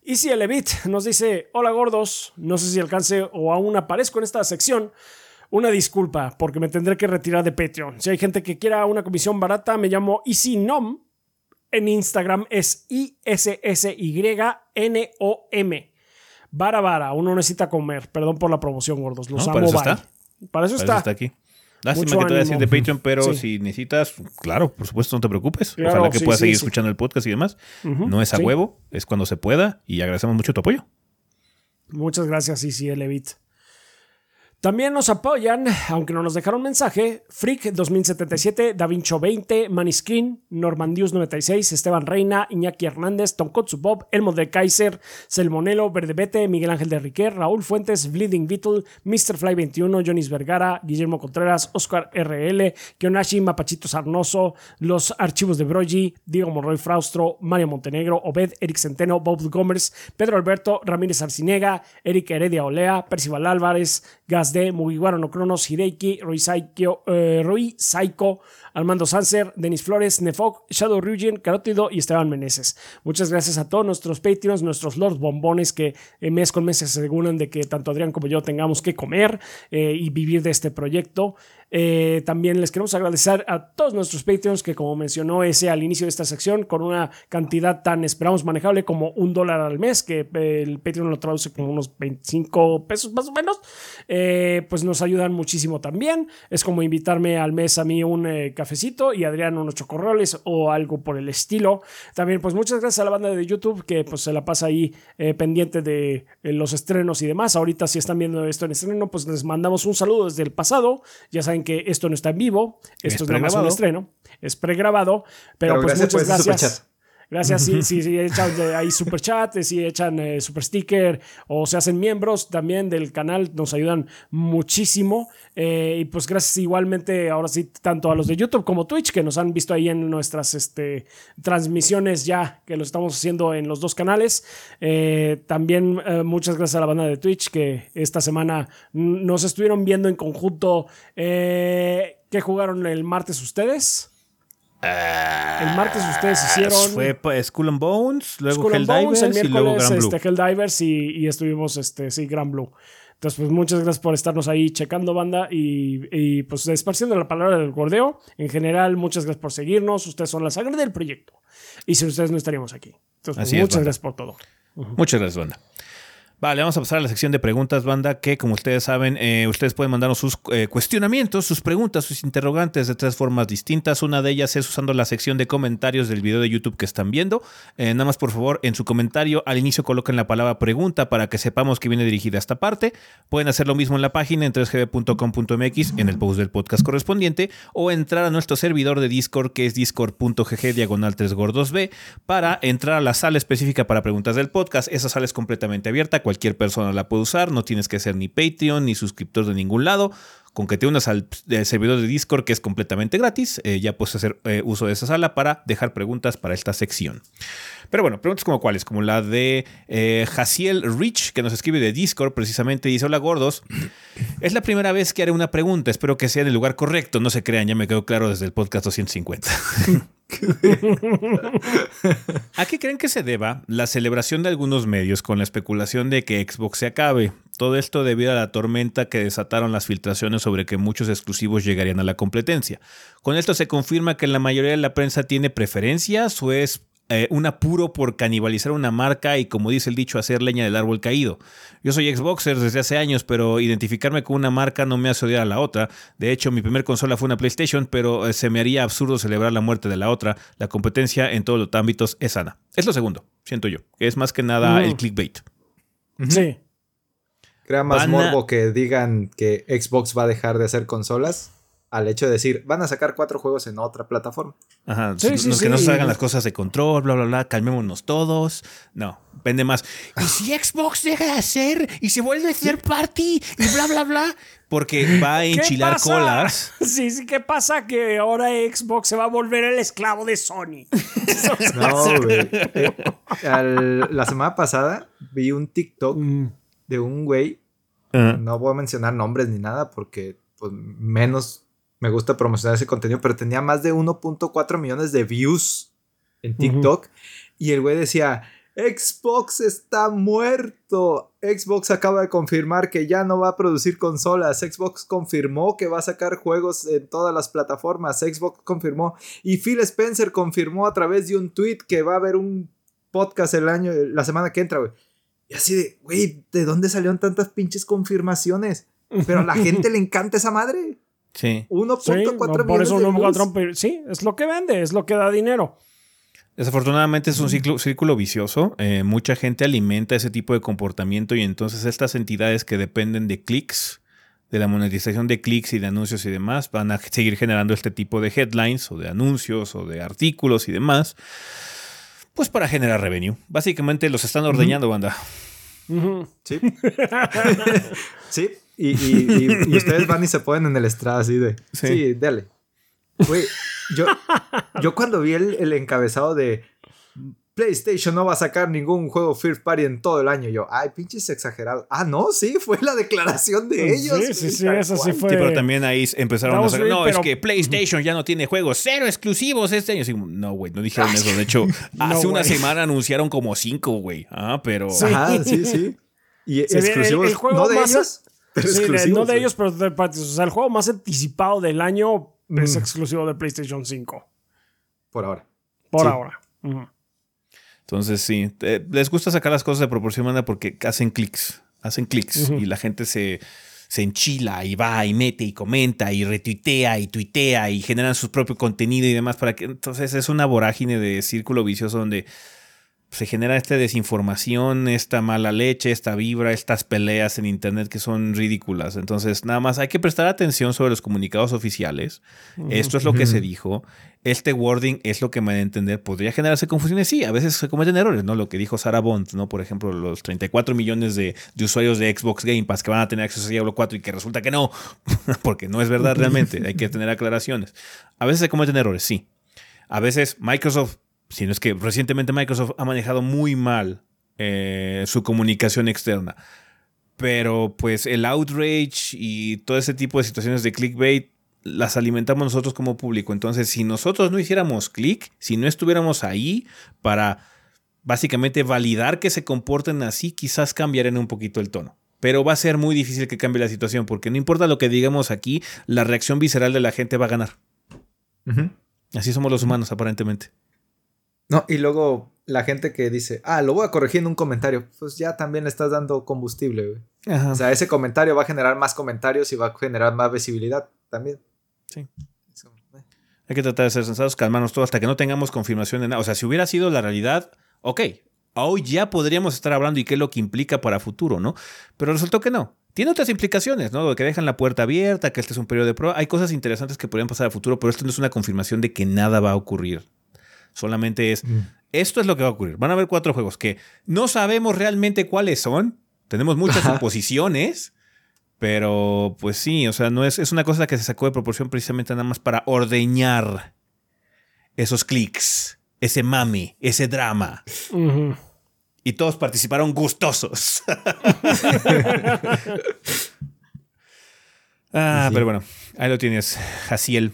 Easy Elevit nos dice: Hola gordos, no sé si alcance o aún aparezco en esta sección. Una disculpa, porque me tendré que retirar de Patreon. Si hay gente que quiera una comisión barata, me llamo Easy Nom. En Instagram es I-S-S-Y-N-O-M. Vara Vara, uno necesita comer. Perdón por la promoción, gordos. Los No, amo, eso bye. está. Para eso Para está. eso está aquí. Lástima Mucho que te voy a decir de. Patreon, pero Sí. si necesitas, claro, por supuesto, no te preocupes. Claro, Ojalá que sí, puedas sí, seguir escuchando el podcast y demás. No es a huevo, es cuando se pueda y agradecemos mucho tu apoyo. Muchas gracias, Easy Elevit. También nos apoyan, aunque no nos dejaron mensaje, Freak 2077, Davincho 20, Maniscreen, Normandius 96, Esteban Reina, Iñaki Hernández, Tonkotsu Bob, Elmo de Kaiser, Selmonelo, Verdebete, Miguel Ángel de Riquer, Raúl Fuentes, Bleeding Beetle, Mr. Fly 21, Jonis Vergara, Guillermo Contreras, Oscar RL, Kionashi, Mapachito Sarnoso, Los Archivos de Brogy, Diego Monroy Fraustro, Mario Montenegro, Obed, Eric Centeno, Bob Gomers, Pedro Alberto, Ramírez Arcinega, Eric Heredia Olea, Percival Álvarez, Gas D, Mugiwara no Cronos, Saiko, eh, Rui Saiko, Armando Sanser, Denis Flores, Nefog, Shadow Ryujin, Carótido y Esteban Meneses. Muchas gracias a todos nuestros Patreons, nuestros Lord Bombones que eh, mes con mes se aseguran de que tanto Adrián como yo tengamos que comer eh, y vivir de este proyecto. Eh, también les queremos agradecer a todos nuestros Patreons que, como mencionó ese al inicio de esta sección, con una cantidad tan esperamos manejable como un dólar al mes, que eh, el Patreon lo traduce como unos 25 pesos más o menos, eh, pues nos ayudan muchísimo también. Es como invitarme al mes a mí un cafecito y Adrián unos chocorroles o algo por el estilo. También, pues muchas gracias a la banda de YouTube que pues se la pasa ahí pendiente de los estrenos y demás. Ahorita si están viendo esto en estreno, pues les mandamos un saludo desde el pasado. Ya saben que esto no está en vivo, Es esto es, nada más un estreno, es pregrabado, pero, Pero pues gracias muchas ese gracias. Gracias, sí, sí, echan de ahí super chat, si echan eh, super sticker o se hacen miembros también del canal, nos ayudan muchísimo. Eh, y pues gracias igualmente, ahora sí, tanto a los de YouTube como Twitch, que nos han visto ahí en nuestras este, transmisiones ya, que lo estamos haciendo en los dos canales. Eh, también eh, muchas gracias a la banda de Twitch, que esta semana nos estuvieron viendo en conjunto. Eh, ¿Qué jugaron el martes ustedes? El martes ustedes hicieron Fue Skull and Bones, luego Skull and Bones, Helldivers el y luego Gran Blue. este, Helldivers y, y estuvimos, este, sí, Gran Blue. Entonces, pues muchas gracias por estarnos ahí checando, banda, y, y, pues esparciendo la palabra del gordeo. En general, muchas gracias por seguirnos. Ustedes son la sangre del proyecto. Y sin ustedes no estaríamos aquí. Entonces, pues, es, muchas gracias por todo. Muchas gracias, banda. Vale, vamos a pasar a la sección de preguntas, banda, que como ustedes saben, eh, ustedes pueden mandarnos sus eh, cuestionamientos, sus preguntas, sus interrogantes de tres formas distintas. Una de ellas es usando la sección de comentarios del video de YouTube que están viendo. Eh, nada más, por favor, en su comentario al inicio coloquen la palabra pregunta para que sepamos que viene dirigida a esta parte. Pueden hacer lo mismo en la página en 3gb.com.mx en el post del podcast correspondiente o entrar a nuestro servidor de Discord que es discord.gg diagonal 3gordos-b para entrar a la sala específica para preguntas del podcast. Esa sala es completamente abierta, cualquier persona la puede usar, no tienes que ser ni Patreon ni suscriptor de ningún lado. Con que te unas al eh, servidor de Discord que es completamente gratis, eh, ya puedes hacer eh, uso de esa sala para dejar preguntas para esta sección. Pero bueno, preguntas como cuáles, como la de eh, Jaciel Rich, que nos escribe de Discord precisamente, dice, hola gordos, es la primera vez que haré una pregunta, espero que sea en el lugar correcto, no se crean, ya me quedó claro desde el podcast 250. ¿A qué creen que se deba la celebración de algunos medios con la especulación de que Xbox se acabe? Todo esto debido a la tormenta que desataron las filtraciones sobre que muchos exclusivos llegarían a la competencia. Con esto se confirma que la mayoría de la prensa tiene preferencias o es eh, un apuro por canibalizar una marca y, como dice el dicho, hacer leña del árbol caído. Yo soy Xboxer desde hace años, pero identificarme con una marca no me hace odiar a la otra. De hecho, mi primer consola fue una PlayStation, pero eh, se me haría absurdo celebrar la muerte de la otra. La competencia en todos los ámbitos es sana. Es lo segundo, siento yo, que es más que nada Mm. el clickbait. Sí. Crea más Van a- morbo que digan que Xbox va a dejar de hacer consolas al hecho de decir, van a sacar cuatro juegos en otra plataforma. Ajá, Sí, sí, sí, los que sí. no se hagan las cosas de control, bla, bla, bla, calmémonos todos. No, vende más. ¿Y si Xbox deja de hacer y se vuelve a hacer party y bla, bla, bla? Porque va a ¿Qué enchilar pasa? colas. Sí, sí, ¿qué pasa? Que ahora Xbox se va a volver el esclavo de Sony. No, güey. Eh, al- la semana pasada vi un TikTok Mm. de un güey, no voy a mencionar nombres ni nada porque pues, menos me gusta promocionar ese contenido, pero tenía más de 1.4 millones de views en TikTok y el güey decía, Xbox está muerto. Xbox acaba de confirmar que ya no va a producir consolas. Xbox confirmó que va a sacar juegos en todas las plataformas. Xbox confirmó. Y Phil Spencer confirmó a través de un tweet que va a haber un podcast el año, la semana que entra, güey. Y así de, güey, ¿de dónde salieron tantas pinches confirmaciones? Pero a la gente le encanta esa madre. Sí. 1.4 Sí, por eso de no views. pero sí, es lo que vende, es lo que da dinero. Desafortunadamente es un ciclo- círculo vicioso. Eh, mucha gente alimenta ese tipo de comportamiento y entonces estas entidades que dependen de clics, de la monetización de clics y de anuncios y demás, van a seguir generando este tipo de headlines o de anuncios o de artículos y demás, pues para generar revenue. Básicamente los están ordeñando, banda. Ujú. Sí. sí. Y, y- y- y ustedes van y se ponen en el estrado así de. Sí. Sí, dale. Güey, yo, yo cuando vi el, el encabezado de PlayStation no va a sacar ningún juego First Party en todo el año, yo, ay, pinches exagerado. Ah, no, sí, fue la declaración de ellos. Sí, sí, sí, eso sí fue. Sí, pero también ahí empezaron a Vamos sacar, no, pero- es que PlayStation ya no tiene juegos, cero exclusivos este año. No, güey, no dijeron eso. De hecho, No, hace una semana anunciaron como cinco, güey. Ah, pero... Sí. Ajá, sí, sí. Y ve el- exclusivos, el juego no de más- ellos, pero Sí, de- no de ellos, pero de partes. O sea, el juego más anticipado del año es Mm. exclusivo de PlayStation 5. Por ahora. Por Sí. ahora. Entonces, sí, eh, les gusta sacar las cosas de proporción, banda, porque hacen clics, hacen clics y la gente se, se enchila y va y mete y comenta y retuitea y tuitea y generan su propio contenido y demás para que entonces es una vorágine de círculo vicioso donde se genera esta desinformación, esta mala leche, esta vibra, estas peleas en internet que son ridículas. Entonces, nada más hay que prestar atención sobre los comunicados oficiales. Esto es lo que se dijo. Este wording es lo que me da a entender. Podría generarse confusiones. Sí, a veces se cometen errores, ¿no? Lo que dijo Sarah Bond, ¿no? Por ejemplo, los 34 millones de, de usuarios de Xbox Game Pass que van a tener acceso a Diablo 4 y que resulta que no, porque no es verdad realmente. Hay que tener aclaraciones. A veces se cometen errores, sí. A veces Microsoft, si no es que recientemente Microsoft ha manejado muy mal eh, su comunicación externa. Pero pues el outrage y todo ese tipo de situaciones de clickbait las alimentamos nosotros como público. Entonces, si nosotros no hiciéramos clic, si no estuviéramos ahí para básicamente validar que se comporten así, quizás cambiarían un poquito el tono. Pero va a ser muy difícil que cambie la situación, porque no importa lo que digamos aquí, la reacción visceral de la gente va a ganar. Así somos los humanos, aparentemente. No, y luego la gente que dice, ah, lo voy a corregir en un comentario, pues ya también le estás dando combustible, güey. Ajá. O sea, ese comentario va a generar más comentarios y va a generar más visibilidad también. Sí. Eso, eh. Hay que tratar de ser sensatos, calmarnos todo hasta que no tengamos confirmación de nada. O sea, si hubiera sido la realidad, ok, hoy ya podríamos estar hablando y qué es lo que implica para futuro, ¿no? Pero resultó que no. Tiene otras implicaciones, ¿no? Que dejan la puerta abierta, que este es un periodo de prueba. Hay cosas interesantes que podrían pasar a futuro, pero esto no es una confirmación de que nada va a ocurrir. Solamente es, esto es lo que va a ocurrir. Van a haber cuatro juegos que no sabemos realmente cuáles son. Tenemos muchas suposiciones. Pero, pues sí, o sea, no es, es una cosa que se sacó de proporción precisamente nada más para ordeñar esos clics, ese mame, ese drama. Y todos participaron gustosos. ah, Sí. pero bueno, ahí lo tienes, Jaciel.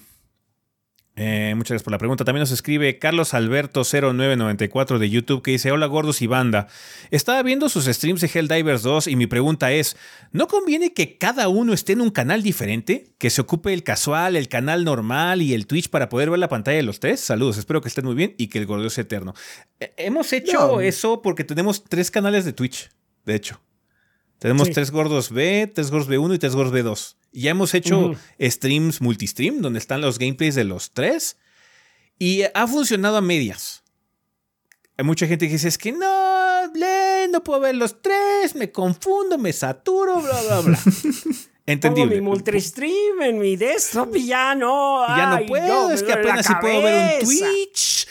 Eh, muchas gracias por la pregunta. También nos escribe Carlos Alberto 0994 de YouTube que dice, hola gordos y banda. Estaba viendo sus streams de Helldivers 2 y mi pregunta es, ¿no conviene que cada uno esté en un canal diferente? Que se ocupe el casual, el canal normal y el Twitch para poder ver la pantalla de los tres. Saludos, espero que estén muy bien y que el gordo sea eterno. Eh, hemos hecho No. eso porque tenemos tres canales de Twitch, de hecho. Tenemos Sí. tres gordos B, tres gordos B1 y tres gordos B2. Ya hemos hecho Ujú. streams multistream donde están los gameplays de los tres. Y ha funcionado a medias. Hay mucha gente que dice, es que no, no puedo ver los tres, me confundo, me saturo, bla, bla, bla. Pongo Entendible. mi multistream en mi desktop y ya no. Ya no ay, puedo, es que apenas si puedo ver un cabeza. Twitch.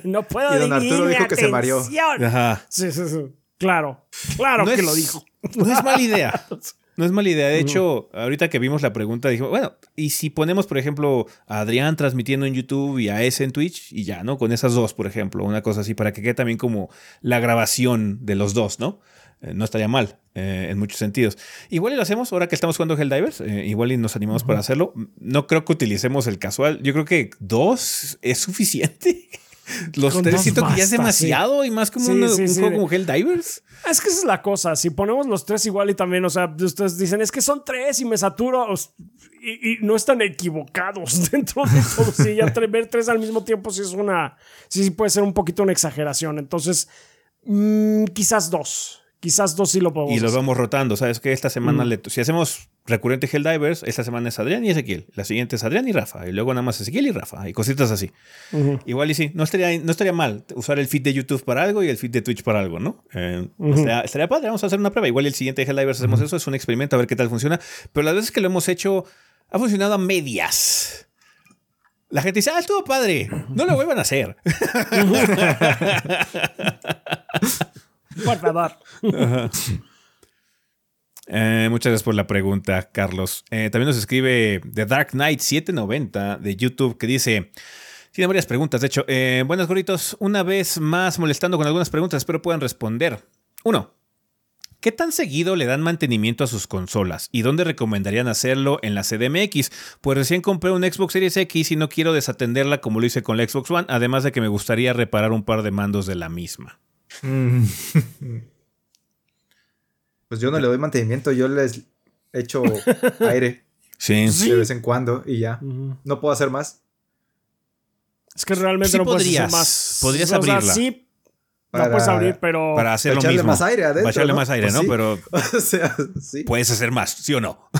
no puedo Y don Arturo dijo que se mareó. atención. Ajá. Sí, sí, sí. Claro, claro No que es- lo dijo. No es mala idea. No es mala idea. De hecho, ahorita que vimos la pregunta, dijimos, bueno, ¿y si ponemos, por ejemplo, a Adrián transmitiendo en YouTube y a ese en Twitch? Y ya, ¿no? Con esas dos, por ejemplo, una cosa así, para que quede también como la grabación de los dos, ¿no? Eh, no estaría mal eh, en muchos sentidos. Igual y lo hacemos ahora que estamos jugando Helldivers. eh, igual y nos animamos para hacerlo. No creo que utilicemos el casual. Yo creo que dos es suficiente. Los Con tres siento que ya es demasiado y más como Sí, un, sí, un sí. juego como Helldivers. Es que esa es la cosa. Si ponemos los tres igual y también, o sea, ustedes dicen, es que son tres y me saturo. Y, y no están equivocados dentro de todo. Sí, ya ver tres al mismo tiempo sí es una. Sí, sí puede ser un poquito una exageración. Entonces, mm, quizás dos. Quizás dos sí lo podemos Y los hacer. vamos rotando, ¿sabes? Que esta semana, Mm. le- si hacemos recurrente Helldivers, esta semana es Adrián y Ezequiel. La siguiente es Adrián y Rafa. Y luego nada más Ezequiel y Rafa. Y cositas así. Ujú. Igual y sí, no estaría, no estaría mal usar el feed de YouTube para algo y el feed de Twitch para algo, ¿no? Eh, Ujú. estaría, estaría padre, vamos a hacer una prueba. Igual el siguiente Helldivers hacemos eso, es un experimento a ver qué tal funciona. Pero las veces que lo hemos hecho, ha funcionado a medias. La gente dice, ah, estuvo padre. No lo vuelvan a hacer. Por favor. Eh, muchas gracias por la pregunta, Carlos. Eh, también nos escribe The Dark Knight 790 de YouTube que dice. Tiene varias preguntas, de hecho. Eh, buenas gorritos, una vez más molestando con algunas preguntas, espero puedan responder. Uno, ¿qué tan seguido le dan mantenimiento a sus consolas? ¿Y dónde recomendarían hacerlo en la CDMX? Pues recién compré un Xbox Series X y no quiero desatenderla como lo hice con la Xbox One, además de que me gustaría reparar un par de mandos de la misma. Mm. Pues yo no le doy mantenimiento, yo les echo aire Sí. De vez en cuando y ya. No puedo hacer más. Es que realmente Sí no puedes hacer podrías. más. Podrías O sea, abrirla. sí, Para- no puedes abrir, pero. Para hacer lo echarle mismo. más aire adentro, Para echarle ¿no? más aire, Pues ¿no? sí. Pero o sea, sí. puedes hacer más, ¿sí o no?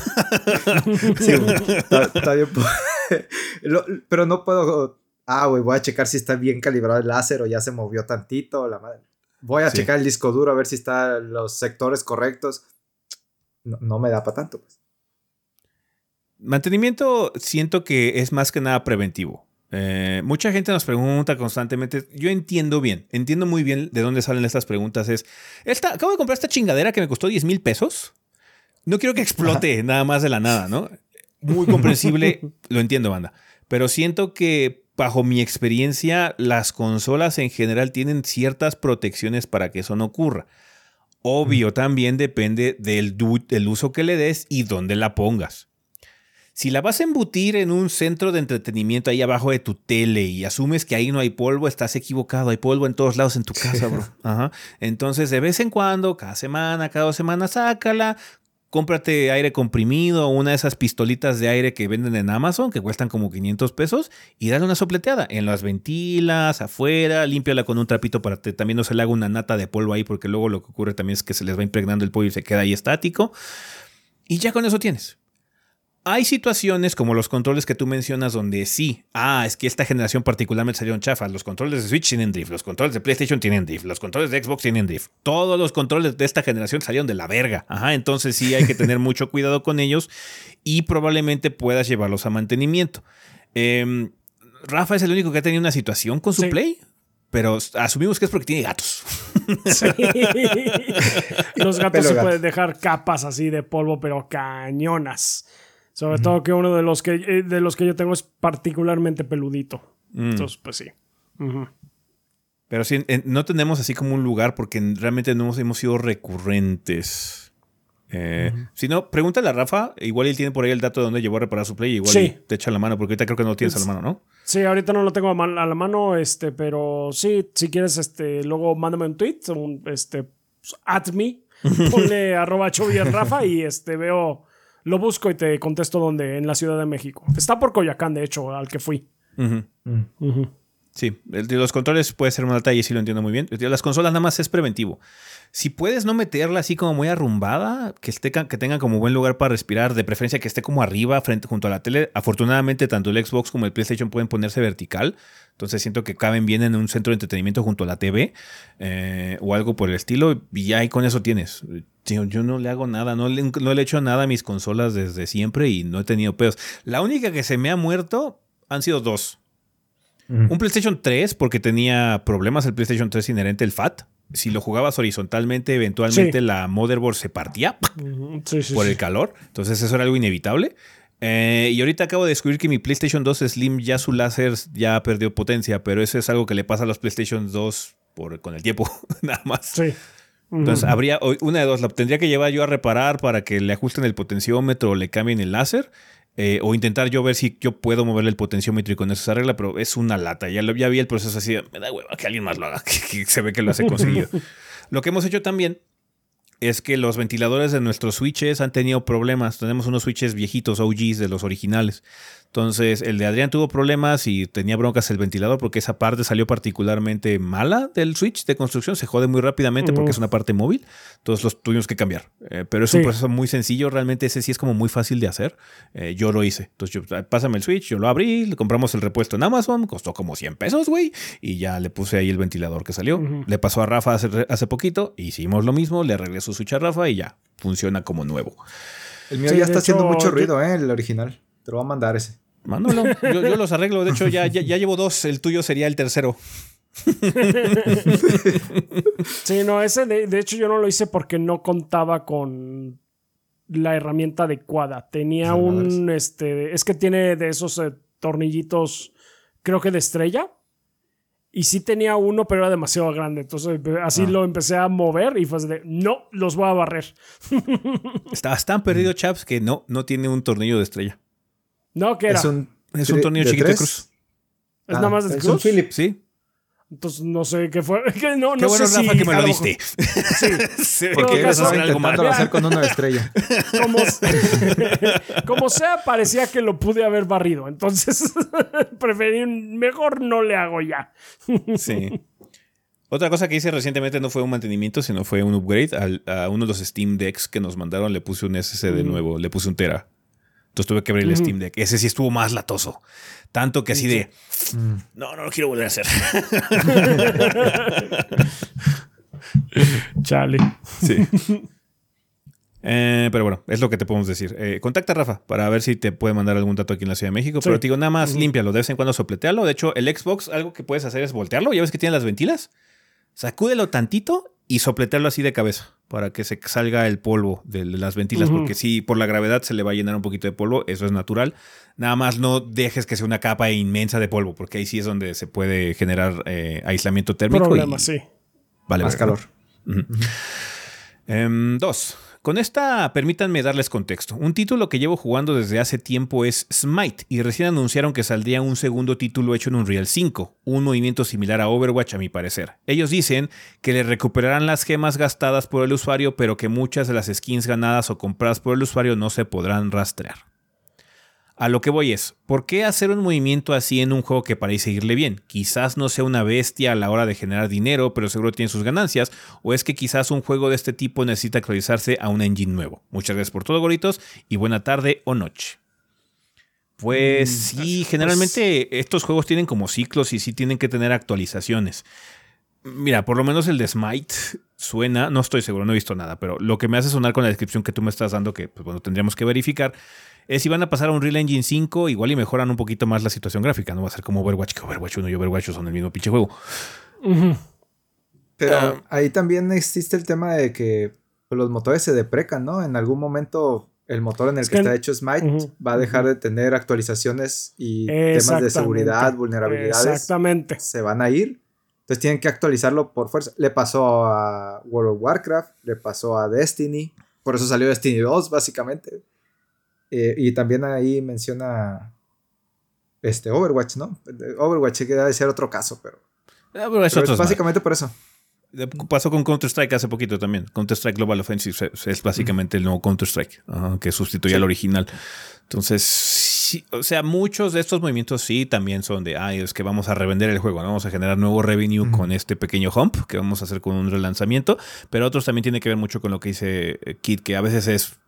Sí, está, está bien. Pero no puedo. Ah, güey, voy a checar si está bien calibrado el láser o ya se movió tantito. La madre. Voy a Sí. checar el disco duro a ver si están los sectores correctos. No, no me da para tanto. Pues. Mantenimiento siento que es más que nada preventivo. Eh, mucha gente nos pregunta constantemente. Yo entiendo bien, entiendo muy bien de dónde salen estas preguntas. Es, esta, acabo de comprar esta chingadera que me costó 10 mil pesos. No quiero que explote nada más de la nada, ¿no? Muy comprensible, lo entiendo, banda. Pero siento que, bajo mi experiencia, las consolas en general tienen ciertas protecciones para que eso no ocurra. Obvio, también depende del, uso que le des y dónde la pongas. Si la vas a embutir en un centro de entretenimiento ahí abajo de tu tele y asumes que ahí no hay polvo, estás equivocado. Hay polvo en todos lados en tu casa, bro. Ajá. Entonces, de vez en cuando, cada semana, cada dos semanas, sácala. Cómprate aire comprimido una de esas pistolitas de aire que venden en Amazon que cuestan como 500 pesos y dale una sopleteada en las ventilas, afuera, límpiala con un trapito para que también no se le haga una nata de polvo ahí porque luego lo que ocurre también es que se les va impregnando el polvo y se queda ahí estático. Y ya con eso tienes. Hay situaciones como los controles que tú mencionas donde sí, ah, es que esta generación particularmente salieron chafas. Los controles de Switch tienen drift, los controles de PlayStation tienen drift, los controles de Xbox tienen drift. Todos los controles de esta generación salieron de la verga. Ajá, entonces sí hay que tener mucho cuidado con ellos y probablemente puedas llevarlos a mantenimiento. Em, Rafa es el único que ha tenido una situación con su Sí. Play, pero asumimos que es porque tiene gatos. Sí. Los gatos se gato. pueden dejar capas así de polvo, pero cañonas. Sobre todo que uno de los que, eh, de los que yo tengo es particularmente peludito. Mm. Entonces, pues sí. Pero sí, no tenemos así como un lugar porque realmente no hemos, hemos sido recurrentes. Eh, Si no, pregúntale a Rafa. Igual él tiene por ahí el dato de dónde llevó a reparar su play. Igual Sí. te echa la mano, porque ahorita creo que no lo tienes a la mano, ¿no? Sí, ahorita no lo tengo a, man- a la mano, este, pero sí, si quieres, este, luego mándame un tweet, un, este, pues, at me, ponle arroba Rafa y este, veo, lo busco y te contesto dónde, en la Ciudad de México. Está por Coyacán, de hecho, al que fui. Ujú. Sí, el de los controles puede ser un detalle, sí lo entiendo muy bien. El de Las consolas nada más es preventivo. Si puedes no meterla así como muy arrumbada, que, esté, que tenga como buen lugar para respirar, de preferencia que esté como arriba, frente, junto a la tele. Afortunadamente, tanto el Xbox como el PlayStation pueden ponerse vertical. Entonces siento que caben bien en un centro de entretenimiento junto a la TV eh, o algo por el estilo. Y ya ahí con eso tienes. Tío, yo no le hago nada, no le, no le he hecho nada a mis consolas desde siempre y no he tenido pedos. La única que se me ha muerto han sido dos. Un PlayStation 3 porque tenía problemas el PlayStation 3 inherente el FAT. Si lo jugabas horizontalmente, eventualmente Sí. la motherboard se partía Ujú. Sí, sí, por el calor. Entonces eso era algo inevitable. Eh, y ahorita acabo de descubrir que mi PlayStation 2 Slim ya su láser ya perdió potencia, pero eso es algo que le pasa a los PlayStation 2 por, con el tiempo, nada más. Sí. Entonces habría una de dos, la tendría que llevar yo a reparar para que le ajusten el potenciómetro o le cambien el láser. eh, o intentar yo ver si yo puedo moverle el potenciómetro y con eso se arregla, pero es una lata. Ya, lo- ya vi el proceso así, me da hueva que alguien más lo haga, que, que se ve que lo hace conseguido. lo que hemos hecho también es que los ventiladores de nuestros switches han tenido problemas. Tenemos unos switches viejitos, OGs de los originales. Entonces, el de Adrián tuvo problemas y tenía broncas el ventilador porque esa parte salió particularmente mala del switch de construcción. Se jode muy rápidamente porque es una parte móvil. Entonces, los tuvimos que cambiar. Eh, pero es un proceso muy sencillo. Realmente ese sí es como muy fácil de hacer. Eh, yo lo hice. Entonces, yo, pásame el switch, yo lo abrí, le compramos el repuesto en Amazon. Costó como 100 pesos, güey. Y ya le puse ahí el ventilador que salió. Le pasó a Rafa hace, hace poquito. Hicimos lo mismo. Le arreglé su switch a Rafa y ya. Funciona como nuevo. El mío Sí, ya está haciendo mucho ruido, ¿eh? El original. Te lo voy a mandar ese. Mándalo. Yo, yo los arreglo. De hecho, ya, ya, ya llevo dos. El tuyo sería el tercero. Sí, no, ese de, de hecho yo no lo hice porque no contaba con la herramienta adecuada. Tenía un, este, es que tiene de esos eh, tornillitos, creo que de estrella. Y sí tenía uno, pero era demasiado grande. Entonces eh, así Ah. lo empecé a mover y fue así de, no, los voy a barrer. Está tan perdido, chaps, que no, no tiene un tornillo de estrella. No, que era. Es un, Es un tornillo de chiquito de cruz. Es Ah, nada más de Es un cruz. Philips. Sí. Entonces no sé qué fue. Que no, Qué no bueno, sé Rafa, si que me a lo diste. Sí, todo Porque caso, estaba hacer algo mal. intentándolo hacer con una estrella. como, como sea, parecía que lo pude haber barrido. Entonces, preferí, mejor no le hago ya. Sí. Otra cosa que hice recientemente no fue un mantenimiento, sino fue un upgrade al- a uno de los Steam Decks que nos mandaron. Le puse un SSD Mm. nuevo, le puse un Tera. Entonces tuve que abrir el. Steam Deck. Ese sí estuvo más latoso. Tanto que así de, Mm. no, no lo quiero volver a hacer. Chale. Sí. Eh, pero bueno, es lo que te podemos decir. Eh, contacta a Rafa para ver si te puede mandar algún dato aquí en la Ciudad de México. Sí. Pero te digo, nada más Ujú. límpialo. De vez en cuando sopletealo. De hecho, el Xbox, algo que puedes hacer es voltearlo. Ya ves que tiene las ventilas. Sacúdelo tantito y sopletearlo así de cabeza para que se salga el polvo de las ventilas. Porque si por la gravedad se le va a llenar un poquito de polvo, eso es natural. Nada más no dejes que sea una capa inmensa de polvo, porque ahí sí es donde se puede generar eh, aislamiento térmico. Problema, y sí. Vale, Más calor. Em, dos. Con esta, permítanme darles contexto. Un título que llevo jugando desde hace tiempo es Smite y recién anunciaron que saldría un segundo título hecho en Unreal 5, un movimiento similar a Overwatch a mi parecer. Ellos dicen que le recuperarán las gemas gastadas por el usuario, pero que muchas de las skins ganadas o compradas por el usuario no se podrán rastrear. A lo que voy es, ¿por qué hacer un movimiento así en un juego que parece irle bien? Quizás no sea una bestia a la hora de generar dinero, pero seguro tiene sus ganancias, o es que quizás un juego de este tipo necesita actualizarse a un engine nuevo. Muchas gracias por todo, goritos, y buena tarde o noche. Pues sí, generalmente estos juegos tienen como ciclos y sí tienen que tener actualizaciones. Mira, por lo menos el de Smite suena, no estoy seguro, no he visto nada, pero lo que me hace sonar con la descripción que tú me estás dando, que pues bueno, tendríamos que verificar, es si van a pasar a un Real Engine 5, igual y mejoran un poquito más la situación gráfica, no va a ser como Overwatch, que Overwatch 1 y Overwatch 2 son el mismo pinche juego. Pero Ah. ahí también existe el tema de que pues, los motores se deprecan, ¿no? En algún momento el motor en el Es que, que- está hecho Smite va a dejar de tener actualizaciones y temas de seguridad, vulnerabilidades Exactamente. se van a ir. Entonces tienen que actualizarlo por fuerza. Le pasó a World of Warcraft, le pasó a Destiny. por eso salió Destiny 2, básicamente. Eh, y también ahí menciona este Overwatch, ¿no? Overwatch que debe ser otro caso, pero, Ah, pero es pero otro es básicamente por eso. Eh, Pasó con Counter-Strike hace poquito también. Counter-Strike Global Offensive es- básicamente el nuevo Counter-Strike, que sustituye al original. Entonces, sí, o sea, muchos de estos movimientos sí también son de, ay, es que vamos a revender el juego, ¿no? vamos a generar nuevo revenue con este pequeño hump que vamos a hacer con un relanzamiento, pero otros también tienen que ver mucho con lo que dice eh, Kit, que a veces es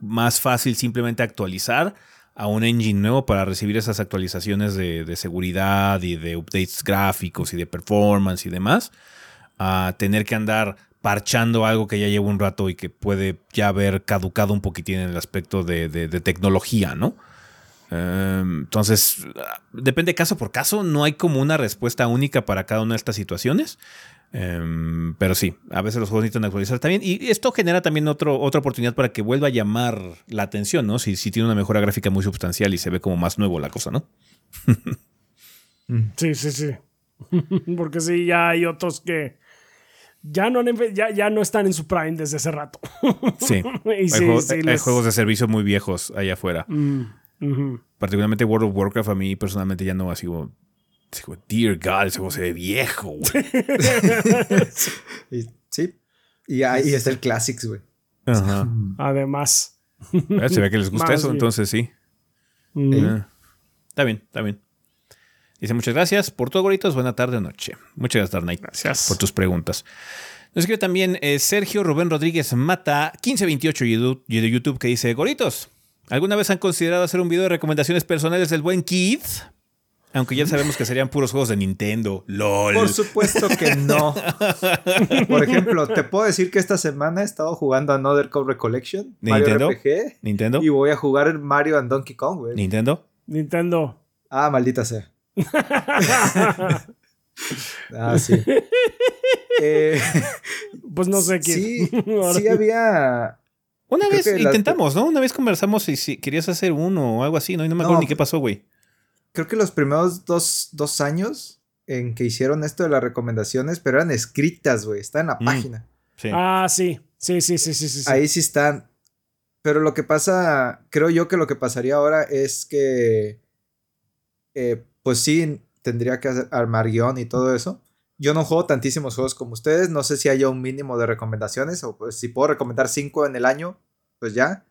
más fácil simplemente actualizar a un engine nuevo para recibir esas actualizaciones de, seguridad y de updates gráficos y de performance y demás, a tener que andar parchando algo que ya lleva un rato y que puede ya haber caducado un poquitín en el aspecto de, tecnología, ¿no? Em, entonces, depende caso por caso, no hay como una respuesta única para cada una de estas situaciones. Em, pero sí, a veces los juegos necesitan actualizar también. Y esto genera también otro, otra oportunidad para que vuelva a llamar la atención, ¿no? Si, si tiene una mejora gráfica muy sustancial y se ve como más nuevo la cosa, ¿no? Sí, sí, sí. Porque sí, ya hay otros que ya no, ya, ya no están en su prime desde hace rato. Sí. y hay, sí, juegos, sí, hay les- juegos de servicio muy viejos allá afuera. Mm. Particularmente World of Warcraft, a mí personalmente ya no así como. Dear God, ese juego se ve viejo, güey. Sí. Y ahí está el Classics, güey. Ajá. Además. Eh, Se ve que les gusta eso, bien. entonces sí. Mm. Eh, Está bien, está bien. Dice muchas gracias por todo, goritos. Buena tarde o noche. Muchas gracias, Dark Knight, Gracias. por tus preguntas. Nos escribe también eh, Sergio Rubén Rodríguez Mata, 1528 YouTube- y de YouTube, que dice: Goritos, ¿alguna vez han considerado hacer un video de recomendaciones personales del buen Kid? Aunque ya sabemos que serían puros juegos de Nintendo. LOL. Por supuesto que no. Por ejemplo, te puedo decir que esta semana he estado jugando Another Code Recollection, ¿De Mario Nintendo? RPG, ¿Nintendo? y voy a jugar Mario and Donkey Kong, güey. ¿Nintendo? Nintendo. Ah, maldita sea. Ah, sí. Eh, Pues no sé qué. sí, sí había. Una Creo vez las- intentamos, ¿no? Una vez conversamos si, si querías hacer uno o algo así, ¿no? Y no me acuerdo No, ni qué pasó, güey. Creo que los primeros dos, dos años en que hicieron esto de las recomendaciones, pero eran escritas, güey. Está en la Mm. página. Sí. Ah, sí. Sí, sí, sí, sí, sí. sí. Ahí sí están. Pero lo que pasa, creo yo que lo que pasaría ahora es que, eh, pues sí, tendría que hacer- armar guion y todo eso. Yo no juego tantísimos juegos como ustedes. No sé si haya un mínimo de recomendaciones o pues si puedo recomendar cinco en el año, pues ya.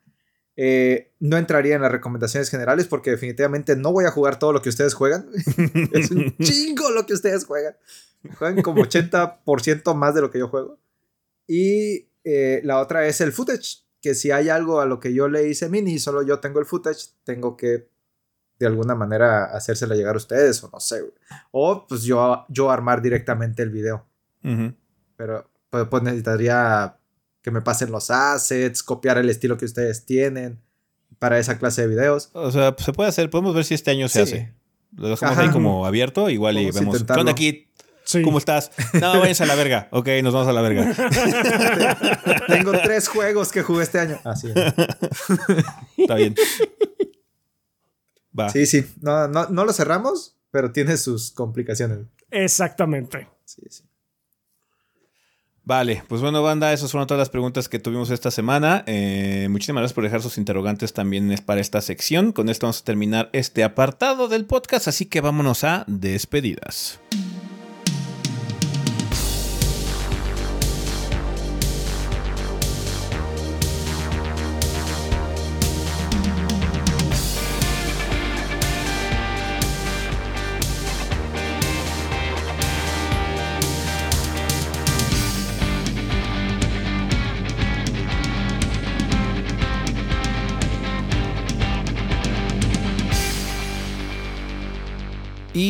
Eh, no entraría en las recomendaciones generales porque definitivamente no voy a jugar todo lo que ustedes juegan. es un chingo lo que ustedes juegan. Juegan como 80% más de lo que yo juego. Y eh, la otra es el footage, que si hay algo a lo que yo le hice mini y solo yo tengo el footage, tengo que de alguna manera hacérsela llegar a ustedes o no sé. O pues yo, yo armar directamente el video. Pero pues, pues, necesitaría que me pasen los assets, copiar el estilo que ustedes tienen para esa clase de videos. O sea, se puede hacer, podemos ver si este año se Sí. hace. Lo dejamos Ajá. ahí como abierto, igual y Vamos a vemos. ¿Qué intentarlo. onda? Sí. ¿Cómo estás? No, váyanse a la verga. Ok, nos vamos a la verga. tengo tres juegos que jugué este año. Así es. Está bien. Va. Sí, sí. No, no, no lo cerramos, pero tiene sus complicaciones. Exactamente. Sí, sí. Vale, pues bueno, banda, esas fueron todas las preguntas que tuvimos esta semana. Eh, muchísimas gracias por dejar sus interrogantes también para esta sección. Con esto vamos a terminar este apartado del podcast, así que vámonos a despedidas.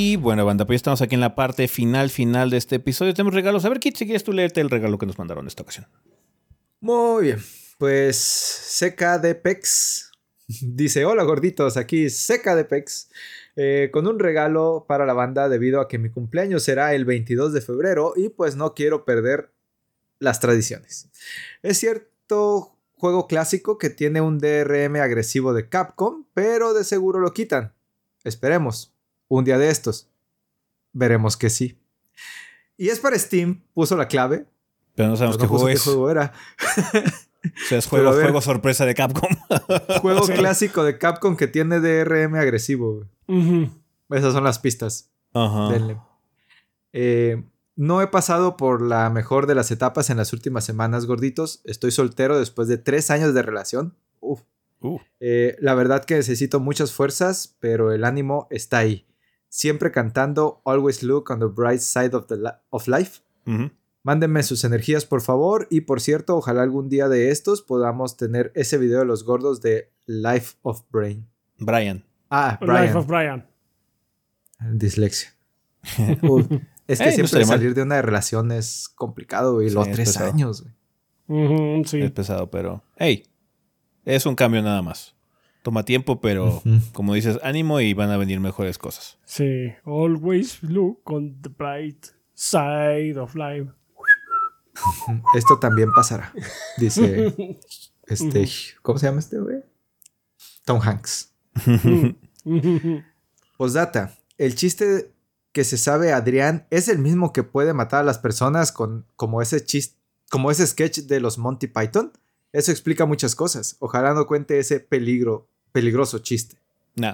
Y bueno, banda, pues ya estamos aquí en la parte final, final de este episodio. Tenemos regalos. A ver, Kit, si quieres tú leerte el regalo que nos mandaron esta ocasión. Muy bien. Pues Seca de Pex dice: Hola gorditos, aquí Seca de Pex. eh, con un regalo para la banda debido a que mi cumpleaños será el 22 de febrero y pues no quiero perder las tradiciones. Es cierto juego clásico que tiene un DRM agresivo de Capcom, pero de seguro lo quitan. Esperemos. Un día de estos. Veremos que sí. Y es para Steam, puso la clave, Pero no sabemos pero qué no juego qué es. juego era. O sea, es juego, ver. juego sorpresa de Capcom. Juego Sí. clásico de Capcom que tiene DRM agresivo. Esas son las pistas. Ajá. Denle. Eh, no he pasado por la mejor de las etapas en las últimas semanas, gorditos. Estoy soltero después de tres años de relación. Uf. Uh. Eh, la verdad que necesito muchas fuerzas, pero el ánimo está ahí. Siempre cantando Always Look on the Bright Side of, the li- of Life. Mándenme sus energías, por favor. Y por cierto, ojalá algún día de estos podamos tener ese video de los gordos de Life of Brain. Brian. Ah, Life Brian. of Brian. Dislexia. Uf, es que no siempre mal. salir de una relación es complicado, y Sí, los es tres pesado. años, güey. Sí. Es pesado, pero. Hey, es un cambio nada más. Toma tiempo, pero como dices, ánimo y van a venir mejores cosas. Sí. Always look on the bright side of life. Esto también pasará. Dice. Este. ¿Cómo se llama este, güey? Tom Hanks. Ujú. Postdata. El chiste que se sabe Adrián es el mismo que puede matar a las personas con como ese chiste, como ese sketch de los Monty Python. Eso explica muchas cosas. Ojalá no cuente ese peligro, peligroso chiste. No,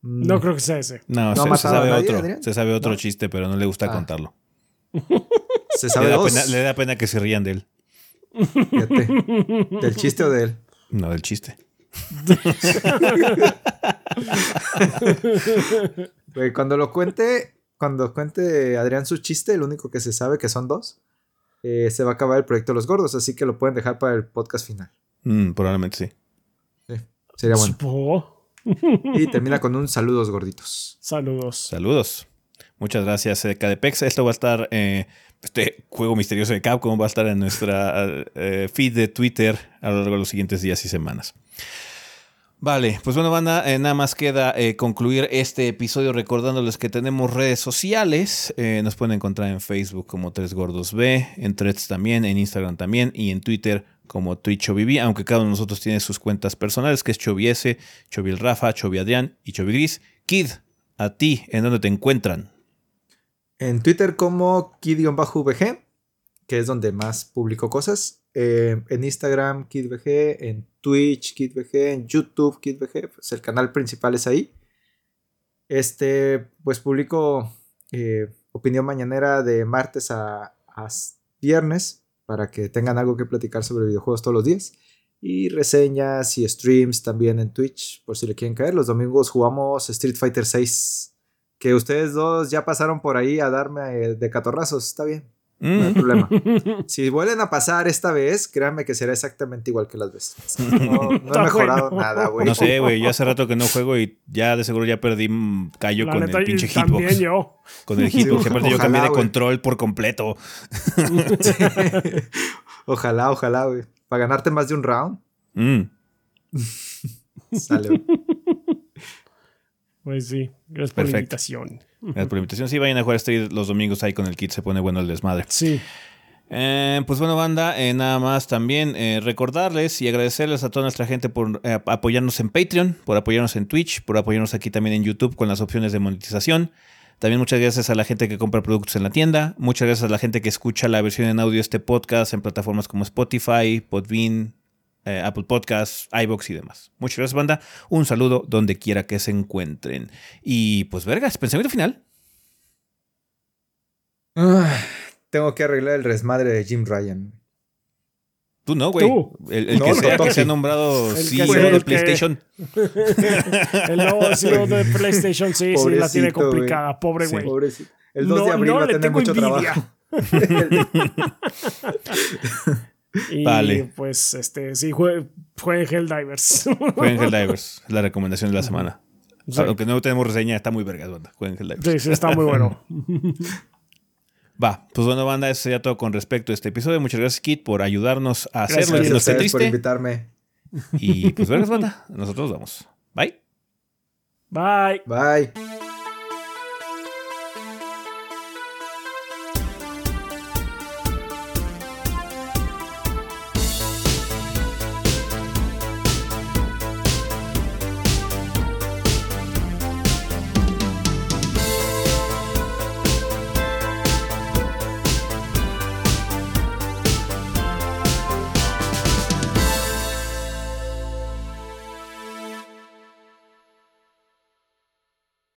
Mm, No creo que sea ese. no, ¿No ha se, se sabe nadie, otro. Adrián? Se sabe otro ¿No? chiste, pero no le gusta Ah. contarlo. Se Le sabe da, dos. pena, le da pena que se rían de él. Fíjate. ¿Del chiste o de él? No, del chiste. Cuando lo cuente, cuando cuente Adrián su chiste, el único que se sabe que son dos, eh, se va a acabar el proyecto Los Gordos, así que lo pueden dejar para el podcast final. Mm, probablemente sí. Sería bueno. Supo. Y termina con un saludos gorditos. Saludos. Saludos. Muchas gracias, eh, KDPEX. Esto va a estar, eh, este juego misterioso de Capcom va a estar en nuestra eh, feed de Twitter a lo largo de los siguientes días y semanas. Vale, pues bueno, banda, eh, nada más queda eh, concluir este episodio recordándoles que tenemos redes sociales. Eh, nos pueden encontrar en Facebook como Tres Gordos B, en Threads también, en Instagram también y en Twitter como TwitchOviV, aunque cada uno de nosotros tiene sus cuentas personales, que es Choviese, Chovil Rafa, Chovi Adrián y Chovi Gris. Kid, a ti, ¿en dónde te encuentran? En Twitter como kid-vg, que es donde más publico cosas. Eh, en Instagram kidvg, en Twitch kidvg, en YouTube kidvg, pues el canal principal es ahí. Este, pues publico eh, opinión mañanera de martes a, s- viernes para que tengan algo que platicar sobre videojuegos todos los días. Y reseñas y streams también en Twitch, por si le quieren caer. Los domingos jugamos Street Fighter 6 que ustedes dos ya pasaron por ahí a darme eh, de catorrazos, está bien, no hay Mm, problema. Si vuelven a pasar esta vez, créanme que será exactamente igual que las veces. No, no he mejorado bueno. nada, güey. no sé, güey, yo hace rato que no juego y ya de seguro ya perdí mm, callo La con neta, el y pinche también hitbox. yo. Con el hitbox, Sí, que aparte yo cambié de control por completo. ojalá, ojalá, güey. Para ganarte más de un round. Mm. Sale. güey. Pues sí, gracias por la invitación. Gracias por la invitación. Sí, vayan a jugar Street los domingos ahí con el kit, se pone bueno el desmadre. Sí. Eh, pues bueno, banda, eh, nada más también eh, recordarles y agradecerles a toda nuestra gente por apoyarnos en Patreon, por apoyarnos en Twitch, por apoyarnos aquí también en YouTube con las opciones de monetización. También muchas gracias a la gente que compra productos en la tienda. Muchas gracias a la gente que escucha la versión en audio de este podcast en plataformas como Spotify, Podbean, eh, Apple Podcasts, iBox y demás. Muchas gracias, banda. Un saludo donde quiera que se encuentren. Y pues, vergas, pensamiento final. Tengo que arreglar el resmadre de Jim Ryan. Tú no, güey. Tú. El, el No, que no, sea que Toki. sea nombrado El que CEO de PlayStation. El nuevo CEO de PlayStation, sí, sí, la tiene complicada. Pobre Sí. güey. Pobrecito. El 2 No, de abril no va a le tener tengo mucho envidia. trabajo. Y Vale. pues, este, sí, juegue, juegue Helldivers. Jueguen Helldivers. Es la recomendación de la semana. Sí. Aunque no tenemos reseña, está muy vergas, banda. Jueguen Helldivers. Sí, sí, está muy bueno. Va, pues bueno, banda, eso sería todo con respecto a este episodio. Muchas gracias, Kit, por ayudarnos a hacerlo y Gracias que Gracias a ustedes por invitarme. Y pues vergas, banda. Nosotros nos vamos. Bye. Bye. Bye.